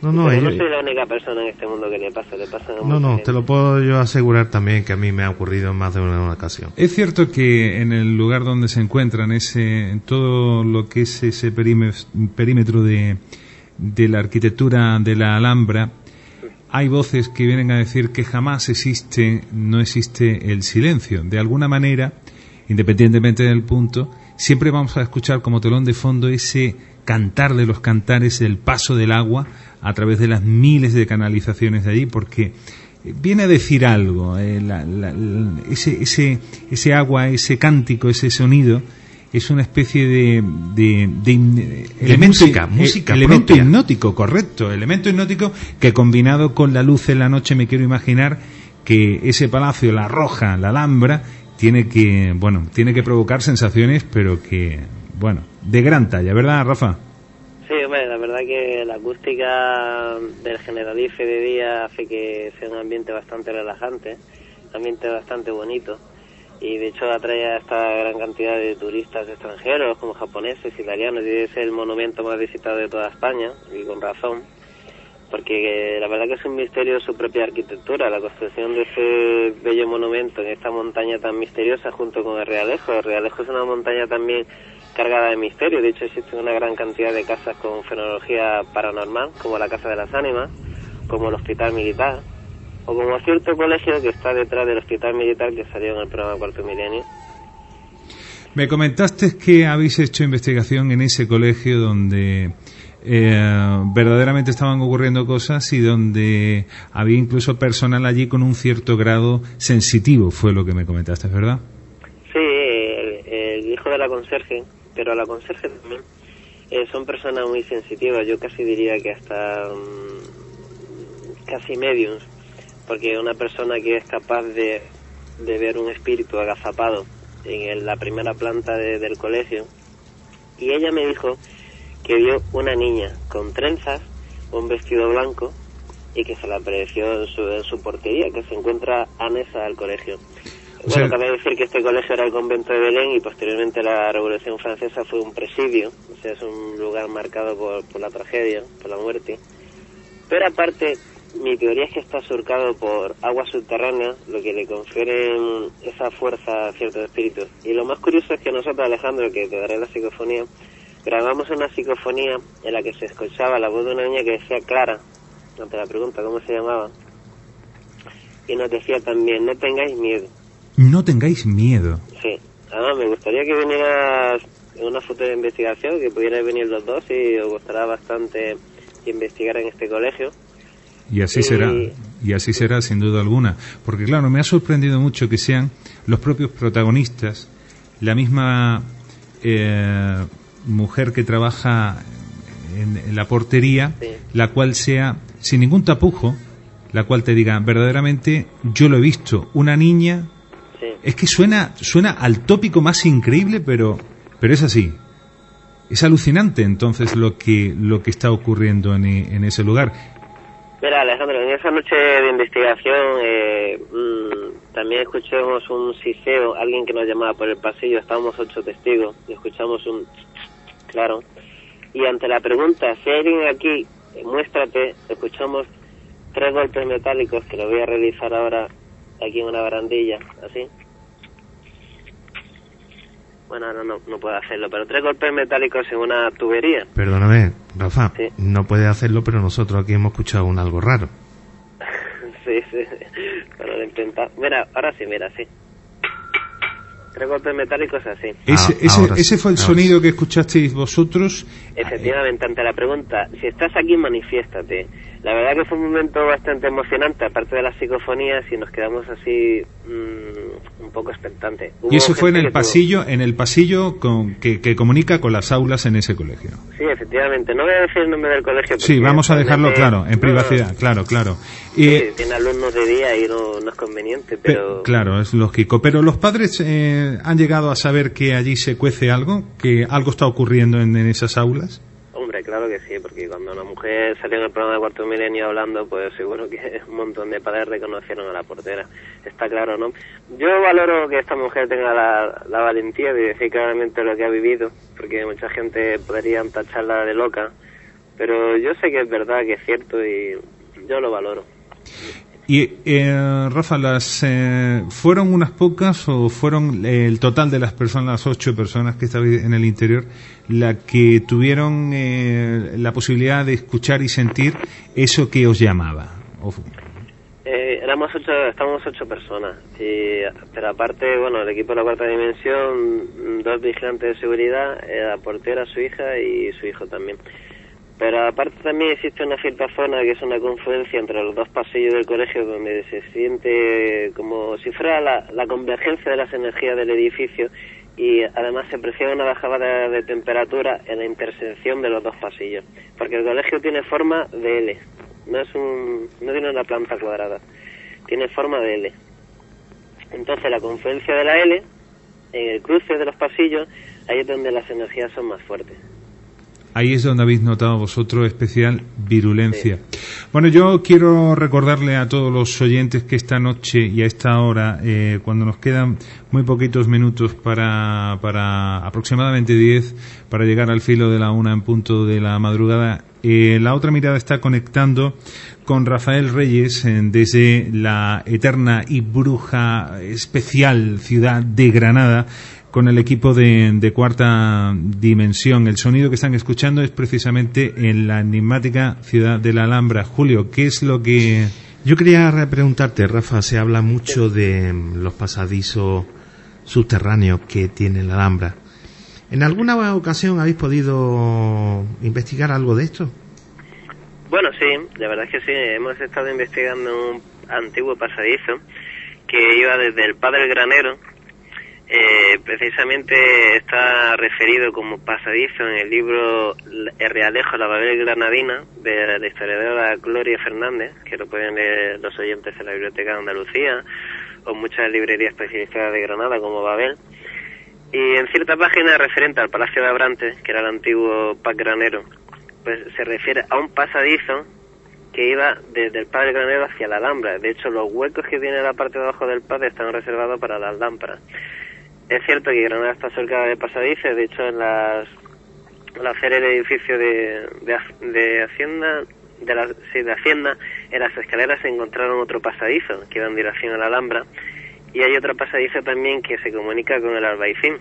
Speaker 4: No, no,
Speaker 3: Pero no
Speaker 4: yo-
Speaker 3: soy la única persona en este mundo que le pasa, le pasa a
Speaker 4: no, no,
Speaker 3: gente.
Speaker 4: te lo puedo yo asegurar también que a mí me ha ocurrido en más de una ocasión.
Speaker 2: Es cierto que en el lugar donde se encuentran, ese, en todo lo que es ese perímetro, perímetro de, de la arquitectura de la Alhambra, hay voces que vienen a decir que jamás existe, no existe el silencio. De alguna manera, independientemente del punto, siempre vamos a escuchar como telón de fondo ese cantar de los cantares, el paso del agua a través de las miles de canalizaciones de allí, porque viene a decir algo, eh, la- ese agua, ese cántico, ese sonido, es una especie de, de, de hin- elemento,
Speaker 4: música,
Speaker 2: eh,
Speaker 4: música
Speaker 2: elemento
Speaker 4: propia.
Speaker 2: hipnótico, correcto, elemento hipnótico que combinado con la luz en la noche me quiero imaginar que ese palacio, la roja, la alhambra, tiene que, bueno, tiene que provocar sensaciones, pero que, bueno, de gran talla, ¿verdad, Rafa?
Speaker 3: Sí, hombre, la verdad que la acústica del Generalife de día hace que sea un ambiente bastante relajante, un ambiente bastante bonito y de hecho atrae a esta gran cantidad de turistas extranjeros como japoneses, italianos y es el monumento más visitado de toda España y con razón porque eh, la verdad que es un misterio su propia arquitectura, la construcción de ese bello monumento en esta montaña tan misteriosa junto con el Realejo. El Realejo es una montaña también cargada de misterio, de hecho existe una gran cantidad de casas con fenomenología paranormal, como la Casa de las Ánimas, como el Hospital Militar, o como cierto colegio que está detrás del Hospital Militar que salió en el programa Cuarto Milenio.
Speaker 2: Me comentaste que habéis hecho investigación en ese colegio donde eh, verdaderamente estaban ocurriendo cosas y donde había incluso personal allí con un cierto grado sensitivo, fue lo que me comentaste, ¿verdad?
Speaker 3: Sí, el, el hijo de la conserje, pero la conserje también eh, son personas muy sensitivas, yo casi diría que hasta mm, casi mediums, porque una persona que es capaz de, de ver un espíritu agazapado en el- la primera planta de- del colegio, y ella me dijo que vio una niña con trenzas, un vestido blanco, y que se le apareció en su, en su portería, que se encuentra anexa al colegio.
Speaker 2: O
Speaker 3: Bueno,
Speaker 2: sea-
Speaker 3: cabe decir que este colegio era el convento de Belén y posteriormente la Revolución Francesa fue un presidio, o sea, es un lugar marcado por, por la tragedia, por la muerte. Pero aparte, mi teoría es que está surcado por aguas subterráneas, lo que le confiere mm, esa fuerza a ciertos espíritus. Y lo más curioso es que nosotros, Alejandro, que te daré la psicofonía, grabamos una psicofonía en la que se escuchaba la voz de una niña que decía Clara, ante la pregunta cómo se llamaba, y nos decía también, no tengáis miedo.
Speaker 2: No tengáis miedo.
Speaker 3: Sí, además me gustaría que vinieras en una futura investigación, que pudierais venir los dos y os gustará bastante investigar en este colegio.
Speaker 2: Y así será, y así será sin duda alguna. Porque claro, me ha sorprendido mucho que sean los propios protagonistas, la misma eh, mujer que trabaja en, en la portería, la cual sea sin ningún tapujo, la cual te diga, verdaderamente yo lo he visto, una niña, es que suena, suena al tópico más increíble, pero, pero es así. Es alucinante entonces lo que, lo que está ocurriendo en, en ese lugar.
Speaker 3: Mira, Alejandro, en esa noche de investigación eh, mm, también escuchamos un siseo, alguien que nos llamaba por el pasillo, estábamos ocho testigos y escuchamos un claro. Y ante la pregunta, si hay alguien aquí, eh, muéstrate, escuchamos tres golpes metálicos que lo voy a realizar ahora aquí en una barandilla, así. Bueno, ahora no, no puedo hacerlo, pero tres golpes metálicos en una tubería.
Speaker 4: Perdóname, Rafa,
Speaker 3: Sí.
Speaker 4: no puede hacerlo, pero nosotros aquí hemos escuchado un algo raro.
Speaker 3: Sí, sí. Bueno, lo intenta. Mira, ahora sí, mira, sí. Tres golpes metálicos así.
Speaker 2: Ese,
Speaker 4: Ah,
Speaker 2: ese,
Speaker 4: ahora sí,
Speaker 2: ese fue el
Speaker 4: ahora
Speaker 2: sonido que escuchasteis vosotros.
Speaker 3: Efectivamente, ante la pregunta, si estás aquí, manifiéstate. La verdad que fue un momento bastante emocionante, aparte de las psicofonías, y nos quedamos así mm, un poco expectantes. Hubo
Speaker 2: Y eso fue en el
Speaker 3: que tuvo-
Speaker 2: pasillo, en el pasillo con, que, que comunica con las aulas en ese colegio.
Speaker 3: Sí, efectivamente. No voy a decir el nombre del colegio.
Speaker 2: Sí, vamos a dejarlo claro, en
Speaker 3: No,
Speaker 2: privacidad, claro, claro. Y,
Speaker 3: sí, tiene alumnos de día y no, no es conveniente,
Speaker 2: pe-
Speaker 3: pero...
Speaker 2: claro, es lógico. Pero los padres eh, han llegado a saber que allí se cuece algo, que algo está ocurriendo en, en esas aulas.
Speaker 3: Hombre, claro que sí, porque mujer salió en el programa de Cuarto Milenio hablando, pues seguro que un montón de padres reconocieron a la portera. Está claro, ¿no? Yo valoro que esta mujer tenga la, la valentía de decir claramente lo que ha vivido, porque mucha gente podría tacharla de loca, pero yo sé que es verdad, que es cierto y yo lo valoro.
Speaker 2: Y, eh, Rafa, las, eh, ¿fueron unas pocas o fueron eh, el total de las personas, las ocho personas que estaban en el interior, la que tuvieron eh, la posibilidad de escuchar y sentir eso que os llamaba?
Speaker 3: Eh, éramos ocho, estábamos ocho personas, y, pero aparte, bueno, el equipo de la cuarta dimensión, dos vigilantes de seguridad, eh, la portera, su hija y su hijo también. Pero aparte también existe una cierta zona que es una confluencia entre los dos pasillos del colegio donde se siente como si fuera la, la convergencia de las energías del edificio y además se percibe una bajada de temperatura en la intersección de los dos pasillos. Porque el colegio tiene forma de L, no es un, no tiene una planta cuadrada, tiene forma de L. Entonces la confluencia de la L, en el cruce de los pasillos, ahí es donde las energías son más fuertes.
Speaker 2: Ahí es donde habéis notado vosotros especial virulencia. Bueno, yo quiero recordarle a todos los oyentes que esta noche y a esta hora, eh, cuando nos quedan muy poquitos minutos para, para aproximadamente 10, para llegar al filo de la una en punto de la madrugada, eh, la otra mirada está conectando con Rafael Reyes eh, desde la eterna y bruja especial ciudad de Granada con el equipo de, de cuarta dimensión. El sonido que están escuchando es precisamente en la enigmática ciudad de la Alhambra. Julio, ¿qué es lo que...
Speaker 4: Yo quería preguntarte, Rafa, se habla mucho de mm, los pasadizos subterráneos que tiene la Alhambra. ¿En alguna ocasión habéis podido investigar algo de esto?
Speaker 3: Bueno, sí, la verdad es que sí. Hemos estado investigando un antiguo pasadizo que iba desde el Padre Granero. Eh, precisamente está referido como pasadizo en el libro El Realejo, la Babel Granadina, de la historiadora Gloria Fernández, que lo pueden leer los oyentes en la Biblioteca de Andalucía o muchas librerías especializadas de Granada como Babel. Y en cierta página referente al Palacio de Abrantes, que era el antiguo Pac Granero, pues se refiere a un pasadizo que iba desde el Padre Granero hacia la Alhambra. De hecho, los huecos que tiene la parte de abajo del Padre están reservados para las lámparas. Es cierto que Granada está cerca de pasadizos, de hecho, en las, al hacer el edificio de, de, Ha- de Hacienda, de la, sí, de Hacienda, en las escaleras se encontraron otro pasadizo que iba en dirección a la Alhambra y hay otro pasadizo también que se comunica con el Albaicín.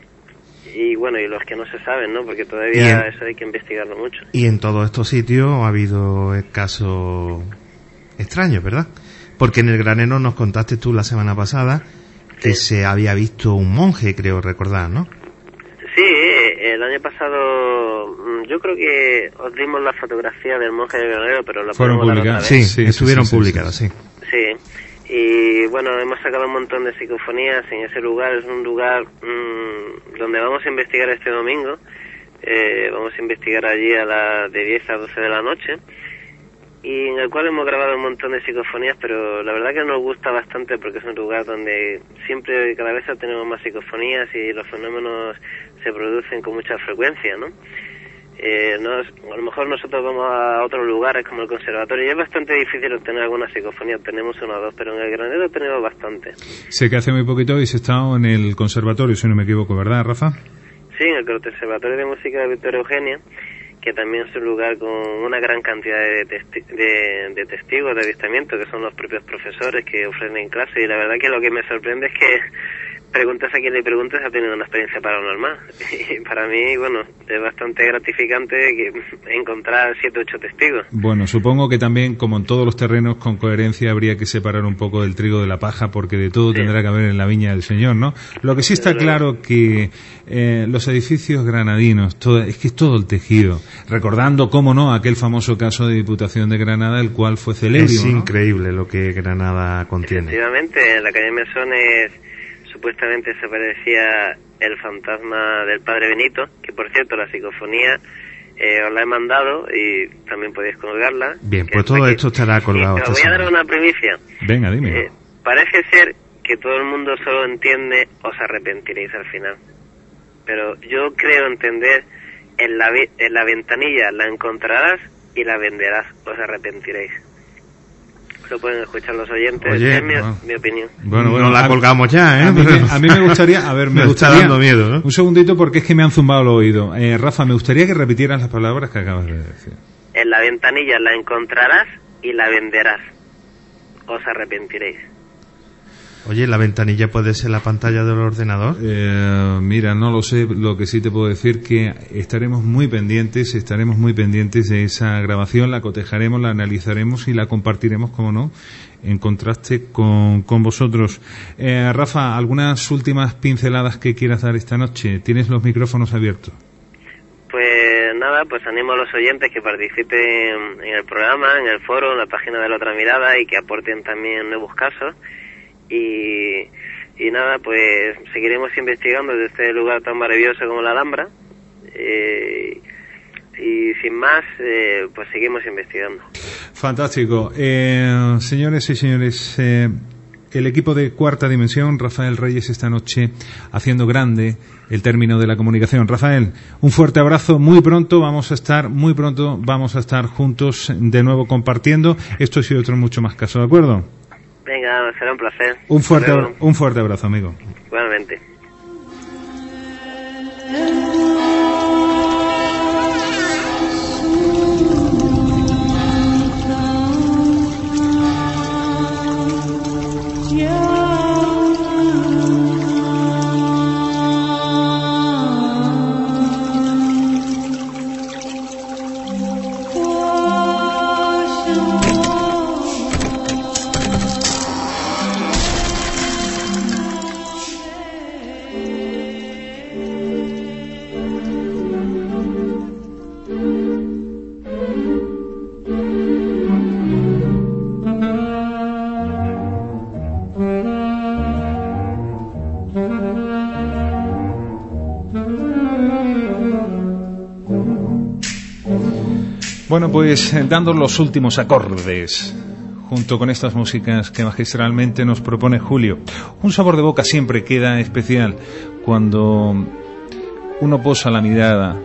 Speaker 3: Y bueno, y los que no se saben, ¿no? Porque todavía eso hay que investigarlo mucho.
Speaker 4: Y en todos estos sitios ha habido casos extraños, ¿verdad? Porque en el granero nos contaste tú la semana pasada que se había visto un monje, creo recordar, ¿no?
Speaker 3: Sí, eh, el año pasado mm, yo creo que os dimos la fotografía del monje de Granero, pero la
Speaker 2: Fueron publicadas.
Speaker 4: Sí, estuvieron
Speaker 2: sí, sí,
Speaker 4: publicadas, sí.
Speaker 3: Sí, y bueno, hemos sacado un montón de psicofonías en ese lugar. Es un lugar mm, donde vamos a investigar este domingo. Eh, vamos a investigar allí a las de 10 a 12 de la noche. Y en el cual hemos grabado un montón de psicofonías, pero la verdad que nos gusta bastante porque es un lugar donde siempre, cada vez tenemos más psicofonías y los fenómenos se producen con mucha frecuencia, ¿no? Eh, no es- a lo mejor nosotros vamos a otros lugares como el conservatorio y es bastante difícil obtener alguna psicofonía, tenemos una o dos, pero en el granero tenemos bastante.
Speaker 2: Sé que hace muy poquito habéis estado en el conservatorio, si no me equivoco, ¿verdad, Rafa?
Speaker 3: Sí, en el Conservatorio de Música de Victoria Eugenia, que también es un lugar con una gran cantidad de, testi- de, testigos de avistamiento, que son los propios profesores que ofrecen clase, y la verdad que lo que me sorprende es que preguntas a quien le preguntes ha tenido una experiencia paranormal. Y para mí, bueno, es bastante gratificante que encontrar siete o ocho testigos.
Speaker 2: Bueno, supongo que también, como en todos los terrenos, con coherencia habría que separar un poco del trigo de la paja, porque de todo tendrá que haber en la viña del Señor, ¿no? Lo que sí está claro que eh, los edificios granadinos, todo, es que es todo el tejido. Recordando, cómo no, aquel famoso caso de Diputación de Granada, el cual fue célebre.
Speaker 4: Es increíble lo que Granada contiene.
Speaker 3: Efectivamente, en la calle Mesones supuestamente se parecía el fantasma del padre Benito, que por cierto la psicofonía eh, os la he mandado y también podéis colgarla.
Speaker 4: Bien, pues todo
Speaker 3: aquí.
Speaker 4: esto estará colgado. Esta
Speaker 3: voy a dar una primicia.
Speaker 2: Venga, dime.
Speaker 3: Eh, parece ser que todo el mundo solo entiende os arrepentiréis al final. Pero yo creo entender en la, en la ventanilla la encontrarás y la venderás, os arrepentiréis. Lo pueden escuchar los oyentes,
Speaker 4: Oye,
Speaker 3: es mi,
Speaker 4: bueno.
Speaker 3: mi opinión.
Speaker 2: Bueno,
Speaker 4: No la colgamos ya, ¿eh?
Speaker 2: A mí, me, a mí me gustaría, a ver, me
Speaker 4: Me está dando miedo, ¿no?
Speaker 2: Un segundito porque es que me han zumbado el oído. Eh, Rafa, me gustaría que repitieras las palabras que acabas de decir.
Speaker 3: En la ventanilla la encontrarás y la venderás. Os arrepentiréis.
Speaker 4: Oye, ¿la ventanilla puede ser la pantalla del ordenador?
Speaker 2: Eh, mira, no lo sé. Lo que sí te puedo decir que estaremos muy pendientes, estaremos muy pendientes de esa grabación, la cotejaremos, la analizaremos y la compartiremos, como no, en contraste con, con vosotros. Eh, Rafa, algunas últimas pinceladas que quieras dar esta noche. Tienes los micrófonos abiertos.
Speaker 3: Pues nada, pues animo a los oyentes que participen en el programa, en el foro, en la página de la otra mirada y que aporten también nuevos casos. Y, y nada, pues seguiremos investigando desde este lugar tan maravilloso como la Alhambra. Eh, y sin más, eh, pues seguimos investigando.
Speaker 2: Fantástico. Eh, señores y señores, eh, el equipo de Cuarta Dimensión, Rafael Reyes, esta noche haciendo grande el término de la comunicación. Rafael, un fuerte abrazo. Muy pronto vamos a estar, muy pronto vamos a estar juntos de nuevo compartiendo esto y otro mucho más caso, ¿de acuerdo?
Speaker 3: Venga, será un placer.
Speaker 2: Un fuerte, un fuerte abrazo, amigo.
Speaker 3: Igualmente.
Speaker 2: Bueno, pues eh, dando los últimos acordes, junto con estas músicas que magistralmente nos propone Julio. Un sabor de boca siempre queda especial cuando uno posa la mirada,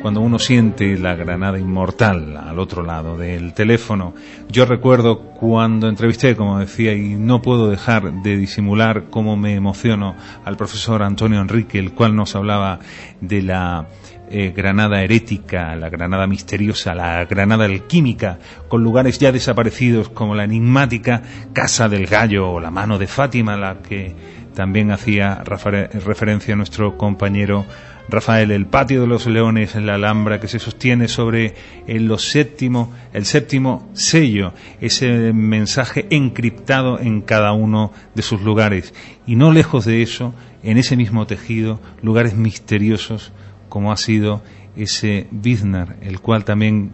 Speaker 2: cuando uno siente la granada inmortal al otro lado del teléfono. Yo recuerdo cuando entrevisté, como decía, y no puedo dejar de disimular cómo me emociono al profesor Antonio Enrique, el cual nos hablaba de la eh, Granada herética, la Granada misteriosa, la Granada alquímica, con lugares ya desaparecidos como la enigmática Casa del Gallo o la Mano de Fátima, a la que también hacía refer- referencia nuestro compañero Rafael, el patio de los leones en la Alhambra que se sostiene sobre el, séptimo, el séptimo sello, ese mensaje encriptado en cada uno de sus lugares. Y no lejos de eso, en ese mismo tejido, lugares misteriosos como ha sido ese Biznar, el cual también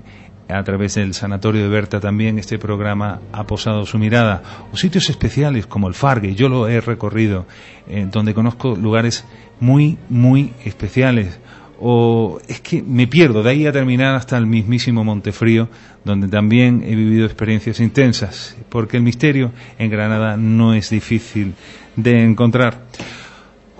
Speaker 2: a través del Sanatorio de Berta también este programa ha posado su mirada, o sitios especiales como el Fargue, yo lo he recorrido, eh, donde conozco lugares muy, muy especiales, o es que me pierdo, de ahí a terminar hasta el mismísimo Montefrío, donde también he vivido experiencias intensas, porque el misterio en Granada no es difícil de encontrar.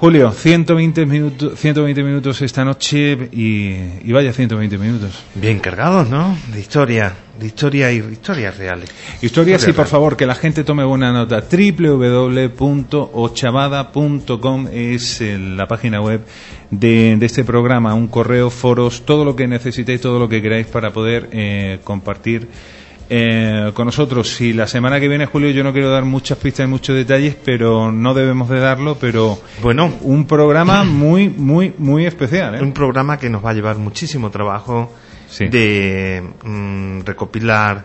Speaker 2: Julio, 120 minutos, 120 minutos esta noche y, y vaya 120 minutos.
Speaker 4: Bien cargados, ¿no? De historia, de historia y historias reales.
Speaker 2: Historias, sí, por favor, que la gente tome buena nota. www.ochavada.com es eh, la página web de, de este programa. Un correo, foros, todo lo que necesitéis, todo lo que queráis para poder eh, compartir eh, con nosotros. Y la semana que viene, Julio, yo no quiero dar muchas pistas y muchos detalles, pero no debemos de darlo. Pero
Speaker 4: bueno,
Speaker 2: un programa muy, muy, muy especial. ¿eh?
Speaker 4: Un programa que nos va a llevar muchísimo trabajo de mm, recopilar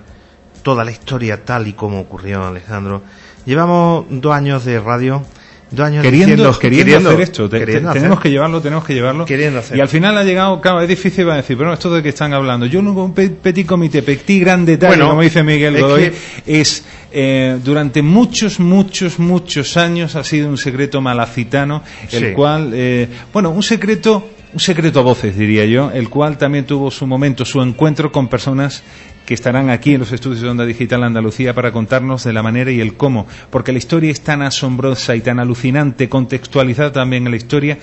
Speaker 4: toda la historia tal y como ocurrió, Alejandro. Llevamos dos años de radio dos años
Speaker 2: queriendo, queriendo, hacer esto. tenemos que llevarlo, tenemos que llevarlo. Y al final ha llegado, claro, es difícil va a decir, pero esto de que están hablando. Yo no un petit comité, petit gran detalle, como dice Miguel Godoy, es eh, durante muchos, muchos, muchos años ha sido un secreto malacitano, el cual, eh, bueno, un secreto un secreto a voces, diría yo, el cual también tuvo su momento, su encuentro con personas que estarán aquí en los estudios de Onda Digital Andalucía para contarnos de la manera y el cómo, porque la historia es tan asombrosa y tan alucinante, contextualizada también en la historia,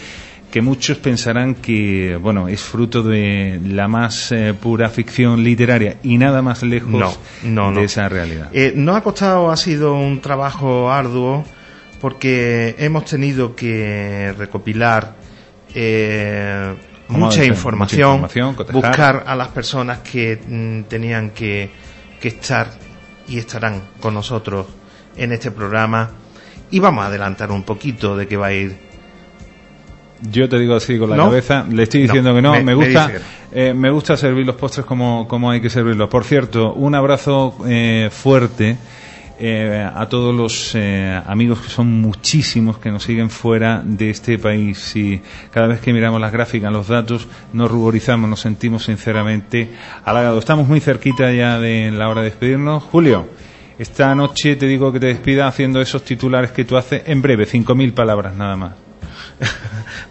Speaker 2: que muchos pensarán que, bueno, es fruto de la más eh, pura ficción literaria y nada más lejos de esa realidad.
Speaker 4: Eh, no ha costado, ha sido un trabajo arduo, porque hemos tenido que recopilar eh, mucha, información, buscar a las personas que mm, tenían que, que estar y estarán con nosotros en este programa. Y vamos a adelantar un poquito de qué va a ir.
Speaker 2: Yo te digo así con la cabeza, le estoy diciendo que no, me, gusta eh, me, gusta servir los postres como, como hay que servirlos. Por cierto, un abrazo eh, fuerte eh, a todos los eh, amigos que son muchísimos que nos siguen fuera de este país y cada vez que miramos las gráficas, los datos, nos ruborizamos, nos sentimos sinceramente halagados. Estamos muy cerquita ya de la hora de despedirnos. Julio, esta noche te digo que te despida haciendo esos titulares que tú haces en breve, 5.000 palabras nada más.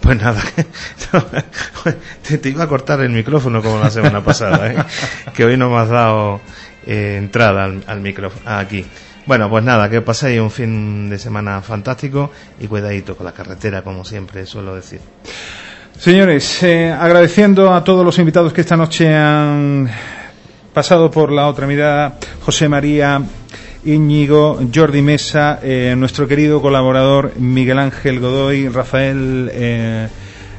Speaker 4: Pues nada, te, iba a cortar el micrófono como la semana pasada, ¿eh? que hoy no me has dado entrada al, al micrófono aquí. Bueno, pues nada, que paséis un fin de semana fantástico y cuidadito con la carretera, como siempre suelo decir.
Speaker 2: Señores, eh, agradeciendo a todos los invitados que esta noche han pasado por la otra mirada, José María Íñigo, Jordi Mesa, eh, nuestro querido colaborador Miguel Ángel Godoy, Rafael eh,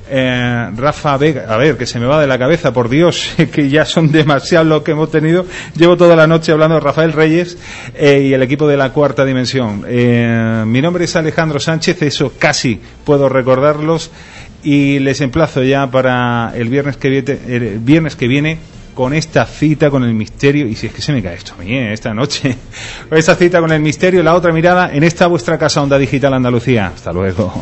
Speaker 2: eh, Rafa Vega, a ver, que se me va de la cabeza, por Dios, que ya son demasiados los que hemos tenido. Llevo toda la noche hablando de Rafael Reyes eh, y el equipo de la cuarta dimensión. Eh, mi nombre es Alejandro Sánchez, eso casi puedo recordarlos y les emplazo ya para el viernes que viene, con esta cita con el misterio, y si es que se me cae esto a mí, esta noche, esta cita con el misterio, la otra mirada en esta vuestra casa Onda Digital Andalucía. Hasta luego.